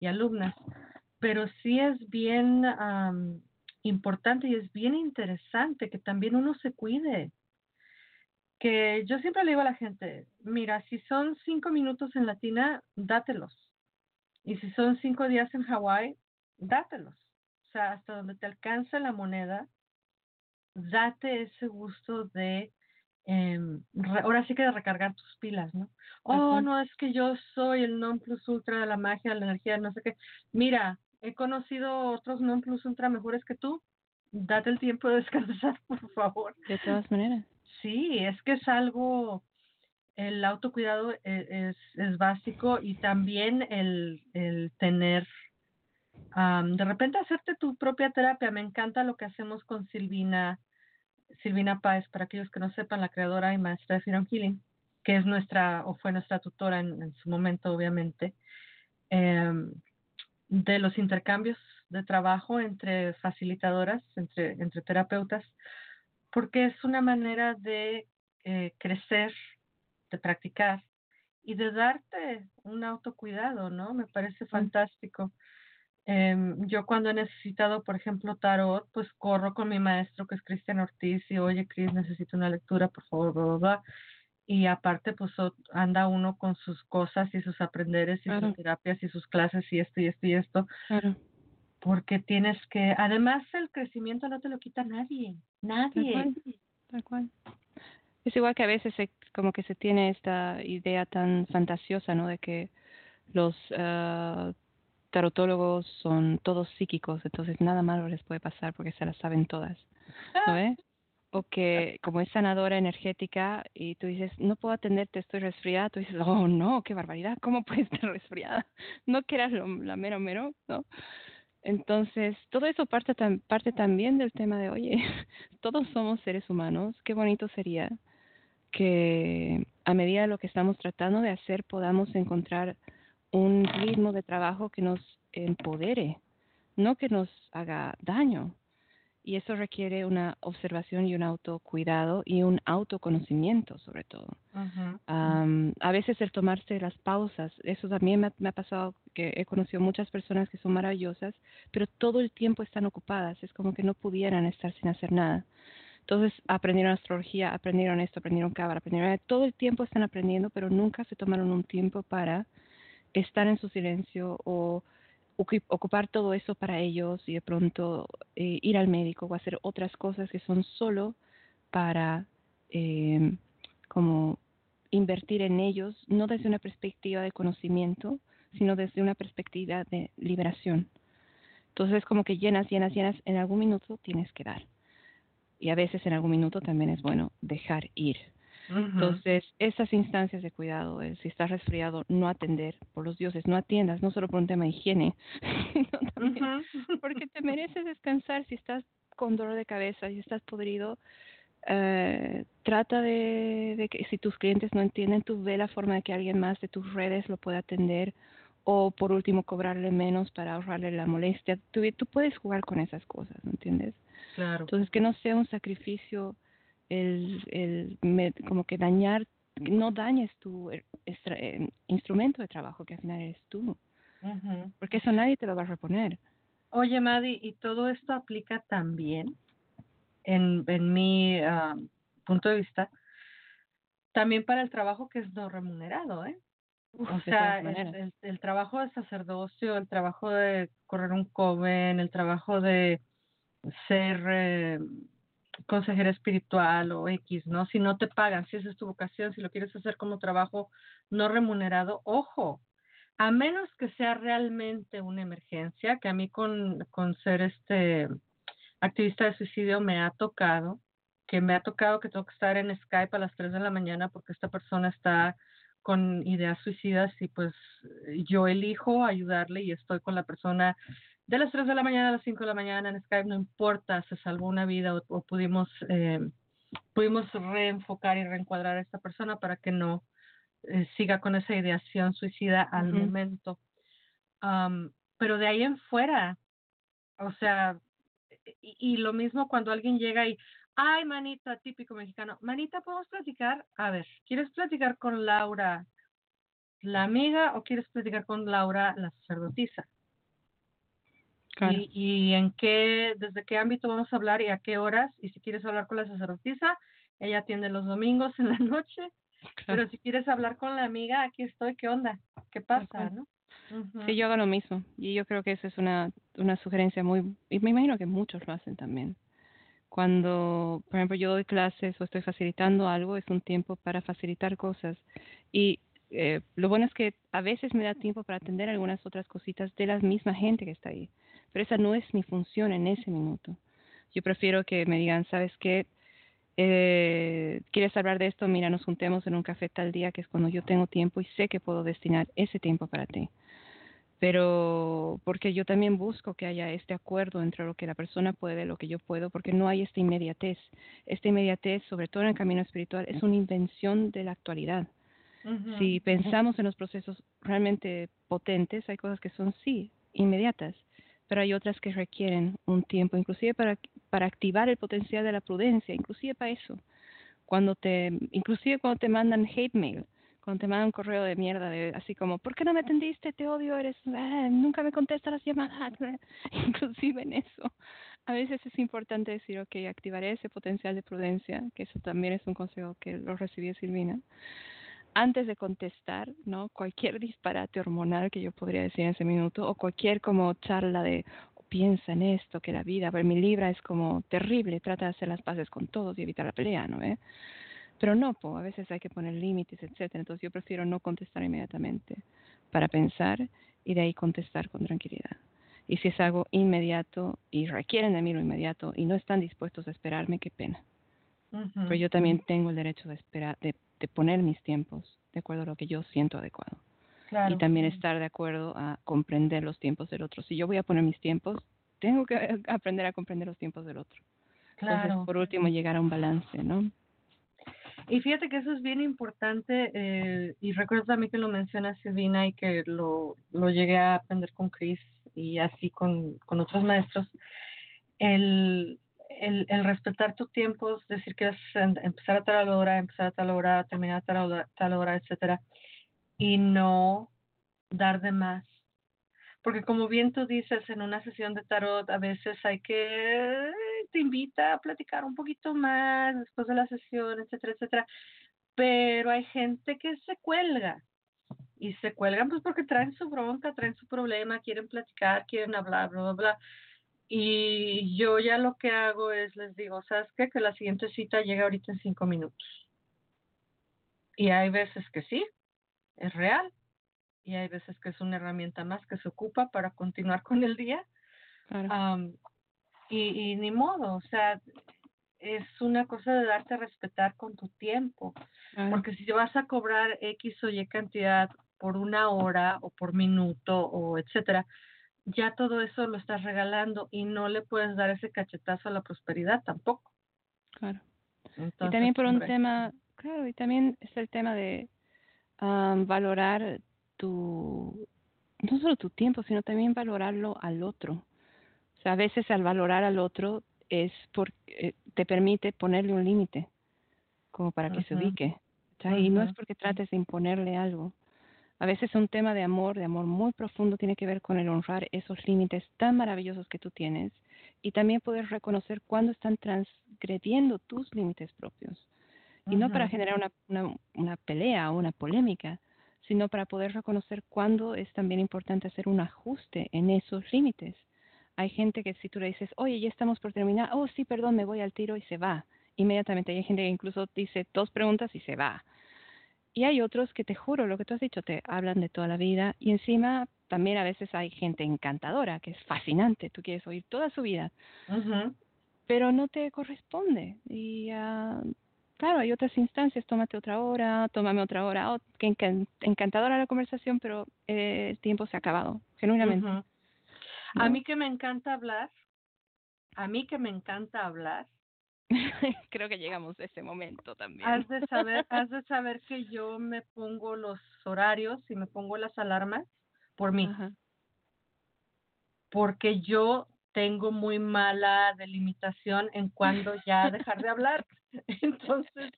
y alumnas. Pero sí es bien importante y es bien interesante que también uno se cuide. Que yo siempre le digo a la gente, mira, si son cinco minutos en Latina, dátelos. Y si son cinco días en Hawái, dátelos. O sea, hasta donde te alcance la moneda, date ese gusto de, em, re- ahora sí que de recargar tus pilas, ¿no? Oh, no, es que yo soy el non plus ultra de la magia, de la energía, no sé qué. Mira, he conocido otros non plus ultra mejores que tú. Date el tiempo de descansar, por favor. De todas maneras. Sí, es que es algo, el autocuidado e- es, es, básico y también el, el tener, de repente hacerte tu propia terapia. Me encanta lo que hacemos con Silvina, Silvina Páez, para aquellos que no sepan, la creadora y maestra de Freedom Healing, que es nuestra, o fue nuestra tutora en, en su momento, obviamente, em, de los intercambios de trabajo entre facilitadoras, entre, entre terapeutas, porque es una manera de eh, crecer, de practicar y de darte un autocuidado, ¿no? Me parece fantástico. Em, yo cuando he necesitado, por ejemplo, tarot, pues corro con mi maestro que es Cristian Ortiz y oye, Cris, necesito una lectura, por favor, bla, bla, bla. Y aparte, pues anda uno con sus cosas y sus aprenderes y Claro. sus terapias y sus clases y esto y esto y esto, Claro. porque tienes que, además el crecimiento no te lo quita nadie, Tal nadie. cual, tal cual. Es igual que a veces se, como que se tiene esta idea tan fantasiosa, ¿no? De que los ah, tarotólogos son todos psíquicos, entonces nada malo les puede pasar porque se las saben todas, ¿no ves? O que como es sanadora energética y tú dices, no puedo atenderte, estoy resfriada, tú dices, oh no, qué barbaridad, ¿cómo puedes estar resfriada? No que eras lo, la mero mero, ¿no? Entonces, todo eso parte, parte también del tema de, oye, todos somos seres humanos, qué bonito sería que a medida de lo que estamos tratando de hacer podamos encontrar un ritmo de trabajo que nos empodere, no que nos haga daño. Y eso requiere una observación y un autocuidado y un autoconocimiento sobre todo. Am, a veces el tomarse las pausas, eso también me ha, me ha pasado que he conocido muchas personas que son maravillosas, pero todo el tiempo están ocupadas, es como que no pudieran estar sin hacer nada. Entonces aprendieron astrología, aprendieron esto, aprendieron cábala, aprendieron todo el tiempo están aprendiendo, pero nunca se tomaron un tiempo para estar en su silencio o ocu- ocupar todo eso para ellos y de pronto eh, ir al médico o hacer otras cosas que son solo para eh, como invertir en ellos, no desde una perspectiva de conocimiento, sino desde una perspectiva de liberación. Entonces es como que llenas, llenas, llenas, en algún minuto tienes que dar. Y a veces en algún minuto también es bueno dejar ir. Entonces, esas instancias de cuidado, el si estás resfriado, no atender, por los dioses, no atiendas, no solo por un tema de higiene, sino también porque te mereces descansar si estás con dolor de cabeza, si estás podrido. eh, trata de, de que si tus clientes no entienden, tú ve la forma de que alguien más de tus redes lo pueda atender o por último cobrarle menos para ahorrarle la molestia. Tú, tú puedes jugar con esas cosas, ¿me entiendes? Claro. Entonces, que no sea un sacrificio el, el me- como que dañar, no dañes tu extra- eh, instrumento de trabajo, que al final eres tú, porque eso nadie te lo va a reponer. Oye, Madi, ¿y todo esto aplica también en, en mi ah, punto de vista, también para el trabajo que es no remunerado, ¿eh? Uf, O sea, el, el- el trabajo de sacerdocio, el trabajo de correr un coven, el trabajo de ser eh, consejera espiritual o X, ¿no? Si no te pagan, si esa es tu vocación, si lo quieres hacer como trabajo no remunerado, ojo, a menos que sea realmente una emergencia, que a mí con, con ser este activista de suicidio me ha tocado, que me ha tocado que tengo que estar en Skype a las 3 de la mañana porque esta persona está con ideas suicidas y pues yo elijo ayudarle y estoy con la persona de las 3 de la mañana a las 5 de la mañana en Skype, no importa, se salvó una vida o, o pudimos, eh, pudimos reenfocar y reencuadrar a esta persona para que no eh, siga con esa ideación suicida al momento. Pero de ahí en fuera, o sea, y, y lo mismo cuando alguien llega y, ay, manita, típico mexicano, manita, ¿podemos platicar? A ver, ¿quieres platicar con Laura, la amiga, o quieres platicar con Laura, la sacerdotisa? Claro. Y, y en qué, desde qué ámbito vamos a hablar y a qué horas. Y si quieres hablar con la sacerdotisa, ella atiende los domingos en la noche. Pero si quieres hablar con la amiga, aquí estoy, ¿qué onda? ¿Qué pasa, no? Ujú. Sí, yo hago lo mismo. Y yo creo que esa es una, una sugerencia muy, y me imagino que muchos lo hacen también. Cuando, por ejemplo, yo doy clases o estoy facilitando algo, es un tiempo para facilitar cosas. Y eh, lo bueno es que a veces me da tiempo para atender algunas otras cositas de la misma gente que está ahí. Pero esa no es mi función en ese minuto. Yo prefiero que me digan, ¿sabes qué? Eh, ¿Quieres hablar de esto? Mira, nos juntemos en un café tal día, que es cuando yo tengo tiempo y sé que puedo destinar ese tiempo para ti pero porque yo también busco que haya este acuerdo entre lo que la persona puede y lo que yo puedo, porque no hay esta inmediatez. Esta inmediatez, sobre todo en el camino espiritual, es una invención de la actualidad. Si pensamos en los procesos realmente potentes, hay cosas que son sí, inmediatas, pero hay otras que requieren un tiempo, inclusive para, para activar el potencial de la prudencia, inclusive para eso. Cuando te, inclusive cuando te mandan hate mail, cuando te mandan un correo de mierda, de, así como, ¿por qué no me atendiste? Te odio, eres, ah, nunca me contestas las llamadas. Inclusive en eso. A veces es importante decir, ok, activaré ese potencial de prudencia, que eso también es un consejo que lo recibí de Silvina. Antes de contestar, ¿no? Cualquier disparate hormonal que yo podría decir en ese minuto, o cualquier como charla de, piensa en esto, que la vida, pero mi libra es como terrible, trata de hacer las paces con todos y evitar la pelea, ¿no? ¿Eh? Pero no, po, a veces hay que poner límites, etcétera. Entonces yo prefiero no contestar inmediatamente para pensar y de ahí contestar con tranquilidad. Y si es algo inmediato y requieren de mí lo inmediato y no están dispuestos a esperarme, qué pena. Pero yo también tengo el derecho de esperar, de, de poner mis tiempos de acuerdo a lo que yo siento adecuado. Claro. Y también estar de acuerdo a comprender los tiempos del otro. Si yo voy a poner mis tiempos, tengo que aprender a comprender los tiempos del otro. Claro. Entonces, por último, llegar a un balance, ¿no? Y fíjate que eso es bien importante eh, y recuerdo también que lo menciona Silvina y que lo, lo llegué a aprender con Chris y así con, con otros maestros, el, el, el respetar tus tiempos, decir que es empezar a tal hora, empezar a tal hora, terminar a tal hora, tal hora, etcétera, y no dar de más. Porque como bien tú dices, en una sesión de tarot a veces hay que, te invita a platicar un poquito más después de la sesión, etcétera, etcétera. Pero hay gente que se cuelga. Y se cuelgan pues porque traen su bronca, traen su problema, quieren platicar, quieren hablar, bla, bla, bla. Y yo ya lo que hago es les digo, ¿sabes qué? Que la siguiente cita llega ahorita en cinco minutos. Y hay veces que sí, es real. Y hay veces que es una herramienta más que se ocupa para continuar con el día. Claro. Am, y, y ni modo, o sea, es una cosa de darte a respetar con tu tiempo. claro. Porque si vas a cobrar X o Y cantidad por una hora o por minuto o etcétera, ya todo eso lo estás regalando y no le puedes dar ese cachetazo a la prosperidad tampoco. claro. y también por un hombre, tema, claro, y también es el tema de am, valorar tu, no solo tu tiempo, sino también valorarlo al otro. O sea, a veces al valorar al otro es porque te permite ponerle un límite, como para que se ubique. Y no es porque trates de imponerle algo. A veces un tema de amor, de amor muy profundo, tiene que ver con el honrar esos límites tan maravillosos que tú tienes, y también poder reconocer cuándo están transgrediendo tus límites propios. Y no para generar una, una, una pelea o una polémica, sino para poder reconocer cuándo es también importante hacer un ajuste en esos límites. Hay gente que si tú le dices, oye, ya estamos por terminar, oh, sí, perdón, me voy al tiro y se va. Inmediatamente hay gente que incluso dice dos preguntas y se va. Y hay otros que te juro, lo que tú has dicho, te hablan de toda la vida y encima también a veces hay gente encantadora, que es fascinante, tú quieres oír toda su vida, pero no te corresponde. Y uh, claro, hay otras instancias, tómate otra hora, tómame otra hora, oh, que encantadora la conversación, pero eh, el tiempo se ha acabado, genuinamente. A mí que me encanta hablar, a mí que me encanta hablar, Creo que llegamos a ese momento también. Has de saber, has de saber que yo me pongo los horarios y me pongo las alarmas por mí. Porque yo tengo muy mala delimitación en cuando ya dejar de hablar. Entonces,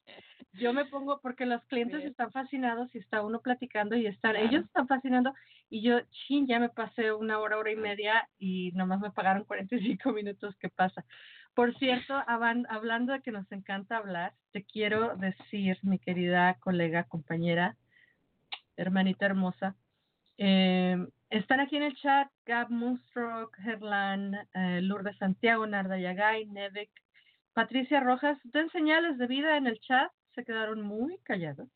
yo me pongo porque los clientes están fascinados y está uno platicando y están, ellos están fascinando y yo, chin, ya me pasé una hora, hora y media y nomás me pagaron 45 minutos, ¿qué pasa? Por cierto, hablando de que nos encanta hablar, te quiero decir, mi querida colega, compañera, hermanita hermosa, eh, están aquí en el chat Gab Munstrok, Gerlán, eh, Lourdes Santiago, Narda Yagay, Nevek, Patricia Rojas. Den señales de vida en el chat, se quedaron muy callados.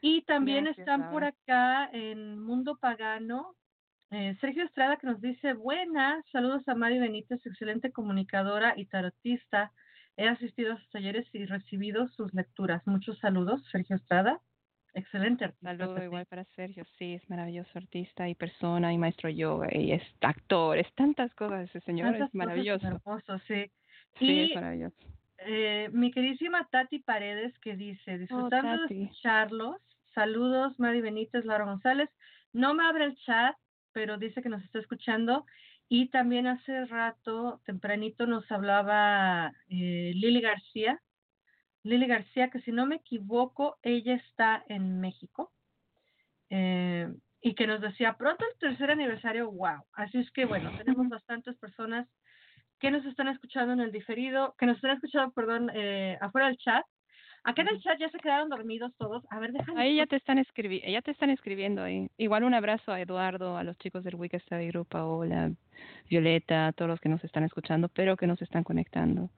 Y también están por acá en Mundo Pagano, eh, Sergio Estrada que nos dice, buenas, saludos a Mari Benítez, excelente comunicadora y tarotista. He asistido a sus talleres y recibido sus lecturas. Muchos saludos, Sergio Estrada. Excelente artista. Saludo igual para Sergio, sí, es maravilloso artista y persona y maestro yoga y es actor, es tantas cosas ese señor, es maravilloso. Hermoso, sí. Sí, es maravilloso. Eh, mi queridísima Tati Paredes que dice, oh, disfrutando de escucharlos, saludos Mari Benítez, Laura González. No me abre el chat, pero dice que nos está escuchando. Y también hace rato, tempranito, nos hablaba eh, Lili García. Lili García, que si no me equivoco, ella está en México. Eh, y que nos decía, pronto el tercer aniversario, wow. Así es que, bueno, tenemos bastantes personas que nos están escuchando en el diferido, que nos están escuchando, perdón, eh, afuera del chat Acá en el chat ya se quedaron dormidos todos. A ver, déjame. Ahí ya te están escribiendo, ya te están escribiendo ahí. Igual un abrazo a Eduardo, a los chicos del Wiki Study Group, Paola, Violeta, a todos los que nos están escuchando, pero que nos están conectando.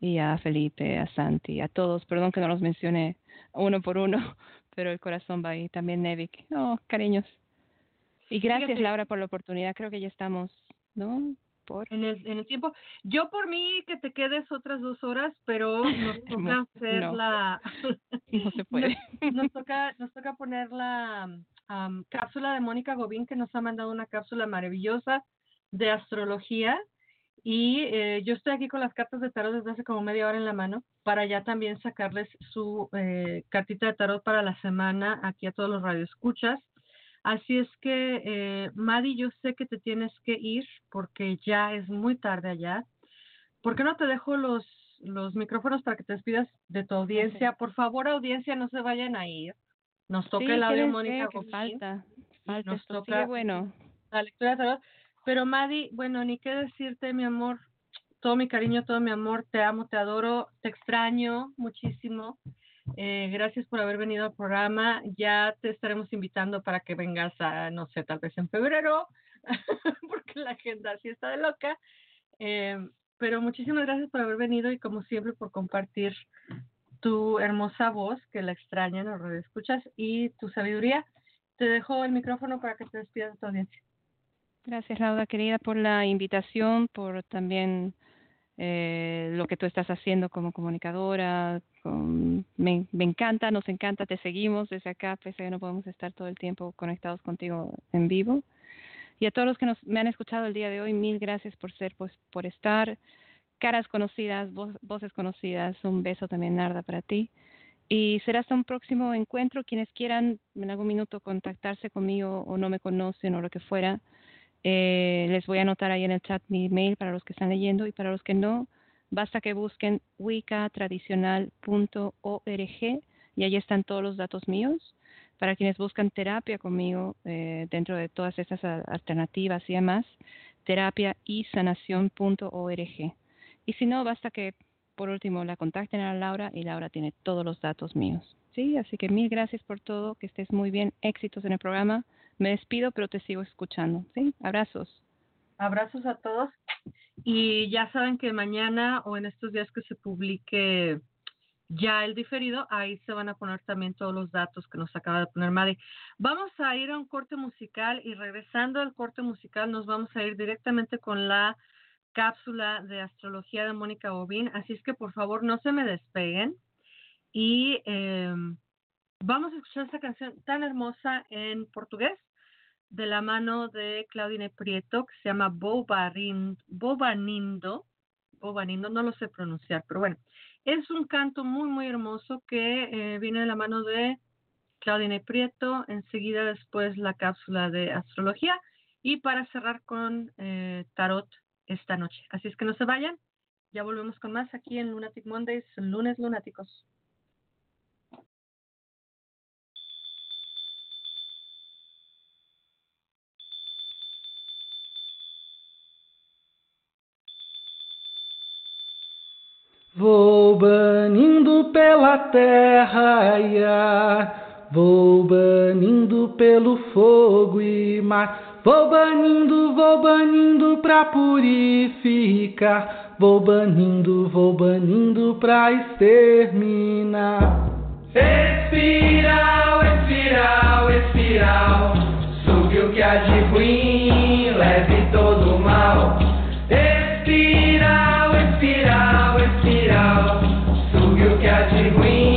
Y a Felipe, a Santi, a todos. Perdón que no los mencione uno por uno, pero el corazón va ahí. También Nevik. Oh, cariños. Y gracias, Laura, por la oportunidad. Creo que ya estamos, ¿no? En el, en el tiempo. Yo por mí que te quedes otras dos horas, pero nos toca hacer la... no se puede. Nos, toca, nos toca poner la cápsula de Mónica Gobín, que nos ha mandado una cápsula maravillosa de astrología. Y eh, yo estoy aquí con las cartas de tarot desde hace como media hora en la mano para ya también sacarles su eh, cartita de tarot para la semana aquí a todos los radioescuchas. Así es que, eh, Madi, yo sé que te tienes que ir porque ya es muy tarde allá. ¿Por qué no te dejo los, los micrófonos para que te despidas de tu audiencia? Por favor, audiencia, no se vayan a ir. Nos toca el audio, Mónica. falta, falta, nos toca bueno. La lectura de Pero, Madi, bueno, ni qué decirte, mi amor. Todo mi cariño, todo mi amor. Te amo, te adoro, te extraño muchísimo. Eh, gracias por haber venido al programa. Ya te estaremos invitando para que vengas a, no sé, tal vez en febrero, porque la agenda así está de loca. Eh, pero muchísimas gracias por haber venido y como siempre por compartir tu hermosa voz, que la extrañan los escuchas, y tu sabiduría. Te dejo el micrófono para que te despidas de tu audiencia. Gracias, Laura, querida, por la invitación, por también eh, lo que tú estás haciendo como comunicadora. Me, me, encanta, nos encanta, te seguimos desde acá, pese a que no podemos estar todo el tiempo conectados contigo en vivo. Y a todos los que nos, me han escuchado el día de hoy, mil gracias por ser, pues, por estar. Caras conocidas, voces conocidas, un beso también, Narda, para ti. Y será hasta un próximo encuentro. Quienes quieran en algún minuto contactarse conmigo o no me conocen o lo que fuera, eh, les voy a anotar ahí en el chat mi email para los que están leyendo y para los que no, basta que busquen wicatradicional.org y ahí están todos los datos míos. Para quienes buscan terapia conmigo eh, dentro de todas estas alternativas y demás, terapiaysanación.org. Y si no, basta que por último la contacten a Laura y Laura tiene todos los datos míos. Sí, así que mil gracias por todo, que estés muy bien, éxitos en el programa. Me despido, pero te sigo escuchando. Sí, abrazos. Abrazos a todos. Y ya saben que mañana o en estos días que se publique ya el diferido, ahí se van a poner también todos los datos que nos acaba de poner Madi. Vamos a ir a un corte musical y regresando al corte musical nos vamos a ir directamente con la cápsula de astrología de Mónica Bobín. Así es que por favor no se me despeguen y em, vamos a escuchar esta canción tan hermosa en portugués de la mano de Claudine Prieto que se llama Bobanindo. Bobanindo, Bobanindo, no lo sé pronunciar, pero bueno. Es un canto muy, muy hermoso que eh, viene de la mano de Claudine Prieto, enseguida después la cápsula de astrología y para cerrar con eh, tarot esta noche. Así es que no se vayan, ya volvemos con más aquí en Lunatic Mondays, lunes lunáticos. Vou banindo pela terra ar, vou banindo pelo fogo e mar. Vou banindo, vou banindo pra purificar. Vou banindo, vou banindo pra exterminar. Espiral, espiral, espiral. O que há de ruim, leve todo o mal. Sugue o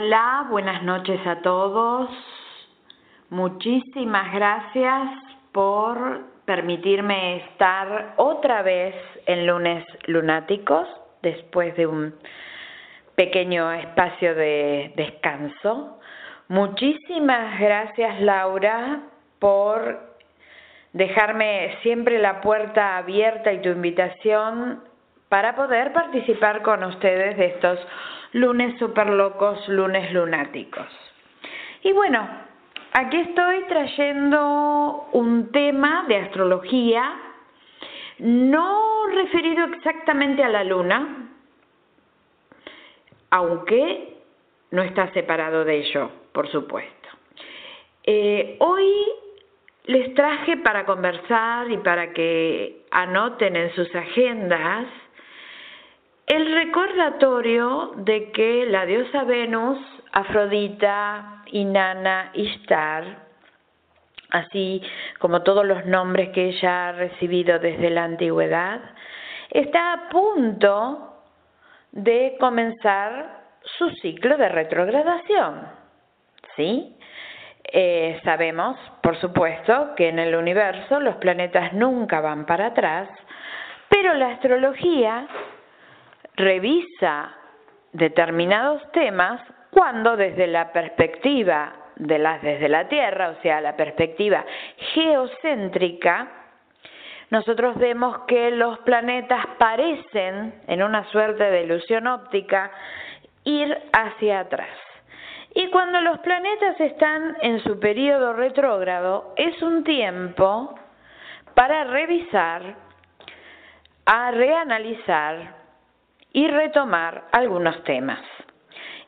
Hola, buenas noches a todos. Muchísimas gracias por permitirme estar otra vez en lunes lunáticos después de un pequeño espacio de descanso. Muchísimas gracias Laura por dejarme siempre la puerta abierta y tu invitación para poder participar con ustedes de estos lunes super locos, lunes lunáticos. Y bueno, aquí estoy trayendo un tema de astrología no referido exactamente a la luna, aunque no está separado de ello, por supuesto. Eh, hoy les traje para conversar y para que anoten en sus agendas el recordatorio de que la diosa Venus, Afrodita, Inanna, Ishtar, así como todos los nombres que ella ha recibido desde la antigüedad, está a punto de comenzar su ciclo de retrogradación. ¿Sí? Eh, sabemos, por supuesto, que en el universo los planetas nunca van para atrás, pero la astrología revisa determinados temas cuando desde la perspectiva de las desde la Tierra, o sea, la perspectiva geocéntrica, nosotros vemos que los planetas parecen, en una suerte de ilusión óptica, ir hacia atrás. Y cuando los planetas están en su periodo retrógrado, es un tiempo para revisar, a reanalizar y retomar algunos temas.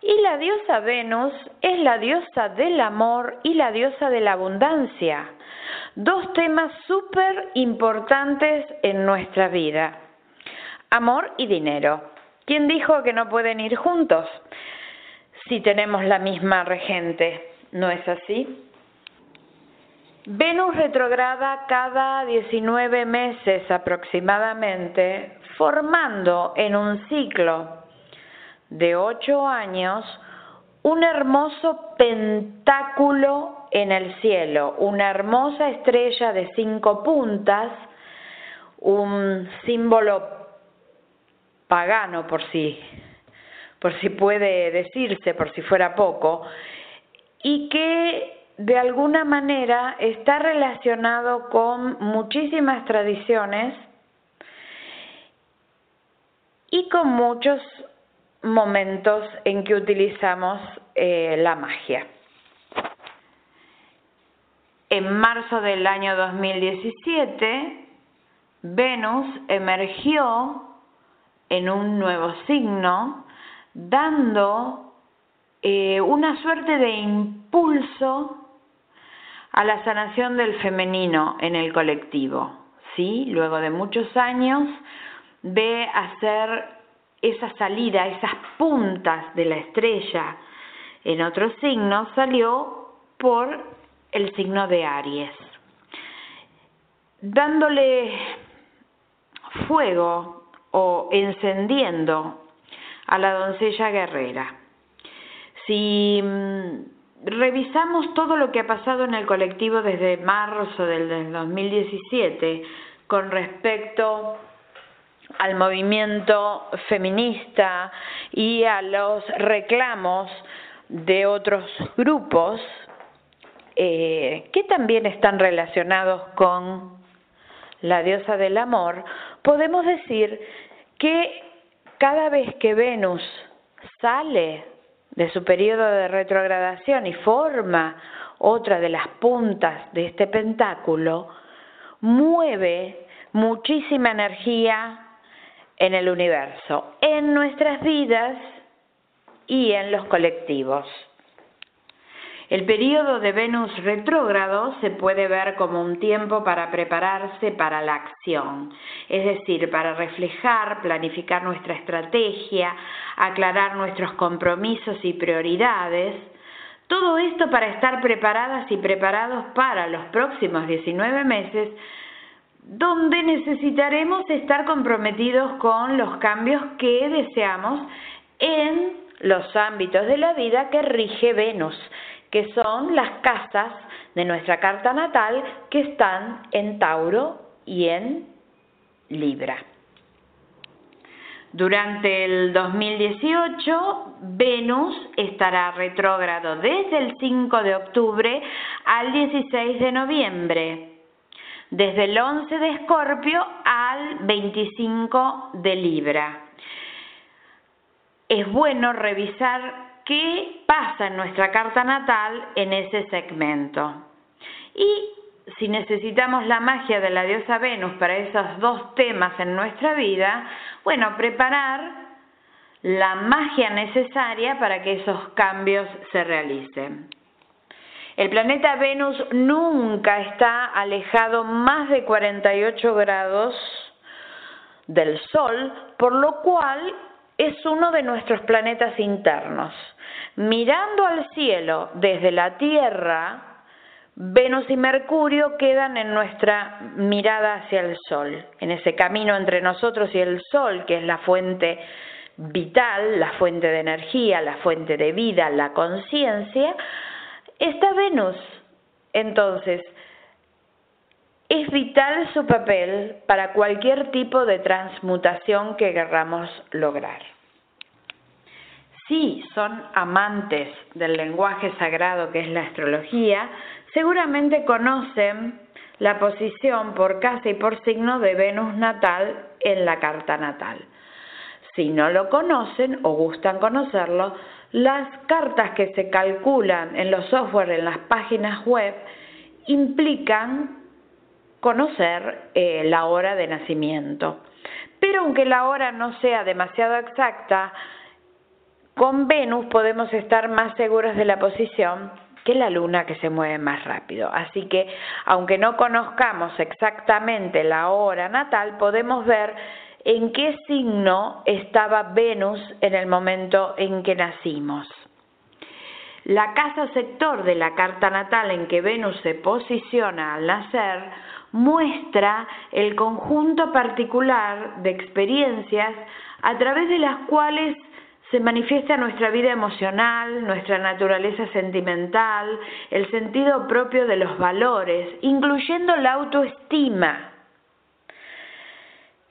Y la diosa Venus es la diosa del amor y la diosa de la abundancia. Dos temas súper importantes en nuestra vida. Amor y dinero. ¿Quién dijo que no pueden ir juntos si tenemos la misma regente? ¿No es así? Venus retrograda cada 19 meses aproximadamente, formando en un ciclo de ocho años un hermoso pentáculo en el cielo, una hermosa estrella de cinco puntas, un símbolo pagano por si, por si puede decirse, por si fuera poco, y que de alguna manera está relacionado con muchísimas tradiciones y con muchos momentos en que utilizamos eh, la magia. En marzo del año 2017, Venus emergió en un nuevo signo, dando eh, una suerte de impulso a la sanación del femenino en el colectivo. ¿sí? Luego de muchos años, ve hacer esa salida, esas puntas de la estrella en otro signo, salió por el signo de Aries, dándole fuego o encendiendo a la doncella guerrera. Si mm, revisamos todo lo que ha pasado en el colectivo desde marzo del 2017 con respecto al movimiento feminista y a los reclamos de otros grupos eh, que también están relacionados con la diosa del amor, podemos decir que cada vez que Venus sale de su periodo de retrogradación y forma otra de las puntas de este pentáculo, mueve muchísima energía en el universo, en nuestras vidas y en los colectivos. El periodo de Venus retrógrado se puede ver como un tiempo para prepararse para la acción, es decir, para reflejar, planificar nuestra estrategia, aclarar nuestros compromisos y prioridades, todo esto para estar preparadas y preparados para los próximos 19 meses donde necesitaremos estar comprometidos con los cambios que deseamos en los ámbitos de la vida que rige Venus, que son las casas de nuestra carta natal que están en Tauro y en Libra. Durante el 2018, Venus estará retrógrado desde el 5 de octubre al 16 de noviembre desde el 11 de Escorpio al 25 de Libra. Es bueno revisar qué pasa en nuestra carta natal en ese segmento. Y si necesitamos la magia de la diosa Venus para esos dos temas en nuestra vida, bueno, preparar la magia necesaria para que esos cambios se realicen. El planeta Venus nunca está alejado más de 48 grados del Sol, por lo cual es uno de nuestros planetas internos. Mirando al cielo desde la Tierra, Venus y Mercurio quedan en nuestra mirada hacia el Sol, en ese camino entre nosotros y el Sol, que es la fuente vital, la fuente de energía, la fuente de vida, la conciencia, está Venus. Entonces, es vital su papel para cualquier tipo de transmutación que queramos lograr. Si son amantes del lenguaje sagrado que es la astrología, seguramente conocen la posición por casa y por signo de Venus natal en la carta natal. Si no lo conocen o gustan conocerlo, las cartas que se calculan en los software, en las páginas web, implican conocer eh, la hora de nacimiento. Pero aunque la hora no sea demasiado exacta, con Venus podemos estar más seguros de la posición que la luna que se mueve más rápido. Así que, aunque no conozcamos exactamente la hora natal, podemos ver en qué signo estaba Venus en el momento en que nacimos. La casa sector de la carta natal en que Venus se posiciona al nacer muestra el conjunto particular de experiencias a través de las cuales se manifiesta nuestra vida emocional, nuestra naturaleza sentimental, el sentido propio de los valores, incluyendo la autoestima.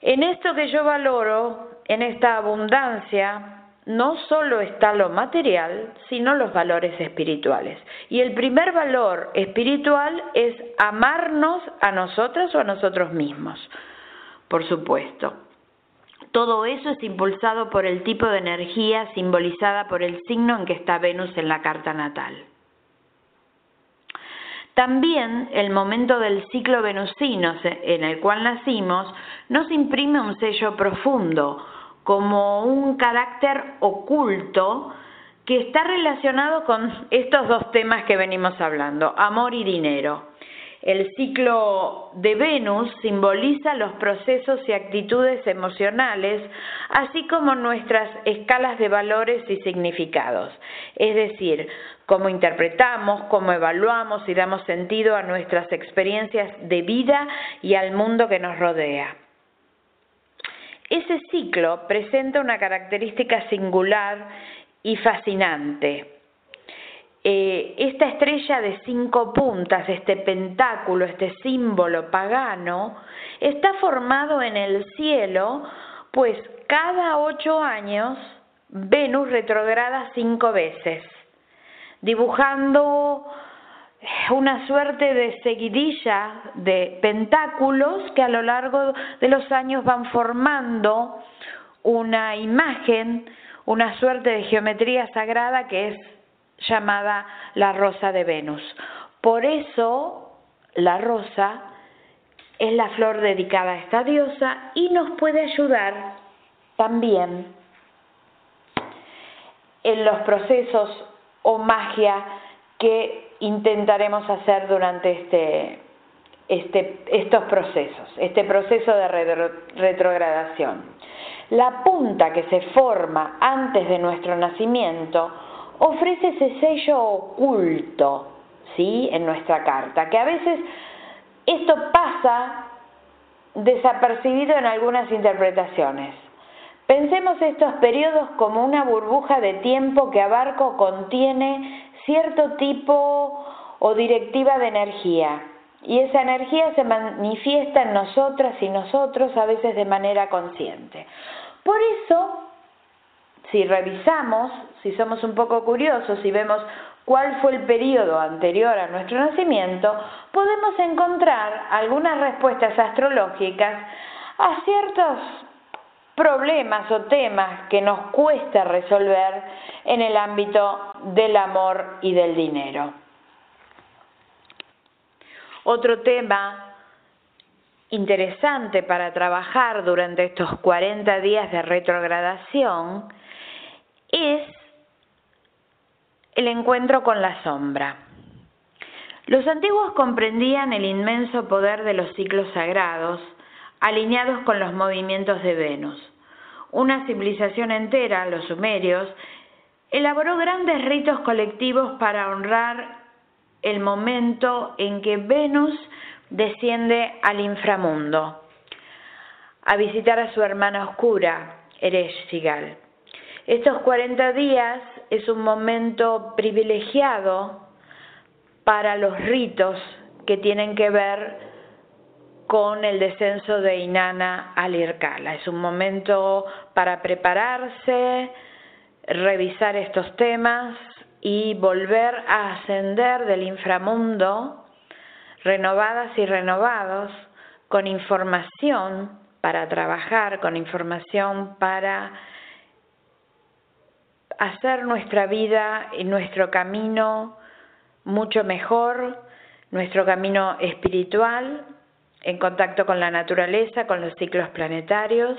En esto que yo valoro, en esta abundancia, no solo está lo material, sino los valores espirituales. Y el primer valor espiritual es amarnos a nosotras o a nosotros mismos, por supuesto. Todo eso es impulsado por el tipo de energía simbolizada por el signo en que está Venus en la carta natal. También el momento del ciclo venusino en el cual nacimos nos imprime un sello profundo, como un carácter oculto que está relacionado con estos dos temas que venimos hablando, amor y dinero. El ciclo de Venus simboliza los procesos y actitudes emocionales, así como nuestras escalas de valores y significados, es decir, cómo interpretamos, cómo evaluamos y damos sentido a nuestras experiencias de vida y al mundo que nos rodea. Ese ciclo presenta una característica singular y fascinante eh, esta estrella de cinco puntas, este pentáculo, este símbolo pagano, está formado en el cielo, pues cada ocho años Venus retrograda cinco veces, dibujando una suerte de seguidilla de pentáculos que a lo largo de los años van formando una imagen, una suerte de geometría sagrada que es llamada la rosa de Venus. Por eso la rosa es la flor dedicada a esta diosa y nos puede ayudar también en los procesos o magia que intentaremos hacer durante este, este, estos procesos, este proceso de retrogradación. La punta que se forma antes de nuestro nacimiento ofrece ese sello oculto, ¿sí? En nuestra carta, que a veces esto pasa desapercibido en algunas interpretaciones. Pensemos estos periodos como una burbuja de tiempo que abarca o contiene cierto tipo o directiva de energía. Y esa energía se manifiesta en nosotras y nosotros a veces de manera consciente. Por eso si revisamos, si somos un poco curiosos y vemos cuál fue el periodo anterior a nuestro nacimiento, podemos encontrar algunas respuestas astrológicas a ciertos problemas o temas que nos cuesta resolver en el ámbito del amor y del dinero. Otro tema interesante para trabajar durante estos 40 días de retrogradación es el encuentro con la sombra. Los antiguos comprendían el inmenso poder de los ciclos sagrados, alineados con los movimientos de Venus. Una civilización entera, los sumerios, elaboró grandes ritos colectivos para honrar el momento en que Venus desciende al inframundo a visitar a su hermana oscura, Ereshkigal. Estos 40 días es un momento privilegiado para los ritos que tienen que ver con el descenso de Inanna al Irkala. Es un momento para prepararse, revisar estos temas y volver a ascender del inframundo renovadas y renovados con información para trabajar, con información para hacer nuestra vida y nuestro camino mucho mejor, nuestro camino espiritual, en contacto con la naturaleza, con los ciclos planetarios.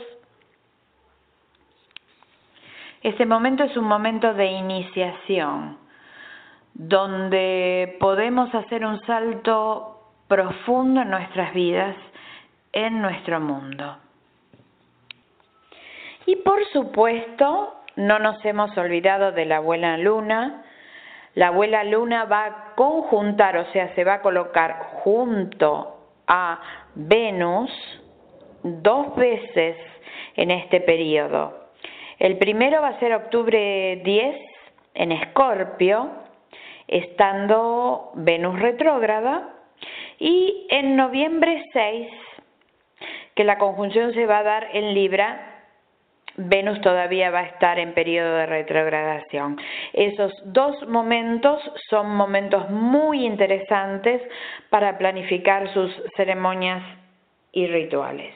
Ese momento es un momento de iniciación, donde podemos hacer un salto profundo en nuestras vidas, en nuestro mundo. Y por supuesto, no nos hemos olvidado de la abuela luna, la abuela luna va a conjuntar, o sea, se va a colocar junto a Venus dos veces en este periodo. El primero va a ser octubre 10 en Escorpio, estando Venus retrógrada, y en noviembre 6, que la conjunción se va a dar en Libra, Venus todavía va a estar en periodo de retrogradación. Esos dos momentos son momentos muy interesantes para planificar sus ceremonias y rituales.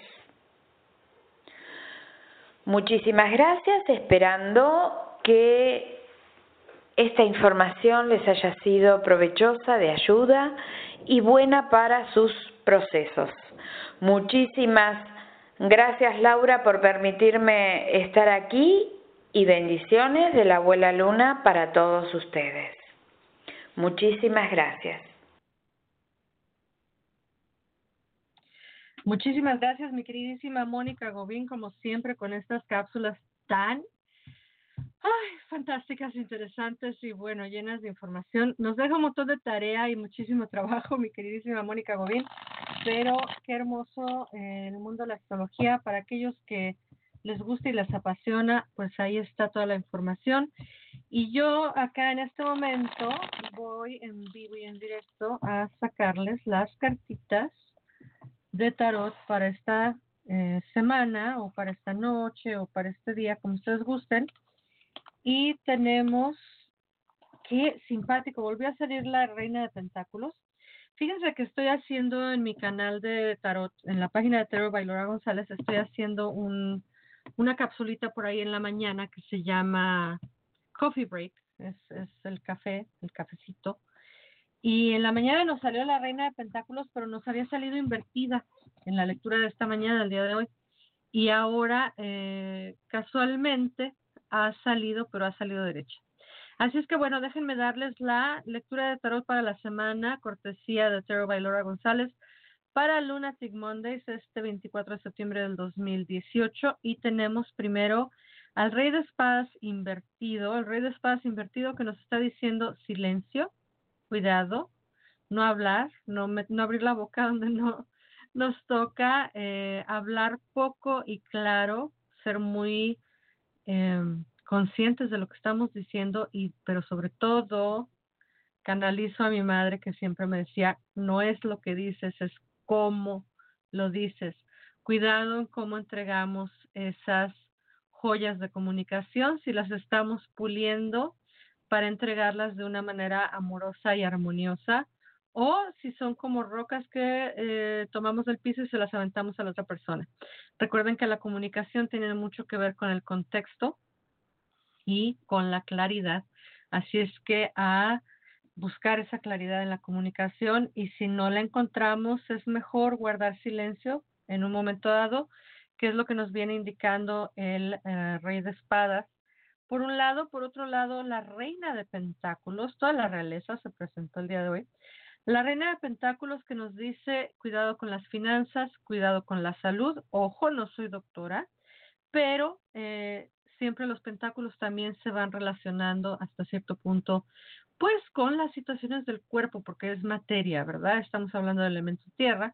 Muchísimas gracias, esperando que esta información les haya sido provechosa, de ayuda y buena para sus procesos. Muchísimas Gracias Laura por permitirme estar aquí y bendiciones de la abuela Luna para todos ustedes. Muchísimas gracias. Muchísimas gracias, mi queridísima Mónica Gobín, como siempre, con estas cápsulas tan ay, fantásticas, interesantes y bueno, llenas de información. Nos deja un montón de tarea y muchísimo trabajo, mi queridísima Mónica Gobín, pero qué hermoso eh, el mundo de la astrología para aquellos que les gusta y les apasiona, pues ahí está toda la información. Y yo acá en este momento voy en vivo y en directo a sacarles las cartitas de tarot para esta eh, semana o para esta noche o para este día, como ustedes gusten. Y tenemos, qué simpático, volvió a salir la reina de pentáculos. Fíjense que estoy haciendo en mi canal de tarot, en la página de Tarot Bailora González, estoy haciendo un, una capsulita por ahí en la mañana que se llama Coffee Break, es, es el café, el cafecito. Y en la mañana nos salió la reina de pentáculos, pero nos había salido invertida en la lectura de esta mañana, el día de hoy. Y ahora, eh, casualmente, ha salido, pero ha salido derecha. Así es que bueno, déjenme darles la lectura de tarot para la semana, cortesía de Tarot by Laura González, para Lunatic Mondays este 24 de septiembre del 2018. Y tenemos primero al Rey de Espadas invertido, el Rey de Espadas invertido que nos está diciendo silencio, cuidado, no hablar, no, no abrir la boca donde no nos toca, eh, hablar poco y claro, ser muy Em, conscientes de lo que estamos diciendo y pero sobre todo canalizo a mi madre que siempre me decía no es lo que dices es cómo lo dices cuidado en cómo entregamos esas joyas de comunicación si las estamos puliendo para entregarlas de una manera amorosa y armoniosa o si son como rocas que eh, tomamos del piso y se las aventamos a la otra persona. Recuerden que la comunicación tiene mucho que ver con el contexto y con la claridad. Así es que a buscar esa claridad en la comunicación y si no la encontramos es mejor guardar silencio en un momento dado, que es lo que nos viene indicando el eh, rey de espadas. Por un lado, por otro lado, la reina de pentáculos, toda la realeza se presentó el día de hoy. La reina de pentáculos que nos dice cuidado con las finanzas, cuidado con la salud. Ojo, no soy doctora, pero eh, siempre los pentáculos también se van relacionando hasta cierto punto, pues con las situaciones del cuerpo, porque es materia, ¿verdad? Estamos hablando del elemento tierra.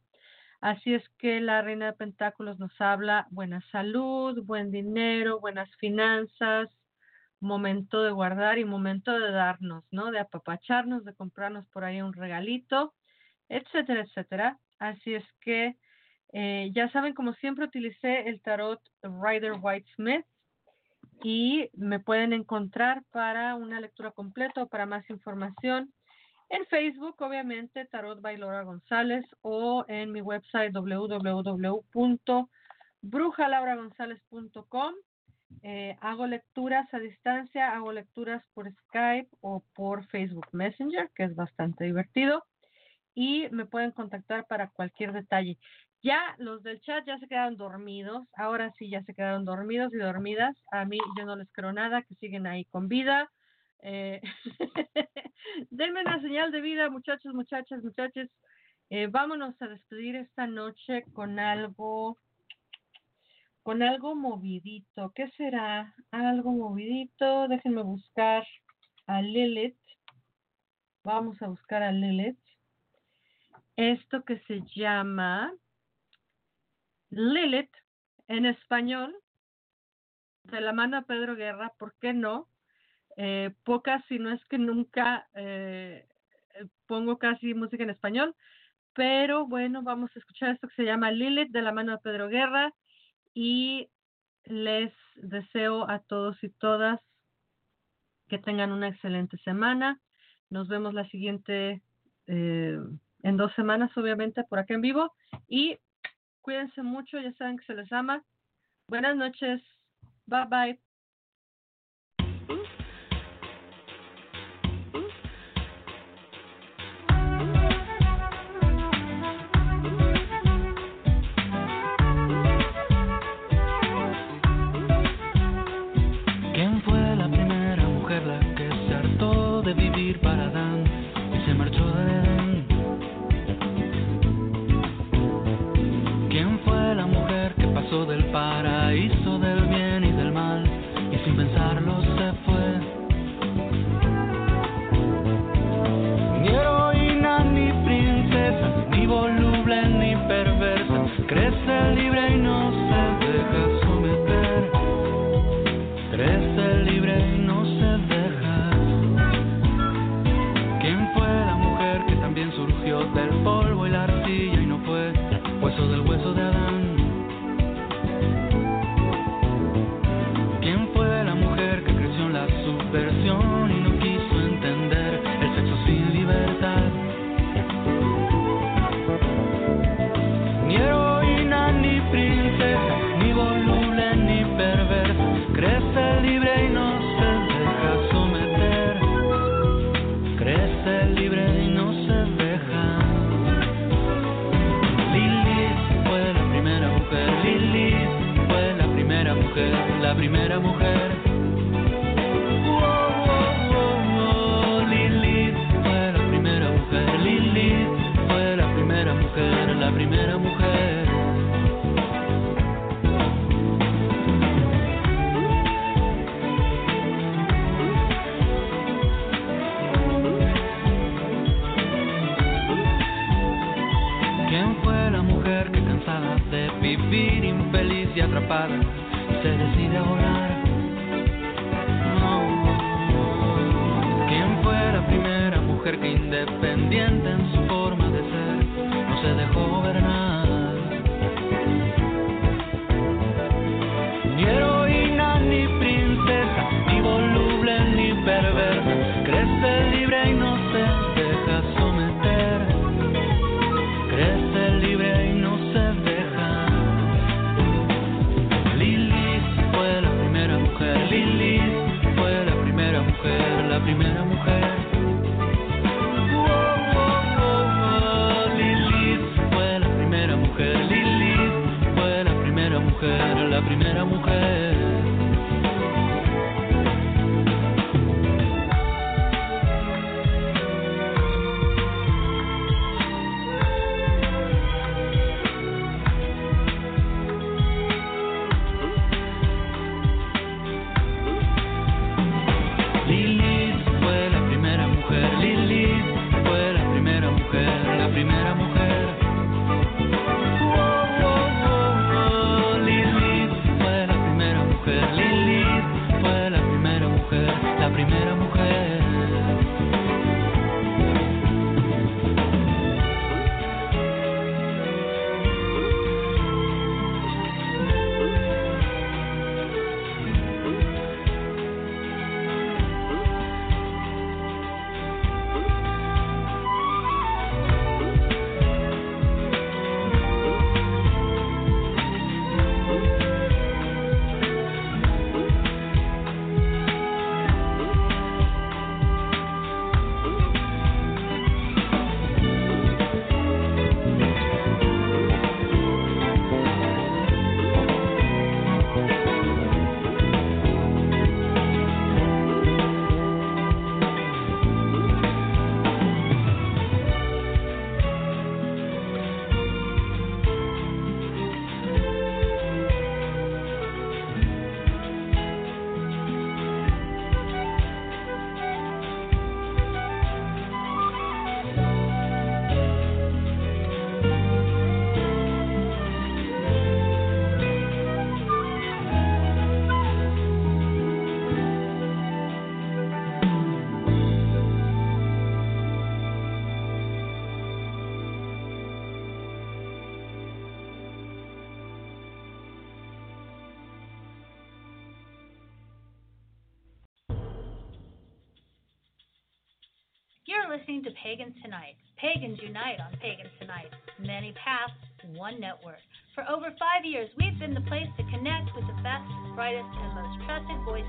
Así es que la reina de pentáculos nos habla buena salud, buen dinero, buenas finanzas, momento de guardar y momento de darnos, ¿no? De apapacharnos, de comprarnos por ahí un regalito, etcétera, etcétera. Así es que eh, ya saben, como siempre utilicé el tarot Rider White Smith y me pueden encontrar para una lectura completa o para más información en Facebook, obviamente, Tarot Bailora González o en mi website www.brujalauragonzález.com. Eh, hago lecturas a distancia, hago lecturas por Skype o por Facebook Messenger, que es bastante divertido. Y me pueden contactar para cualquier detalle. Ya los del chat ya se quedaron dormidos, ahora sí ya se quedaron dormidos y dormidas. A mí yo no les creo nada, que siguen ahí con vida. Eh, denme una señal de vida, muchachos, muchachas, muchachos. Eh, vámonos a despedir esta noche con algo, con algo movidito. ¿Qué será? Algo movidito. Déjenme buscar a Lilith. Vamos a buscar a Lilith. Esto que se llama Lilith en español, de la mano a Pedro Guerra, ¿por qué no? Eh, pocas, si no es que nunca eh, pongo casi música en español, pero bueno, vamos a escuchar esto que se llama Lilith de la mano de Pedro Guerra y les deseo a todos y todas que tengan una excelente semana. Nos vemos la siguiente, eh, en dos semanas, obviamente, por acá en vivo. Y Cuídense mucho, ya saben que se les ama. Buenas noches. Bye bye. Para Adán y se marchó de Edén? ¿Quién fue la mujer que pasó del paraíso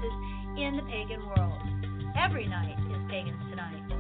places in the pagan world. Every night is Pagans Tonight.